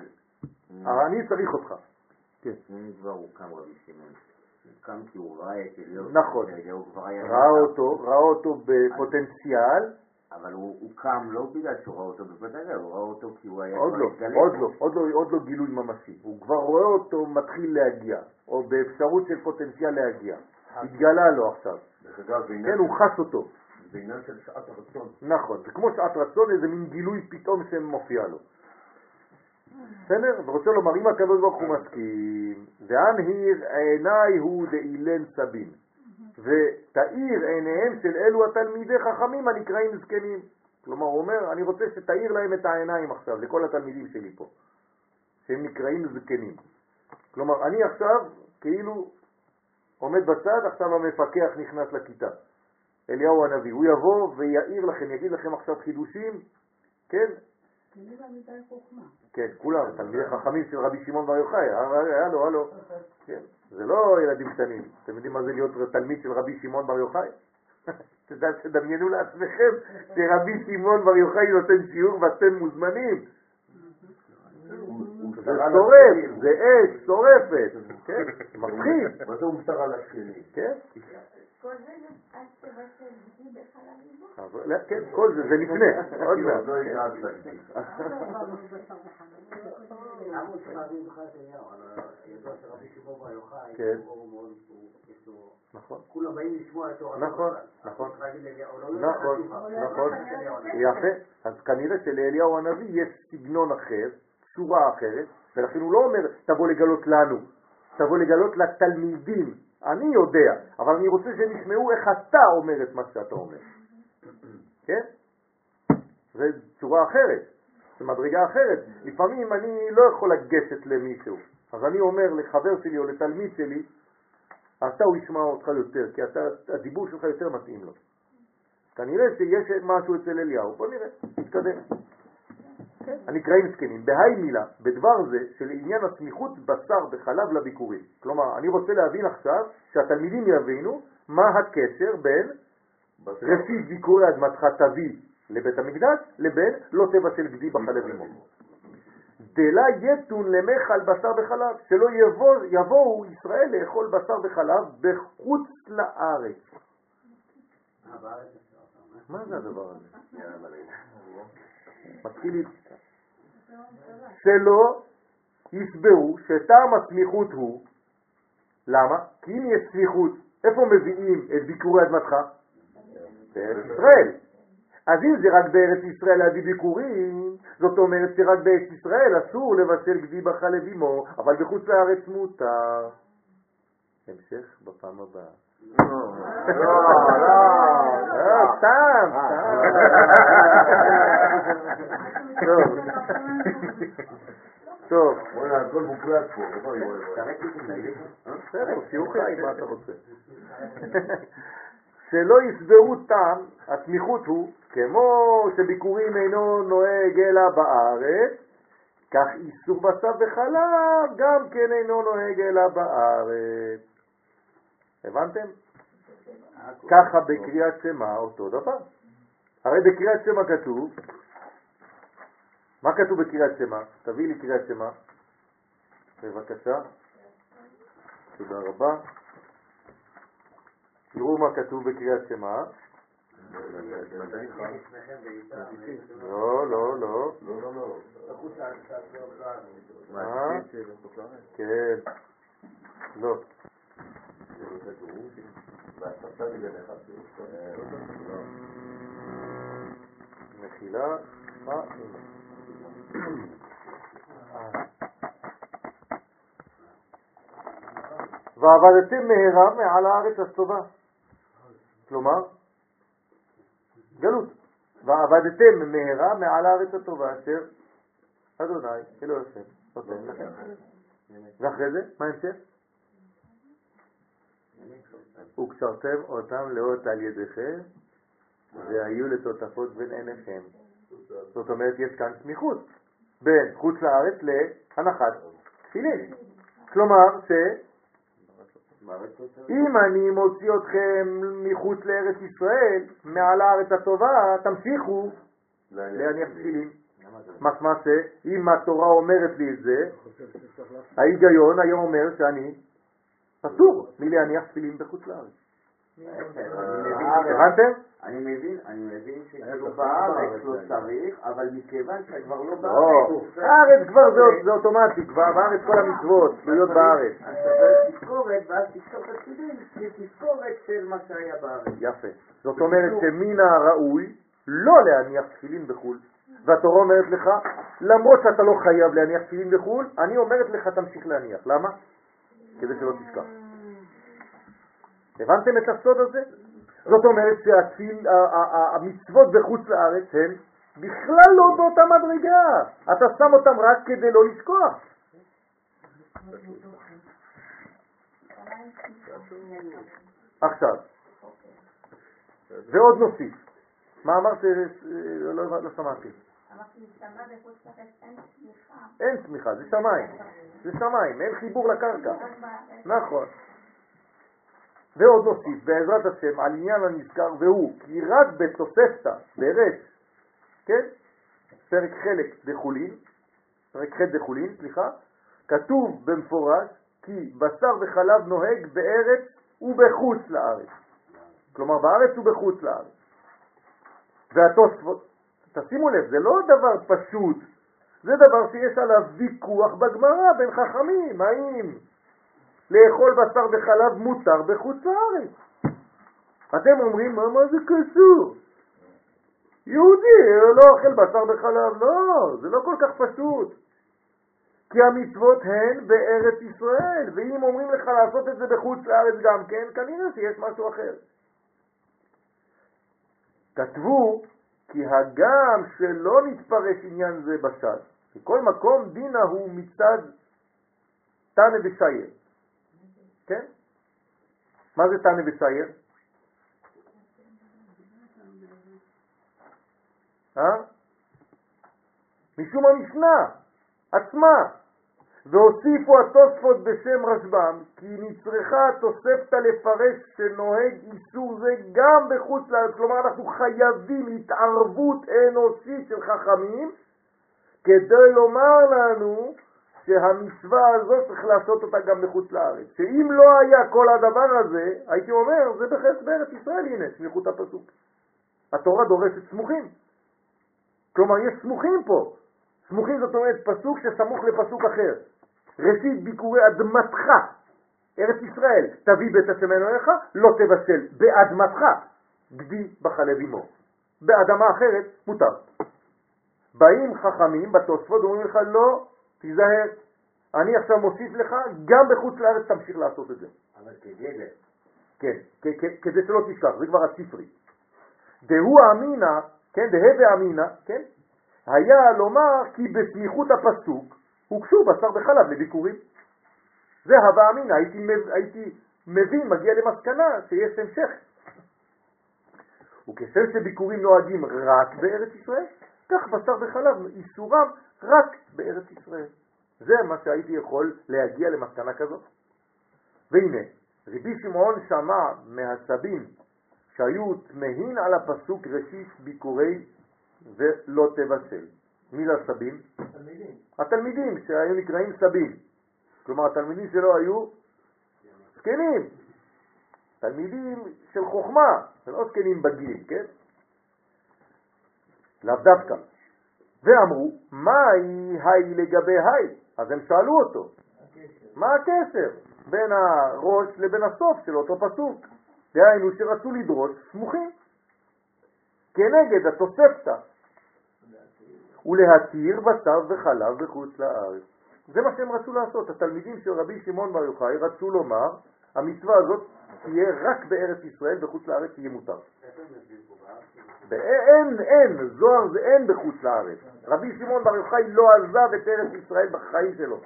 אבל אני צריך אותך. אם כבר הוא קם רבי שמעון. קם כי הוא ראה את אליהו. נכון. ראה אותו, ראה אותו בפוטנציאל, אבל הוא הוא קם לא בגלל שהוא ראה אותו בפתגה, הוא ראה אותו כי הוא היה... עוד לא, התגלה עוד. לא, עוד לא, עוד לא גילוי ממשי. הוא כבר רואה אותו מתחיל להגיע, או באפשרות של פוטנציאל להגיע. התגלה לו עכשיו. כן, הוא חס אותו. זה עניין של שעת הרצון. נכון, זה כמו שעת רצון, איזה מין גילוי פתאום שמופיע לו. בסדר? ורוצה לומר, אם הקדוש ברוך הוא מסכים, והנהיר עיניי הוא דאילן סבין, ותאיר עיניהם של אלו התלמידי חכמים הנקראים זקנים. כלומר, הוא אומר, אני רוצה שתאיר להם את העיניים עכשיו, לכל התלמידים שלי פה, שהם נקראים זקנים. כלומר, אני עכשיו כאילו עומד בצד, עכשיו המפקח נכנס לכיתה. אליהו הנביא, הוא יבוא ויעיר לכם, יגיד לכם עכשיו חידושים, כן? כן, כולם, תלמידי חכמים של רבי שמעון בר יוחאי, הלו, הלו, כן, זה לא ילדים קטנים, אתם יודעים מה זה להיות תלמיד של רבי שמעון בר יוחאי? תדמיינו לעצמכם שרבי שמעון בר יוחאי נותן שיעור ואתם מוזמנים. זה שורף, זה אש, שורפת, כן, מפחיד. מה זה הוא מסר על השני? כן, כל זה עד ליבו. אבל- לא, כן, כל זה, זה לפני, עוד מעט. לא בכלל כן. נכון, כולם באים לשמוע את תורתו. נכון, בכלל. נכון. לא, לא, נכון, לא, נכון. יפה. אז כנראה שלאליהו הנביא יש סגנון אחר, צורה אחרת, ולכן הוא לא אומר תבוא לגלות לנו, תבוא לגלות לתלמידים. אני יודע, אבל אני רוצה שהם ישמעו איך אתה אומר את מה שאתה אומר. כן? זו צורה אחרת, זו מדרגה אחרת. לפעמים אני לא יכול לגשת למישהו, אז אני אומר לחבר שלי או לתלמיד שלי, אתה הוא ישמע אותך יותר, כי אתה, הדיבור שלך יותר מתאים לו. כנראה שיש משהו אצל אליהו, בוא נראה, נתקדם. הנקראים זקנים. בהי מילה, בדבר זה שלעניין הסמיכות בשר בחלב לביקורים. כלומר, אני רוצה להבין עכשיו, שהתלמידים יבינו מה הקשר בין ראשית ביקורי אדמתך תביא לבית המקדש, לבין לא תבשל גדי בחלב עמו. דלה יתון למכל בשר בחלב, שלא יבוא, יבואו ישראל לאכול בשר בחלב בחוץ לארץ. מה זה הדבר הזה? מתחיל. שלא יסברו שטעם הסמיכות הוא, למה? כי אם יש סמיכות, איפה מביאים את ביקורי אדמתך? בארץ ישראל. אז אם זה רק בארץ ישראל להביא ביקורים, זאת אומרת שרק בארץ ישראל אסור לבשל גדי בחלב עמו, אבל בחוץ לארץ מותר. המשך בפעם הבאה. לא, אה, סתם, סתם. טוב. וואלה, הכל מוקלט פה. בסדר, שיעור חי, מה אתה רוצה? שלא יסברו טעם, הסמיכות הוא, כמו שביקורים אינו נוהג אלא בארץ, כך איסור בשר וחלב גם כן אינו נוהג אלא בארץ. הבנתם? ככה בקריאת שמע אותו דבר. הרי בקריאת שמע כתוב, מה כתוב בקריאת שמע? תביא לי קריאת שמע. בבקשה. תודה רבה. תראו מה כתוב בקריאת שמע. לא, לא, לא. לא, לא, לא. והספסל בגניך. מחילה. מה? ועבדתם מהרה מעל הארץ הטובה. כלומר, גלות. ועבדתם מהרה מעל הארץ הטובה אשר אדוני אלוהיכם נותן לכם. ואחרי זה, מה ההמשך? וקשרתם אותם לאות על ידיכם והיו לטוטפות בין עיניכם. זאת אומרת, יש כאן סמיכות בין חוץ לארץ להנחת תפילין. כלומר, שאם אני מוציא אתכם מחוץ לארץ ישראל, מעל הארץ הטובה, תמשיכו להניח תפילין. משמע שאם התורה אומרת לי את זה, ההיגיון היום אומר שאני אסור מלהניח תפילין בחוץ לארץ. הבנתם? אני מבין, אני מבין שכאילו בארץ לא צריך, אבל מכיוון שכבר לא לא, בארץ, הארץ כבר זה- אוטומטי, כבר בארץ כל המצוות תלויות בארץ. אז תקבל תזכורת, ואז תפתור את התפילין, תזכורת של מה שהיה בארץ. יפה. זאת אומרת שמן הראוי לא להניח תפילין בחו"ל. והתורה אומרת לך, למרות שאתה לא חייב להניח תפילין בחו"ל, אני אומרת לך תמשיך להניח. למה? כדי שלא תשכח. הבנתם את הסוד הזה? זאת אומרת שהתפיל, ה- ה- ה- המצוות בחוץ לארץ הן בכלל לא באותה מדרגה. אתה שם אותם רק כדי לא לשכוח. עכשיו, ועוד נוסיף. מה אמרת? לא, לא, לא שמעתי. אין צמיחה, זה שמיים. זה שמיים, אין חיבור לקרקע. נכון. ועוד נוסיף, בעזרת השם, על עניין הנזכר, והוא, כי רק בתוספתא, ברש, כן? פרק חלק דחולין, פרק ח' דחולין, סליחה, כתוב במפורש כי בשר וחלב נוהג בארץ ובחוץ לארץ. כלומר, בארץ ובחוץ לארץ. והתוספות, תשימו לב, זה לא דבר פשוט, זה דבר שיש עליו ויכוח בגמרא בין חכמים, האם לאכול בשר וחלב מותר בחוץ לארץ. אתם אומרים, מה, מה זה קשור? יהודי לא אוכל בשר וחלב, לא, זה לא כל כך פשוט. כי המצוות הן בארץ ישראל, ואם אומרים לך לעשות את זה בחוץ לארץ גם כן, כנראה שיש משהו אחר. כתבו כי הגם שלא נתפרש עניין זה בש"ס, בכל מקום דינה הוא מצד תנא ושייר. כן? מה זה תנא ושייר? אה? משום המשנה עצמה. והוסיפו התוספות בשם רשב"ם, כי נצרכה התוספתא לפרש שנוהג איסור זה גם בחוץ לארץ. כלומר, אנחנו חייבים התערבות אנושית של חכמים כדי לומר לנו שהמצווה הזאת צריך לעשות אותה גם בחוץ לארץ. שאם לא היה כל הדבר הזה, הייתי אומר, זה בחץ בארץ ישראל, הנה, סמיכות הפסוק. התורה דורשת סמוכים. כלומר, יש סמוכים פה. סמוכים זאת אומרת פסוק שסמוך לפסוק אחר. ראשית ביקורי אדמתך, ארץ ישראל, תביא בית השם אלוהיך, לא תבשל באדמתך, גדי בחלב עמו. באדמה אחרת מותר. באים חכמים בתוספות ואומרים לך לא, תיזהר, אני עכשיו מוסיף לך, גם בחוץ לארץ תמשיך לעשות את זה. אבל כגדר. כן, כ- כ- כדי שלא תשכח, זה כבר הספרי. דהו אמינא, כן, דהא ואמינא, כן, היה לומר כי בסמיכות הפסוק הוגשו בשר וחלב לביקורים. זה הווה אמינא, הייתי, הייתי מבין, מגיע למסקנה שיש המשך. וכשם שביקורים נוהגים רק בארץ ישראל, כך בשר וחלב איסורם רק בארץ ישראל. זה מה שהייתי יכול להגיע למסקנה כזאת. והנה, רבי שמעון שמע מהסבים שהיו תמהין על הפסוק ראשית ביקורי ולא תבשל. מי זה הסבים? תלמידים. התלמידים שהיו נקראים סבים. כלומר, התלמידים שלו היו זקנים. תלמידים של חוכמה, לא זקנים בגיל, כן? לאו דווקא. ואמרו, מהי היי לגבי היי? אז הם שאלו אותו. מה הקשר בין הראש לבין הסוף של אותו פסוק? דהיינו שרצו לדרוש סמוכים כנגד התוספתא ולהתיר בשר וחלב בחוץ לארץ. זה מה שהם רצו לעשות. התלמידים של רבי שמעון בר יוחאי רצו לומר, המצווה הזאת תהיה רק בארץ ישראל, בחוץ לארץ יהיה מותר. אין, אין, זוהר זה אין בחוץ לארץ. רבי שמעון בר יוחאי לא עזב את ארץ ישראל בחיים שלו.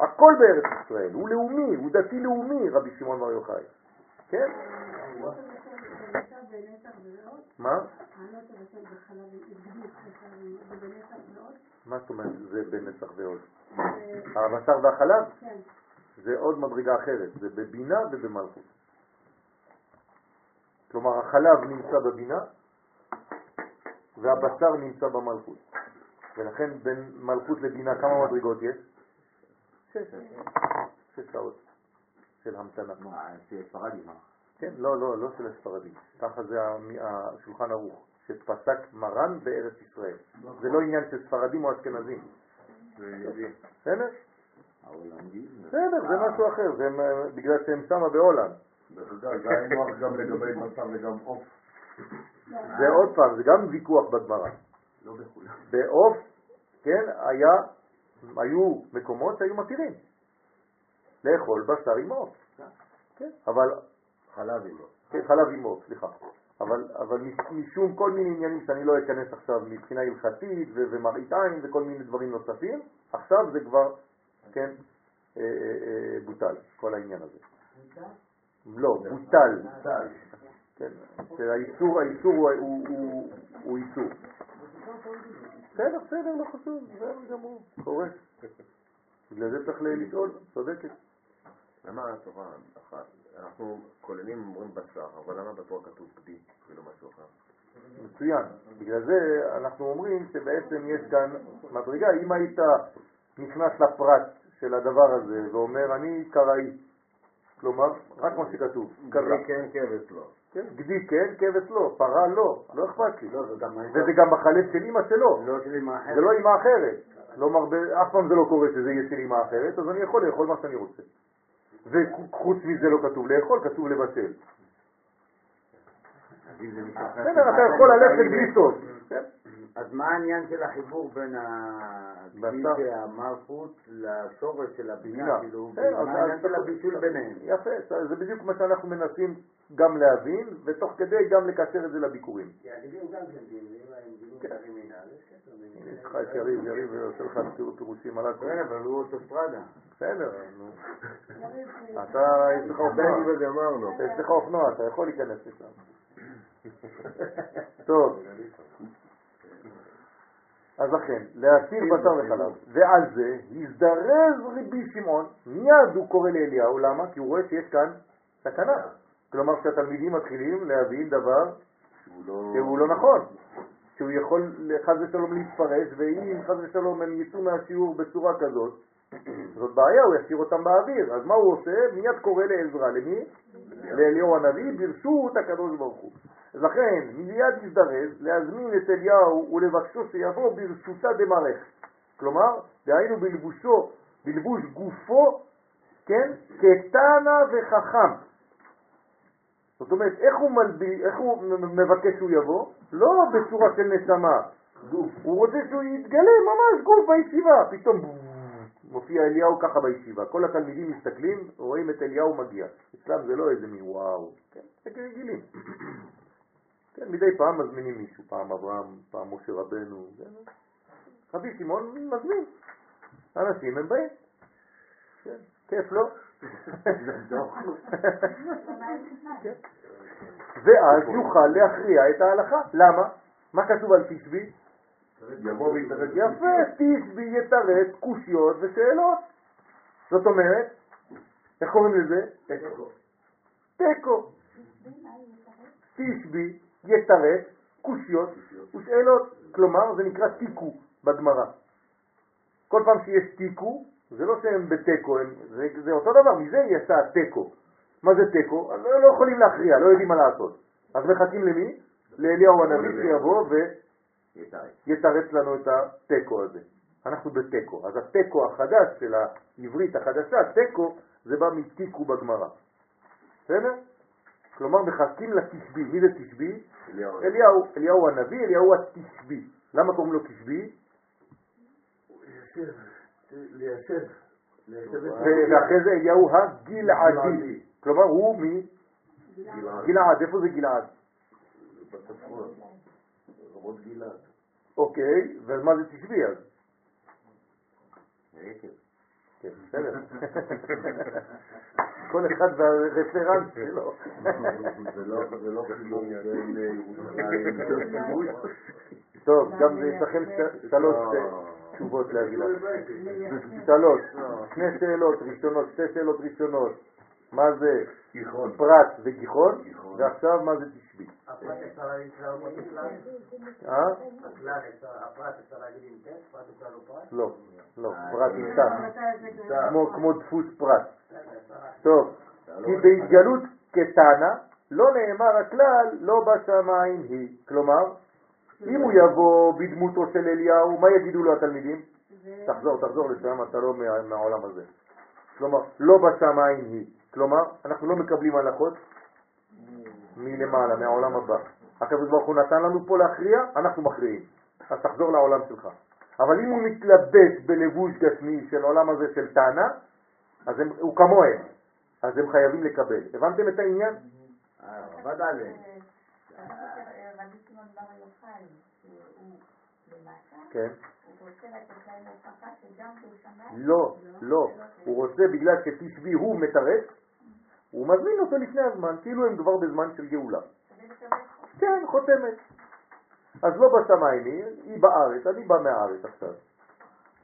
הכל בארץ ישראל, הוא לאומי, הוא דתי לאומי, רבי שמעון בר יוחאי. כן? מה? מה זאת אומרת זה בנסח ועוד? הבשר והחלב? זה עוד מדרגה אחרת, זה בבינה ובמלכות. כלומר החלב נמצא בבינה והבשר נמצא במלכות. ולכן בין מלכות לבינה כמה מדרגות יש? שש. שש שעות של המתנה. מה, זה ספרדי, מה? כן, לא, לא, לא של הספרדים. ככה זה השולחן ערוך, שפסק מרן בארץ ישראל. זה לא עניין של ספרדים או אשכנזים. בסדר? בסדר, זה משהו אחר, זה בגלל שהם שמה בהולנד. זה היה נוח גם לגבי בשר וגם עוף. זה עוד פעם, זה גם ויכוח בגמרא. לא בכולם. בעוף, כן, היה, היו מקומות שהיו מתירים לאכול בשר עם עוף. כן, אבל, חלב עמו. כן, חלב עם עוף, סליחה. אבל, אבל מש- משום כל מיני עניינים שאני לא אכנס עכשיו מבחינה הלכתית ומראית עין וכל מיני דברים נוספים, עכשיו זה כבר, כן, אה, אה, אה, בוטל, כל העניין הזה. לא, בוטל. כן, האיסור הוא, הוא, הוא, הוא איסור. בסדר, בסדר, לא חשוב, בסדר גמור, קורה. בגלל זה צריך לשאול, צודקת. למה התורה אחת? אנחנו כוללים אומרים בשר, אבל למה בתורה כתוב גדי ולא משהו אחר? מצוין. בגלל זה אנחנו אומרים שבעצם יש כאן מדרגה, אם היית נכנס לפרט של הדבר הזה ואומר אני קראי, כלומר, רק מה שכתוב, קרא. גדי כן, כבש לא. כן, גדי כן, כבש לא, פרה לא, לא אכפת לי. לא, זה גם... וזה גם בחלק של אמא שלו, לא של אמא אחרת. זה לא אמא אחרת. לא אף פעם זה לא קורה שזה יהיה של אמא אחרת, אז אני יכול לאכול מה שאני רוצה. וחוץ מזה לא כתוב לאכול, כתוב אחר... בסדר, אתה יכול ללכת בלי סוף. כן? אז מה העניין של החיבור בין בשר. והמלכות לשורש של הבינה? בינה. כאילו, מה העניין של הבישול ביניהם? יפה, זה בדיוק מה שאנחנו מנסים גם להבין, ותוך כדי גם לקשר את זה לביקורים. כי הגדים גם כן דיונים, הם דיונים כן. מינהל, יש קשר בין- הנה, יש לך את יריב, יריב עושה לך פירוש- פירושים על הכל. כן, אבל הוא אוטוסטרדה. בסדר, נו. אתה, יש לך אופנוע. יש לך אופנוע, אתה יכול להיכנס לשם. טוב. אז לכן, להסיר בשר וחלב, ועל זה הזדרז רבי שמעון, מיד הוא קורא לאליהו, למה? כי הוא רואה שיש כאן סכנה. כלומר שהתלמידים מתחילים להבין דבר שהוא לא נכון, שהוא יכול חס ושלום להתפרש, ואם חס ושלום הם יצאו מהשיעור בצורה כזאת, זאת בעיה, הוא ישאיר אותם באוויר. אז מה הוא עושה? מיד קורא לעזרה. למי? לאליהו הנביא, ברשות הקדוש ברוך הוא. אז לכן, מיד יזדרז להזמין את אליהו ולבקשו שיבוא ברשותה דמרך. כלומר, דהיינו בלבושו, בלבוש גופו, כן, קטנה וחכם. זאת אומרת, איך הוא, מלבי, איך הוא מבקש שהוא יבוא? לא בצורה של נשמה. גוף. הוא רוצה שהוא יתגלה ממש גוף בישיבה. פתאום מופיע אליהו ככה בישיבה. כל התלמידים מסתכלים, רואים את אליהו מגיע. אצלם זה לא איזה מי וואו. כן, זה רגילים. כן, מדי פעם מזמינים מישהו. פעם אברהם, פעם משה רבנו. רבי שמעון מזמין. אנשים הם באים. כן, כיף, לא? ואז יוכל להכריע את ההלכה. למה? מה כתוב על תשבי? יבוא ויתרץ. יפה, תשבי יתרץ קושיות ושאלות. זאת אומרת, איך קוראים לזה? תיקו. תשבי יתרץ קושיות ושאלות. כלומר, זה נקרא תיקו בגמרא. כל פעם שיש תיקו, זה לא שהם בתיקו, הם- זה, זה אותו דבר, מזה יצא תיקו. מה זה תיקו? לא, לא יכולים להכריע, לא יודעים מה לעשות. אז מחכים למי? לאליהו הנביא שיבוא ויתרץ לנו את התיקו הזה. אנחנו בתיקו. אז התיקו החדש של העברית החדשה, תיקו, זה בא מתיקו בגמרא. בסדר? כלומר מחכים לתשבי. מי זה תשבי? אליהו, אליהו הנביא, אליהו התשבי. למה קוראים לו תשבי? ליישב, ואחרי זה אליהו הגלעדי. כלומר הוא מגלעד. איפה זה גלעד? בצפון. רמות גלעד. אוקיי, ומה זה תשבי אז? כן, בסדר. כל אחד והרפרנס שלו. זה לא זה לא בין ירושלים. טוב, גם זה יש לכם שלוש אה, תשובות להגיד לך. שלוש, שני שאלות ראשונות, שתי שאלות ראשונות. מה זה. פרט וגיחון, ועכשיו מה זה תשבי. הפרט אפשר להגיד? אה? הכלל אפשר, הפרט אפשר להגיד עם טקסט, פרט אפשר לא פרט? לא, לא, פרט עם תא, כמו דפוס פרט. טוב, כי בהתגלות כתנא, לא נאמר הכלל, לא בשמיים היא. כלומר, אם הוא יבוא בדמותו של אליהו, מה יגידו לו התלמידים? תחזור, תחזור לשם, אתה לא מה- מהעולם הזה. כלומר, לא בשמיים היא. כלומר, אנחנו לא מקבלים הנחות מלמעלה, מהעולם הבא. הקדוש ברוך הוא נתן לנו פה להכריע, אנחנו מכריעים. אז תחזור לעולם שלך. אבל אם הוא מתלבש בלבוש גשמי של עולם הזה של טענה, אז הם, הוא כמוהם, אז הם חייבים לקבל. הבנתם את העניין? ודאי. רבי שמעון בר יוחאי, שהוא למטה, כן. הוא רוצה לתת להם הוכחה שגם בשמיים... לא, לא. הוא רוצה בגלל שתשבי הוא מתרץ, הוא מזמין אותו לפני הזמן, כאילו הם כבר בזמן של גאולה. כן, חותמת. אז לא בשמיים היא, היא בארץ, אני בא מהארץ עכשיו.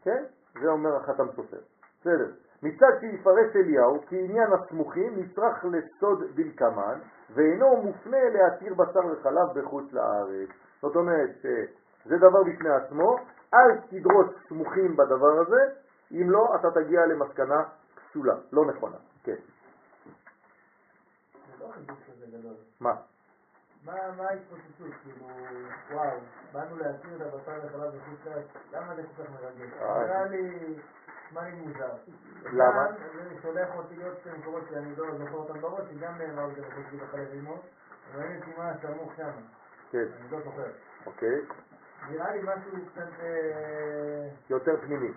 כן? זה אומר החתם סופר. בסדר. מצד שיפרש אליהו כי עניין הסמוכים נצרך לסוד דלקמן ואינו מופנה להתיר בשר וחלב בחוץ לארץ. זאת אומרת שזה דבר בפני עצמו, אל תדרוש סמוכים בדבר הזה, אם לא אתה תגיע למסקנה פסולה, לא נכונה. כן. זה לא חידוש כזה גדול. מה? מה מה ההתפוצצות? כאילו, וואו, באנו להתיר את הבשר וחלב בחוץ לארץ, למה זה כל כך מרגש? אה. נראה לי, נשמע לי מוזר. למה? כאן, זה שולח אותי להיות שתי מקומות שאני לא זוכר אותם בראש, שגם נאמר זה בחוץ ללמוד, ומעניין אותי מה השמוך שם, כן, אני לא זוכר. אוקיי. נראה לי משהו קצת... אה, יותר פנימי.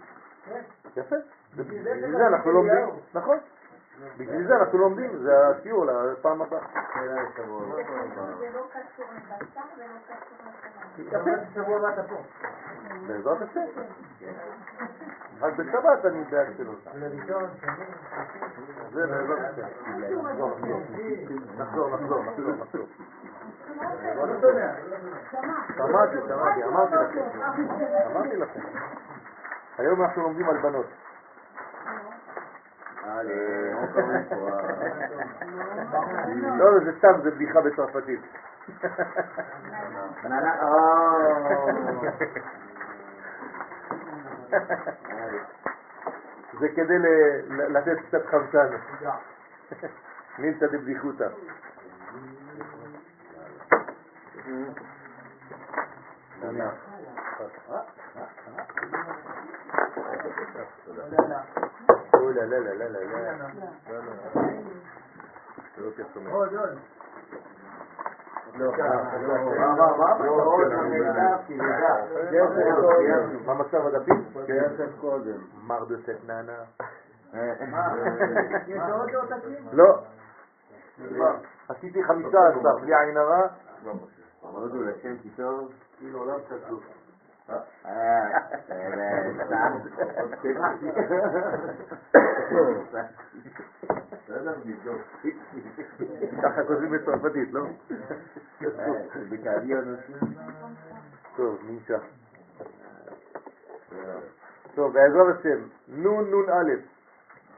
כן, יפה. בשביל זה אנחנו לומדים. נכון. בשביל זה אנחנו לומדים, זה השיעור לפעם הבאה. בעזרת השם. רק בשבת אני. ולראשון, שני, זה בעזרת השם. נחזור, נחזור, נחזור, נחזור. שמעתי, שמעתי, אמרתי לכם. אמרתי לכם. היום אנחנו לומדים על בנות. לא, זה סתם, זה בדיחה בצרפתית. זה כדי לתת קצת חמצן. נילתא דבדיחותא. אוי, לא, לא, לא, לא, לא, לא. זה לא פרסומת. עוד, עוד. לא, לא, מה מצב הדפים? כסף קודם. מר דה סטננה. יש עוד עותקים? לא. עשיתי חמישה עשר, בלי עין הרע. אמרו לו לשם קיצור. כאילו עולם שקוף. ככה כותבים בצרפתית, לא? טוב, נמשך. טוב, בעזרת השם, נון נון א',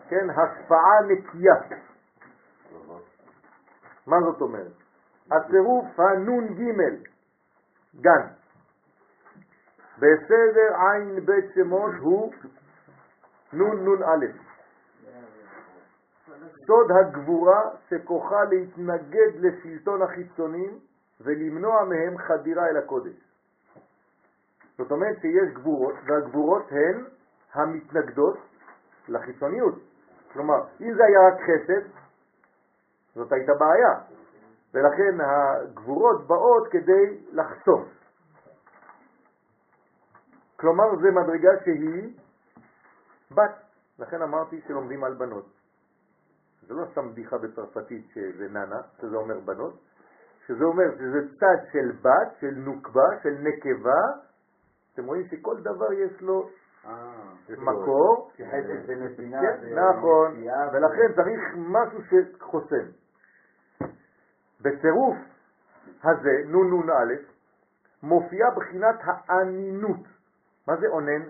כן, השפעה נקייה. מה זאת אומרת? הצירוף הנון ג' גן. בסדר עין בית שמות הוא נון נון א'. סוד הגבורה שכוחה להתנגד לשלטון החיצונים ולמנוע מהם חדירה אל הקודש. זאת אומרת שיש גבורות, והגבורות הן המתנגדות לחיצוניות. כלומר, אם זה היה רק חסד, זאת הייתה בעיה. ולכן הגבורות באות כדי לחסום. כלומר, זה מדרגה שהיא בת. לכן אמרתי שלומדים על בנות. זה לא סתם בדיחה בצרפתית שזה ננה, שזה אומר בנות, שזה אומר שזה צד של בת, של נוקבה, של נקבה. אתם רואים שכל דבר יש לו מקור. שחסד ונתינה. כן, זה נכון, ולכן צריך משהו שחוסם. בצירוף הזה, נון נון א', מופיעה בחינת האנינות. מה זה אונן?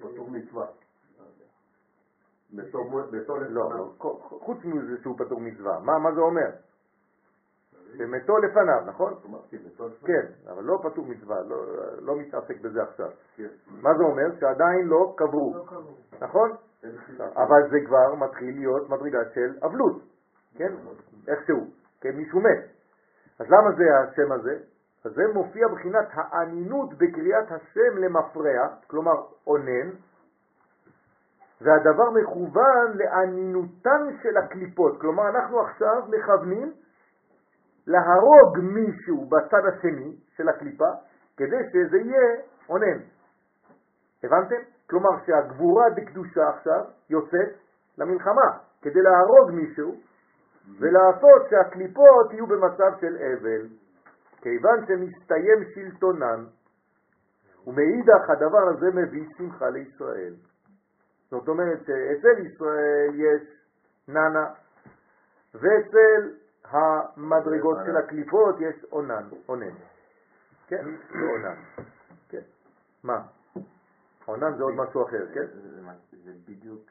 פטור מצווה. לא, חוץ מזה שהוא פטור מצווה. מה, מה זה אומר? שמתו לפניו, נכון? בתור כן, אבל לא פטור מצווה, לא, לא מתעסק בזה עכשיו. כן. מה זה אומר? שעדיין לא קברו, לא. נכון? אבל זה כבר מתחיל להיות מדרגה של אבלות, כן? איכשהו. כן, מישהו מת. אז למה זה השם הזה? אז זה מופיע בחינת האנינות בקריאת השם למפרע, כלומר אונן, והדבר מכוון לאנינותן של הקליפות, כלומר אנחנו עכשיו מכוונים להרוג מישהו בצד השני של הקליפה, כדי שזה יהיה אונן. הבנתם? כלומר שהגבורה בקדושה עכשיו יוצאת למלחמה, כדי להרוג מישהו ולעשות שהקליפות יהיו במצב של אבל, כיוון שמסתיים שלטונן, ומאידך הדבר הזה מביא שמחה לישראל. זאת אומרת שאצל ישראל יש ננה, ואצל המדרגות של הקליפות יש עונן, עונן. כן, זה עונן. כן. מה? עונן זה עוד משהו אחר, כן? זה בדיוק,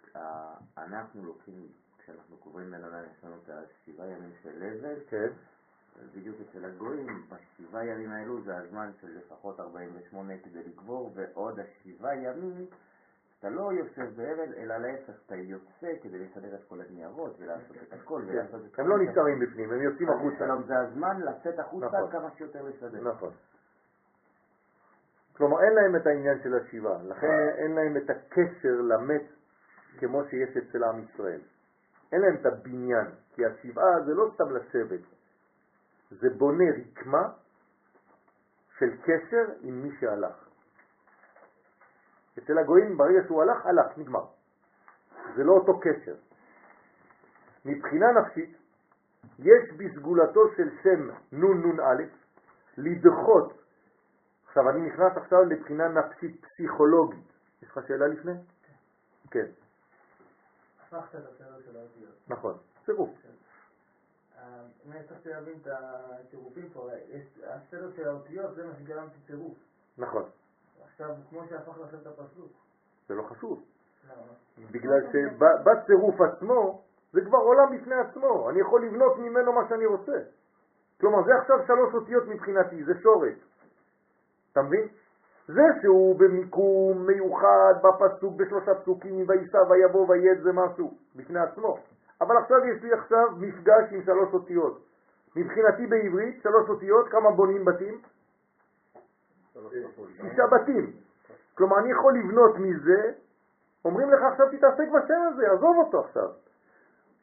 אנחנו לוקחים, כשאנחנו קוראים בן אדם, יש לנו את השבעה ימים של אבל, כן. בדיוק אצל הגויים, בשבעה ימים האלו זה הזמן של לפחות 48 כדי לגבור, ועוד השבעה ימים אתה לא יושב בהבל, אלא להפך, אתה יוצא כדי לסדר את כל הניירות ולעשות את הכל. הם לא נשארים בפנים, הם יוצאים החוצה. זה הזמן לצאת החוצה נכון. כמה שיותר לסדר. נכון. כלומר, אין להם את העניין של השיבה, לכן אין להם את הקשר למת כמו שיש אצל עם ישראל. אין להם את הבניין, כי השבעה זה לא סתם לשבת, זה בונה רקמה של קשר עם מי שהלך. אצל הגויים ברגע שהוא הלך, הלך, נגמר. זה לא אותו קשר. מבחינה נפשית, יש בסגולתו של שם נון נון א' לדחות. עכשיו אני נכנס עכשיו לבחינה נפשית פסיכולוגית. יש לך שאלה לפני? כן. הפכת את הסדר של האותיות. נכון, צירוף. אני הצלחתי להבין את הצירופים פה, הסדר של האותיות זה מה שגרמתי צירוף. נכון, עכשיו, כמו שהפך לכם את הפסוק. זה לא חשוב. בגלל שבצירוף עצמו זה כבר עולם בפני עצמו, אני יכול לבנות ממנו מה שאני רוצה. כלומר, זה עכשיו שלוש אותיות מבחינתי, זה שורש. אתה מבין? זה שהוא במיקום מיוחד בפסוק, בשלושה פסוקים, וייסע ויבוא ויד זה משהו בפני עצמו. אבל עכשיו יש לי עכשיו מפגש עם שלוש אותיות. מבחינתי בעברית, שלוש אותיות, כמה בונים בתים? שישה בתים. כלומר, אני יכול לבנות מזה, אומרים לך עכשיו תתעסק בשם הזה, עזוב אותו עכשיו.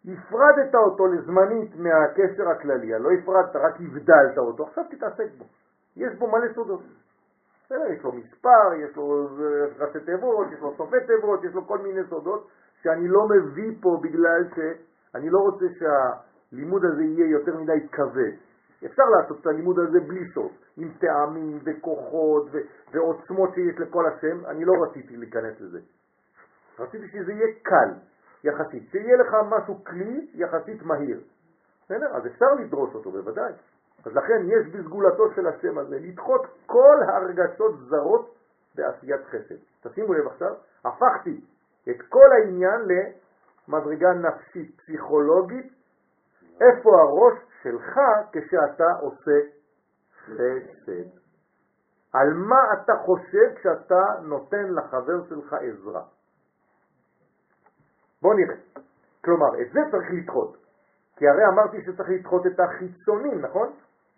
הפרדת אותו לזמנית מהקשר הכללי, לא הפרדת, רק הבדלת אותו, עכשיו תתעסק בו. יש בו מלא סודות. בסדר, יש לו מספר, יש לו אה, ראשי תיבות, יש לו סופי תיבות, יש לו כל מיני סודות שאני לא מביא פה בגלל שאני לא רוצה שהלימוד הזה יהיה יותר מדי כבד. אפשר לעשות את הלימוד הזה בלי סוף, עם טעמים וכוחות ו- ועוצמות שיש לכל השם, אני לא רציתי להיכנס לזה. רציתי שזה יהיה קל יחסית, שיהיה לך משהו כלי יחסית מהיר. בסדר? אז אפשר לדרוש אותו בוודאי. אז לכן יש בסגולתו של השם הזה לדחות כל הרגשות זרות בעשיית חסד. תשימו לב עכשיו, הפכתי את כל העניין למדרגה נפשית פסיכולוגית, איפה הראש שלך כשאתה עושה חסד. על מה אתה חושב כשאתה נותן לחבר שלך עזרה. בוא נראה. כלומר, את זה צריך לדחות. כי הרי אמרתי שצריך לדחות את החיצונים, נכון?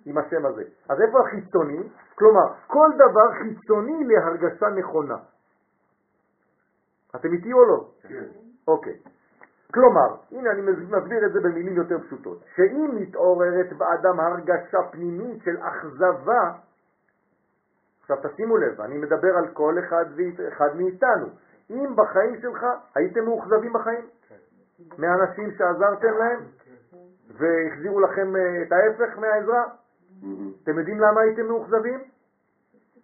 עם השם הזה. אז איפה החיצוני? כלומר, כל דבר חיצוני להרגשה נכונה. אתם איתי או לא? כן. אוקיי. כלומר, הנה אני מסביר את זה במילים יותר פשוטות, שאם מתעוררת באדם הרגשה פנימית של אכזבה, עכשיו תשימו לב, אני מדבר על כל אחד ואחד מאיתנו, אם בחיים שלך הייתם מאוכזבים בחיים? מאנשים שעזרתם להם והחזירו לכם אה, את ההפך מהעזרה? אתם יודעים למה הייתם מאוכזבים?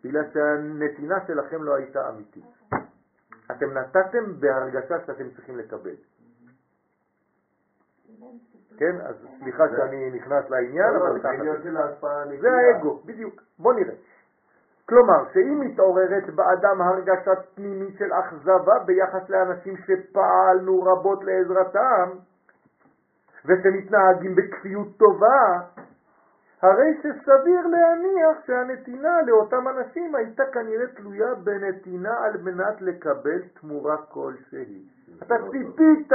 בגלל שהנתינה שלכם לא הייתה אמיתית. אתם נתתם בהרגשה שאתם צריכים לקבל. כן? אז סליחה שאני נכנס לעניין, אבל זה האגו, בדיוק. בוא נראה. כלומר, שאם מתעוררת באדם הרגשת פנימית של אכזבה ביחס לאנשים שפעלנו רבות לעזרתם, ושמתנהגים בכפיות טובה, הרי שסביר להניח שהנתינה לאותם אנשים הייתה כנראה תלויה בנתינה על מנת לקבל תמורה כלשהי. אתה ציפית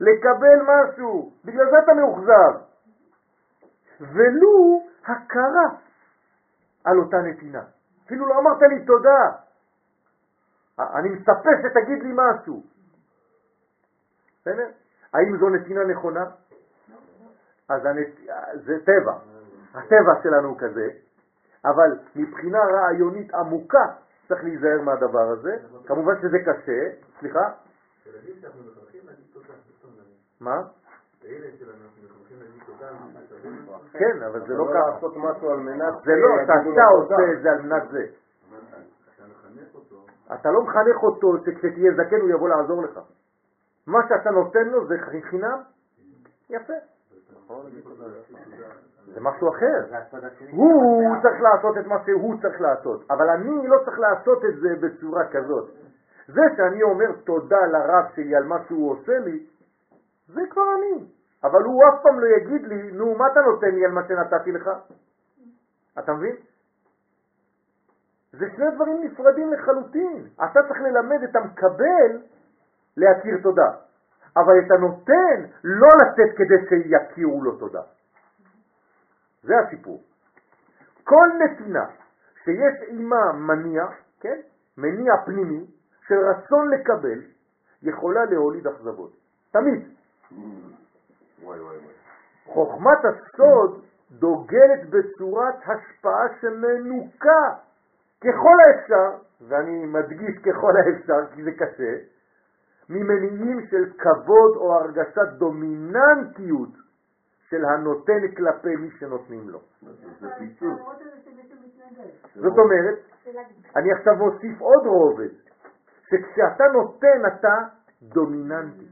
לקבל משהו, בגלל זה אתה מאוכזב. ולו הכרה על אותה נתינה. אפילו לא אמרת לי תודה. אני מצפה שתגיד לי משהו. בסדר? האם זו נתינה נכונה? אז הנת... זה טבע. הטבע שלנו הוא כזה, אבל מבחינה רעיונית עמוקה צריך להיזהר מהדבר הזה. כמובן שזה קשה. סליחה? מה? כן, אבל זה לא ככה. לעשות משהו על מנת... זה לא, אתה עושה את זה על מנת זה. אתה לא מחנך אותו שכשתהיה זקן הוא יבוא לעזור לך. מה שאתה נותן לו זה חינם? יפה. זה משהו אחר. הוא צריך לעשות את מה שהוא צריך לעשות, אבל אני לא צריך לעשות את זה בצורה כזאת. זה שאני אומר תודה לרב שלי על מה שהוא עושה לי, זה כבר אני. אבל הוא אף פעם לא יגיד לי, נו, מה אתה נותן לי על מה שנתתי לך? אתה מבין? זה שני דברים נפרדים לחלוטין. אתה צריך ללמד את המקבל להכיר תודה, אבל את הנותן לא לתת כדי שיכירו לו תודה. זה הסיפור. כל נתינה שיש עימה מניע, כן? מניע פנימי של רצון לקבל, יכולה להוליד אכזבות. תמיד. חוכמת הסוד דוגלת בצורת השפעה שמנוקה ככל האפשר, ואני מדגיש ככל האפשר כי זה קשה, ממניעים של כבוד או הרגשת דומיננטיות של הנותן כלפי מי שנותנים לו. זאת אומרת, אני עכשיו מוסיף עוד רובד, שכשאתה נותן אתה דומיננטי,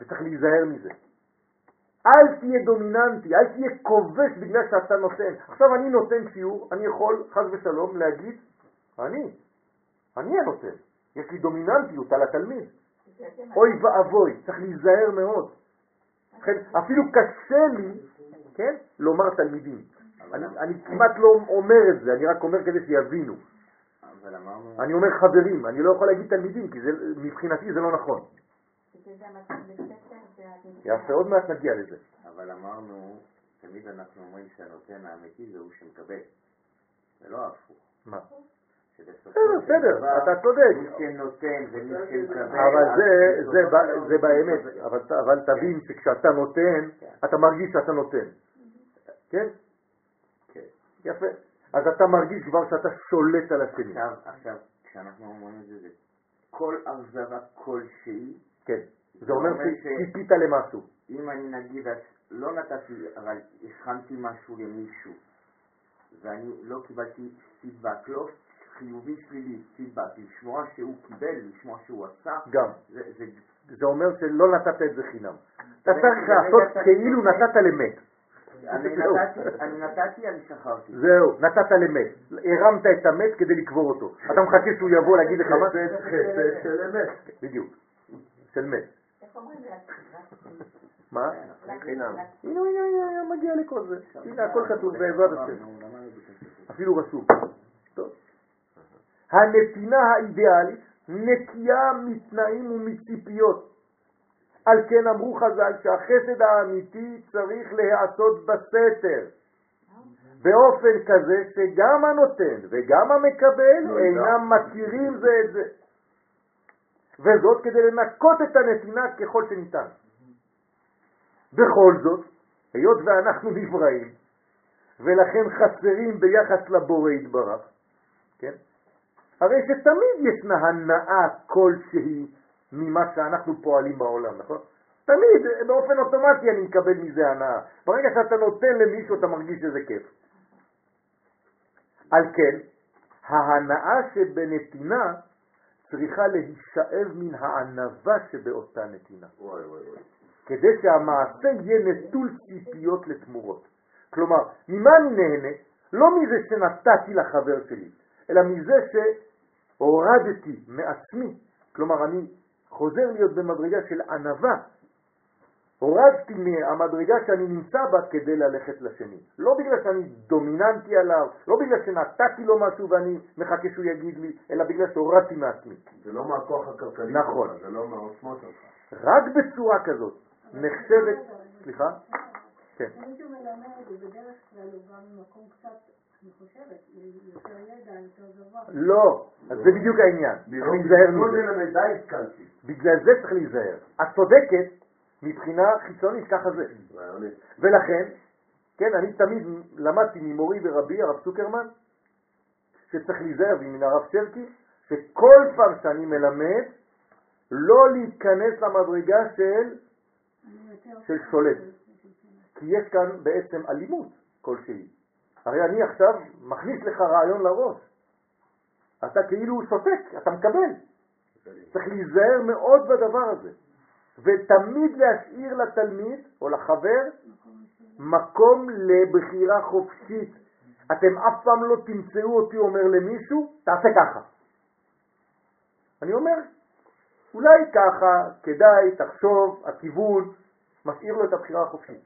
וצריך להיזהר מזה. אל תהיה דומיננטי, אל תהיה כובש בגלל שאתה נותן. עכשיו אני נותן שיעור, אני יכול חס ושלום להגיד, אני, אני הנותן. יש לי דומיננטיות על התלמיד. אוי ואבוי, צריך להיזהר מאוד. לכן אפילו קשה לי, כן, לומר תלמידים. אני, אני כמעט לא אומר את זה, אני רק אומר כדי שיבינו. אני אומר חברים, אני לא יכול להגיד תלמידים, כי זה, מבחינתי זה לא נכון. יפה, עוד מעט נגיע לזה. אבל אמרנו, תמיד אנחנו אומרים שהנותן האמיתי זה הוא שמקבל. זה לא הפוך. מה? בסדר, של בסדר, אתה צודק. מי שנותן ומי שמקבל... אבל זה, זה באמת, אבל, תבין שכשאתה נותן, אתה מרגיש שאתה נותן. כן? כן. יפה. אז אתה מרגיש כבר שאתה שולט על השני. עכשיו, כשאנחנו אומרים את זה, כל אכזבה כלשהי, כן. זה אומר שציפית למשהו. אם אני נגיד, לא נתתי, אבל הכנתי משהו למישהו, ואני לא קיבלתי פידבק, לא חיובי שלילי, פידבק, לשמוע שהוא קיבל, לשמוע שהוא עשה, גם. זה, זה, זה אומר שלא נתת את זה חינם. אתה צריך לעשות כאילו נתת למת. אני זהו. נתתי, אני שחררתי. זהו, נתת למת. הרמת את המת כדי לקבור אותו. אתה מחכה שהוא יבוא להגיד לך מה? חסד חסד של אמת. בדיוק. של מת. איך אומרים? מה? חינם. הנה, הנה, הנה, הנה, מגיע לכל זה. הנה, הכל כתוב בעזרת השם. אפילו רשום. הנתינה האידיאלית נקייה מתנאים ומציפיות. על כן אמרו חז"ל שהחסד האמיתי צריך להיעשות בסתר, באופן כזה שגם הנותן וגם המקבל לא אינם מכירים זה את זה. וזאת כדי לנקות את הנתינה ככל שניתן. בכל זאת, היות ואנחנו נבראים, ולכן חסרים ביחס לבורא יתברך, כן? הרי שתמיד ישנה הנאה כלשהי ממה שאנחנו פועלים בעולם, נכון? תמיד, באופן אוטומטי אני מקבל מזה הנאה. ברגע שאתה נותן למישהו אתה מרגיש שזה כיף. על כן, ההנאה שבנתינה צריכה להישאב מן הענבה שבאותה נתינה. וואי וואי וואי. כדי שהמעשה יהיה נטול ציפיות לתמורות. כלומר, ממה אני נהנה? לא מזה שנתתי לחבר שלי, אלא מזה שהורדתי מעצמי. כלומר, אני חוזר להיות במדרגה של ענבה. הורדתי מהמדרגה שאני נמצא בה כדי ללכת לשני. לא בגלל שאני דומיננטי עליו, לא בגלל שנתתי לו משהו ואני מחכה שהוא יגיד לי, אלא בגלל שהורדתי מעצמי. זה לא מהכוח הכלכלי נכון. שלך, זה לא מהעוצמות שלך. רק בצורה כזאת נחשבת, סליחה? כן. מישהו מלמד, ובדרך כלל הוא בא ממקום קצת, אני חושבת, יותר ידע, יותר גבוה. לא, אז זה בדיוק העניין. צריך להיזהר מזה. בגלל זה צריך להיזהר. את צודקת מבחינה חיצונית, ככה זה. ולכן, כן, אני תמיד למדתי ממורי ורבי, הרב צוקרמן, שצריך להיזהר, ומן הרב שרקי, שכל פעם שאני מלמד, לא להיכנס למדרגה של. של שולט. כי יש כאן בעצם אלימות כלשהי. הרי אני עכשיו מכניס לך רעיון לראש. אתה כאילו שותק, אתה מקבל. צריך להיזהר מאוד בדבר הזה. ותמיד להשאיר לתלמיד או לחבר מקום לבחירה חופשית. אתם אף פעם לא תמצאו אותי אומר למישהו, תעשה ככה. אני אומר, אולי ככה, כדאי, תחשוב, הכיוון, משאיר לו את הבחירה החופשית.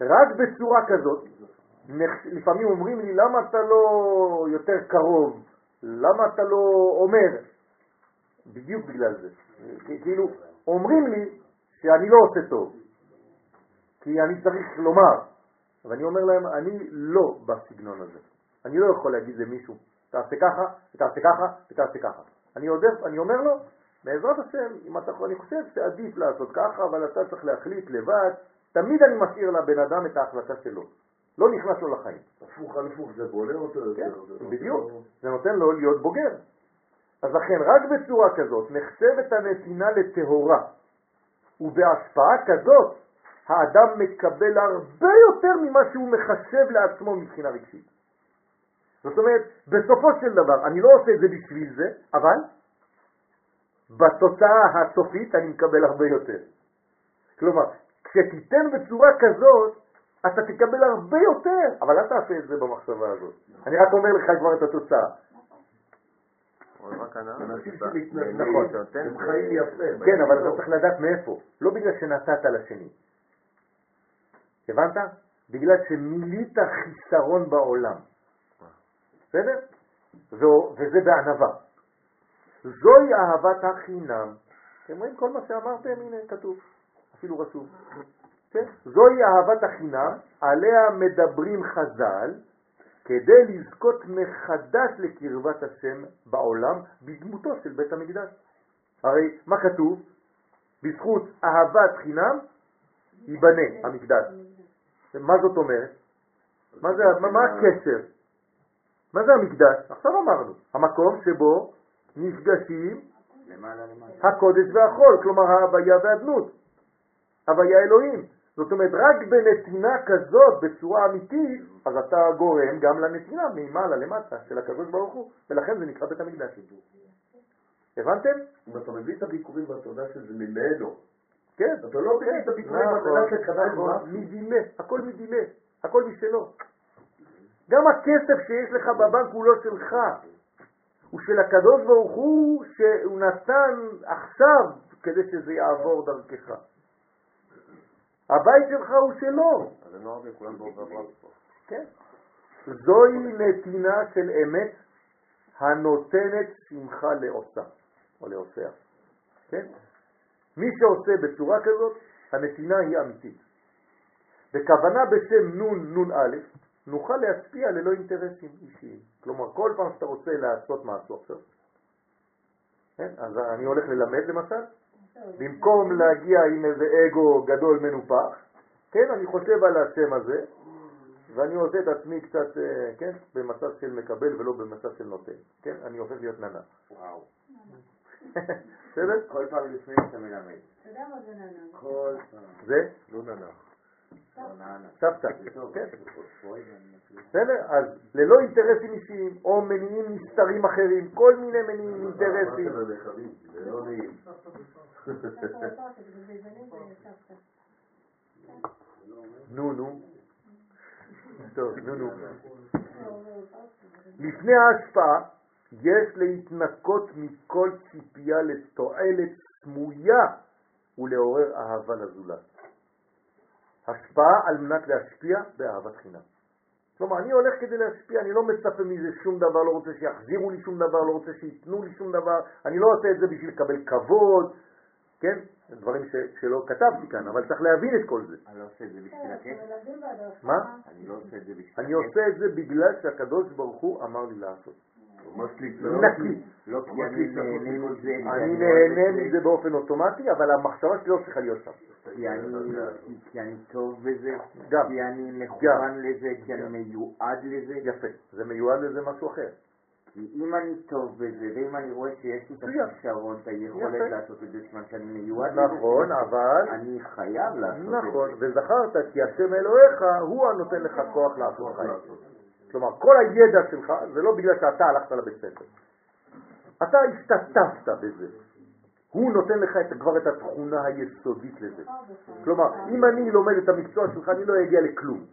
רק בצורה כזאת, לפעמים אומרים לי, למה אתה לא יותר קרוב? למה אתה לא אומר? בדיוק בגלל זה. כאילו, אומרים לי שאני לא עושה טוב, כי אני צריך לומר, ואני אומר להם, אני לא בסגנון הזה. אני לא יכול להגיד למישהו, תעשה ככה, ותעשה ככה, ותעשה ככה. אני, יודע, אני אומר לו, בעזרת השם, אם אתה יכול, אני חושב שעדיף לעשות ככה, אבל אתה צריך להחליט לבד. תמיד אני משאיר לבן אדם את ההחלטה שלו. לא נכנס לו לחיים. הפוך על הפוך, זה בולע אותו כן, יותר. זה לא- בדיוק. זה נותן לו להיות בוגר. אז לכן, רק בצורה כזאת נחשבת הנתינה לטהורה, ובהשפעה כזאת האדם מקבל הרבה יותר ממה שהוא מחשב לעצמו מבחינה רגשית. זאת אומרת, בסופו של דבר, אני לא עושה את זה בשביל זה, אבל בתוצאה הסופית אני מקבל הרבה יותר. כלומר, כשתיתן בצורה כזאת, אתה תקבל הרבה יותר, אבל אל תעשה את זה במחשבה הזאת. אני רק אומר לך כבר את התוצאה. נכון. כן, אבל אתה צריך לדעת מאיפה. לא בגלל שנתת לשני. הבנת? בגלל שמילאת חיסרון בעולם. בסדר? וזה בענווה. זוהי אהבת החינם. אתם רואים כל מה שאמרתם? הנה כתוב, אפילו רשום. כן? זוהי אהבת החינם, עליה מדברים חז"ל, כדי לזכות מחדש לקרבת השם בעולם בדמותו של בית המקדש. הרי מה כתוב? בזכות אהבת חינם ייבנה המקדש. מה זאת אומרת? מה, זה, מה, מה הקשר? מה זה המקדש? עכשיו אמרנו, המקום שבו נפגשים למעלה. הקודש והחול, כלומר ההוויה והדנות, הוויה אלוהים. זאת אומרת, רק בנתינה כזאת, בצורה אמיתית, אז אתה גורם גם לנתינה ממעלה למטה של הקדוש ברוך הוא, ולכן זה נקרא בית המקדש. הבנתם? אם אתה מביא את הביקורים ואתה יודע שזה ממנו, כן. אתה לא מביא את הביקורים ואתה יודע משהו. מדילה, הכל מדילה, הכל משלו. גם הכסף שיש לך בבנק הוא לא שלך, הוא של הקדוש ברוך הוא שהוא נתן עכשיו כדי שזה יעבור דרכך. הבית שלך הוא שלו, אז ועברה פה. כן? זוהי נתינה של אמת הנותנת שמחה לעושה, או לעושיה, כן? מי שעושה בצורה כזאת, הנתינה היא אמיתית. בכוונה בשם נון נון א', נוכל להשפיע ללא אינטרסים אישיים. כלומר, כל פעם שאתה רוצה לעשות משהו עכשיו, כן? אז אני הולך ללמד למשל, במקום להגיע עם איזה אגו גדול מנופח, כן, אני חושב על השם הזה, ואני עושה את עצמי קצת, אה, כן, במצב של מקבל ולא במצב של נותן, כן, אני הופך להיות ננה. וואו. בסדר? כל פעם לפני שאתה מלמד. אתה יודע מה זה נענע? כל פעם. זה לא ננח. לא. סבתא, כן. בסדר? אז ללא אינטרסים אישיים או מניעים נסתרים אחרים, כל מיני מניעים אינטרסים. לא נעים. נו נו. טוב, נו נו. לפני ההשפעה יש להתנקות מכל ציפייה לתועלת סמויה ולעורר אהבה לזולת. השפעה על מנת להשפיע באהבת חינם. כלומר, אני הולך כדי להשפיע, אני לא מצפה מזה שום דבר, לא רוצה שיחזירו לי שום דבר, לא רוצה שייתנו לי שום דבר, אני לא עושה את זה בשביל לקבל כבוד, כן? דברים ש, שלא כתבתי כאן, אבל צריך להבין את כל זה. אני לא עושה את זה בשביל הכיף. ילדים בהדרכה. מה? אני לא עושה את זה בשביל אני הכיף. עושה את זה בגלל שהקדוש ברוך הוא אמר לי לעשות. ממש נקי. לא כי אני נהנה מזה, אני ואני נהנה אוהב את מזה באופן אוטומטי, אבל המחשבה שלי לא צריכה להיות שם. כי אני, כי אני טוב בזה. כי אני מכוון לזה, כי אני מיועד לזה, יפה. זה מיועד לזה משהו אחר. כי אם אני טוב בזה, ואם אני רואה שיש לי את. הכישרון, את היכולת. לעשות את זה, סימן שאני מיועד לזה, נכון, אבל... אני חייב לעשות את זה. נכון, וזכרת כי השם אלוהיך הוא הנותן לך כוח לעשות חיים. כלומר, כל הידע שלך זה לא בגלל שאתה הלכת לבית ספר. אתה השתתפת בזה. הוא נותן לך את, כבר את התכונה היסודית לזה. כלומר, אם אני לומד את המקצוע שלך, אני לא אגיע לכלום.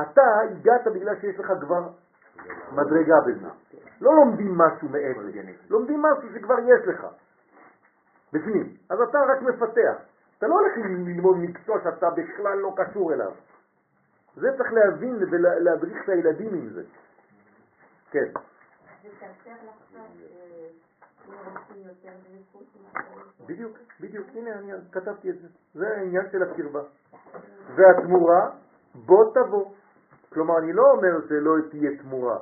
אתה הגעת בגלל שיש לך כבר מדרגה בזה. לא לומדים משהו מאפס, לומדים משהו שכבר יש לך, בפנים. אז אתה רק מפתח. אתה לא הולך ללמוד מקצוע שאתה בכלל לא קשור אליו. זה צריך להבין ולהדריך את הילדים עם זה. כן. יותר דריכות, בדיוק, בדיוק, הנה אני כתבתי את זה. זה העניין של הקרבה. והתמורה, בוא תבוא. כלומר, אני לא אומר שלא תהיה תמורה.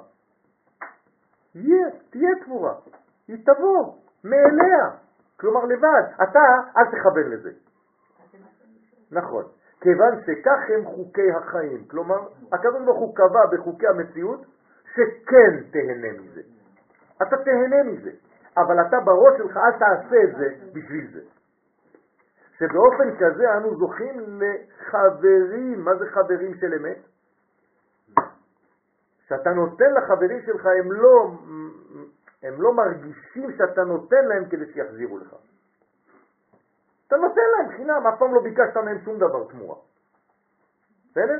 יהיה, תהיה תמורה. היא תבוא, מאליה. כלומר, לבד. אתה, אל תכוון לזה. נכון. כיוון שכך הם חוקי החיים. כלומר, הקדוש ברוך הוא קבע בחוקי המציאות שכן תהנה מזה. אתה תהנה מזה. אבל אתה בראש שלך אל תעשה את זה בשביל זה. שבאופן כזה אנו זוכים לחברים. מה זה חברים של אמת? שאתה נותן לחברים שלך, הם לא, הם לא מרגישים שאתה נותן להם כדי שיחזירו לך. אתה נותן להם חינם, אף פעם לא ביקשת מהם שום דבר תמורה. בסדר?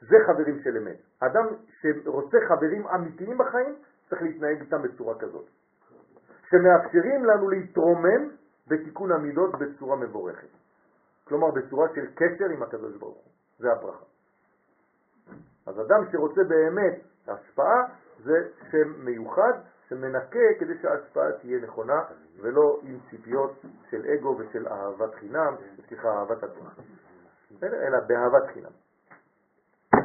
זה חברים של אמת. אדם שרוצה חברים אמיתיים בחיים, צריך להתנהג איתם בצורה כזאת. שמאפשרים לנו להתרומם בתיקון המידות בצורה מבורכת. כלומר, בצורה של קשר עם הקדוש ברוך הוא. זה הברכה. אז אדם שרוצה באמת השפעה, זה שם מיוחד שמנקה כדי שההשפעה תהיה נכונה ולא עם ציפיות של אגו ושל אהבת חינם, סליחה, אהבת עצמה. בסדר? אלא באהבת חינם.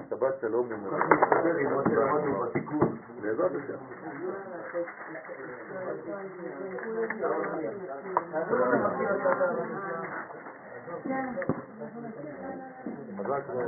שבת שלום. בעזרת השם. מזל טוב.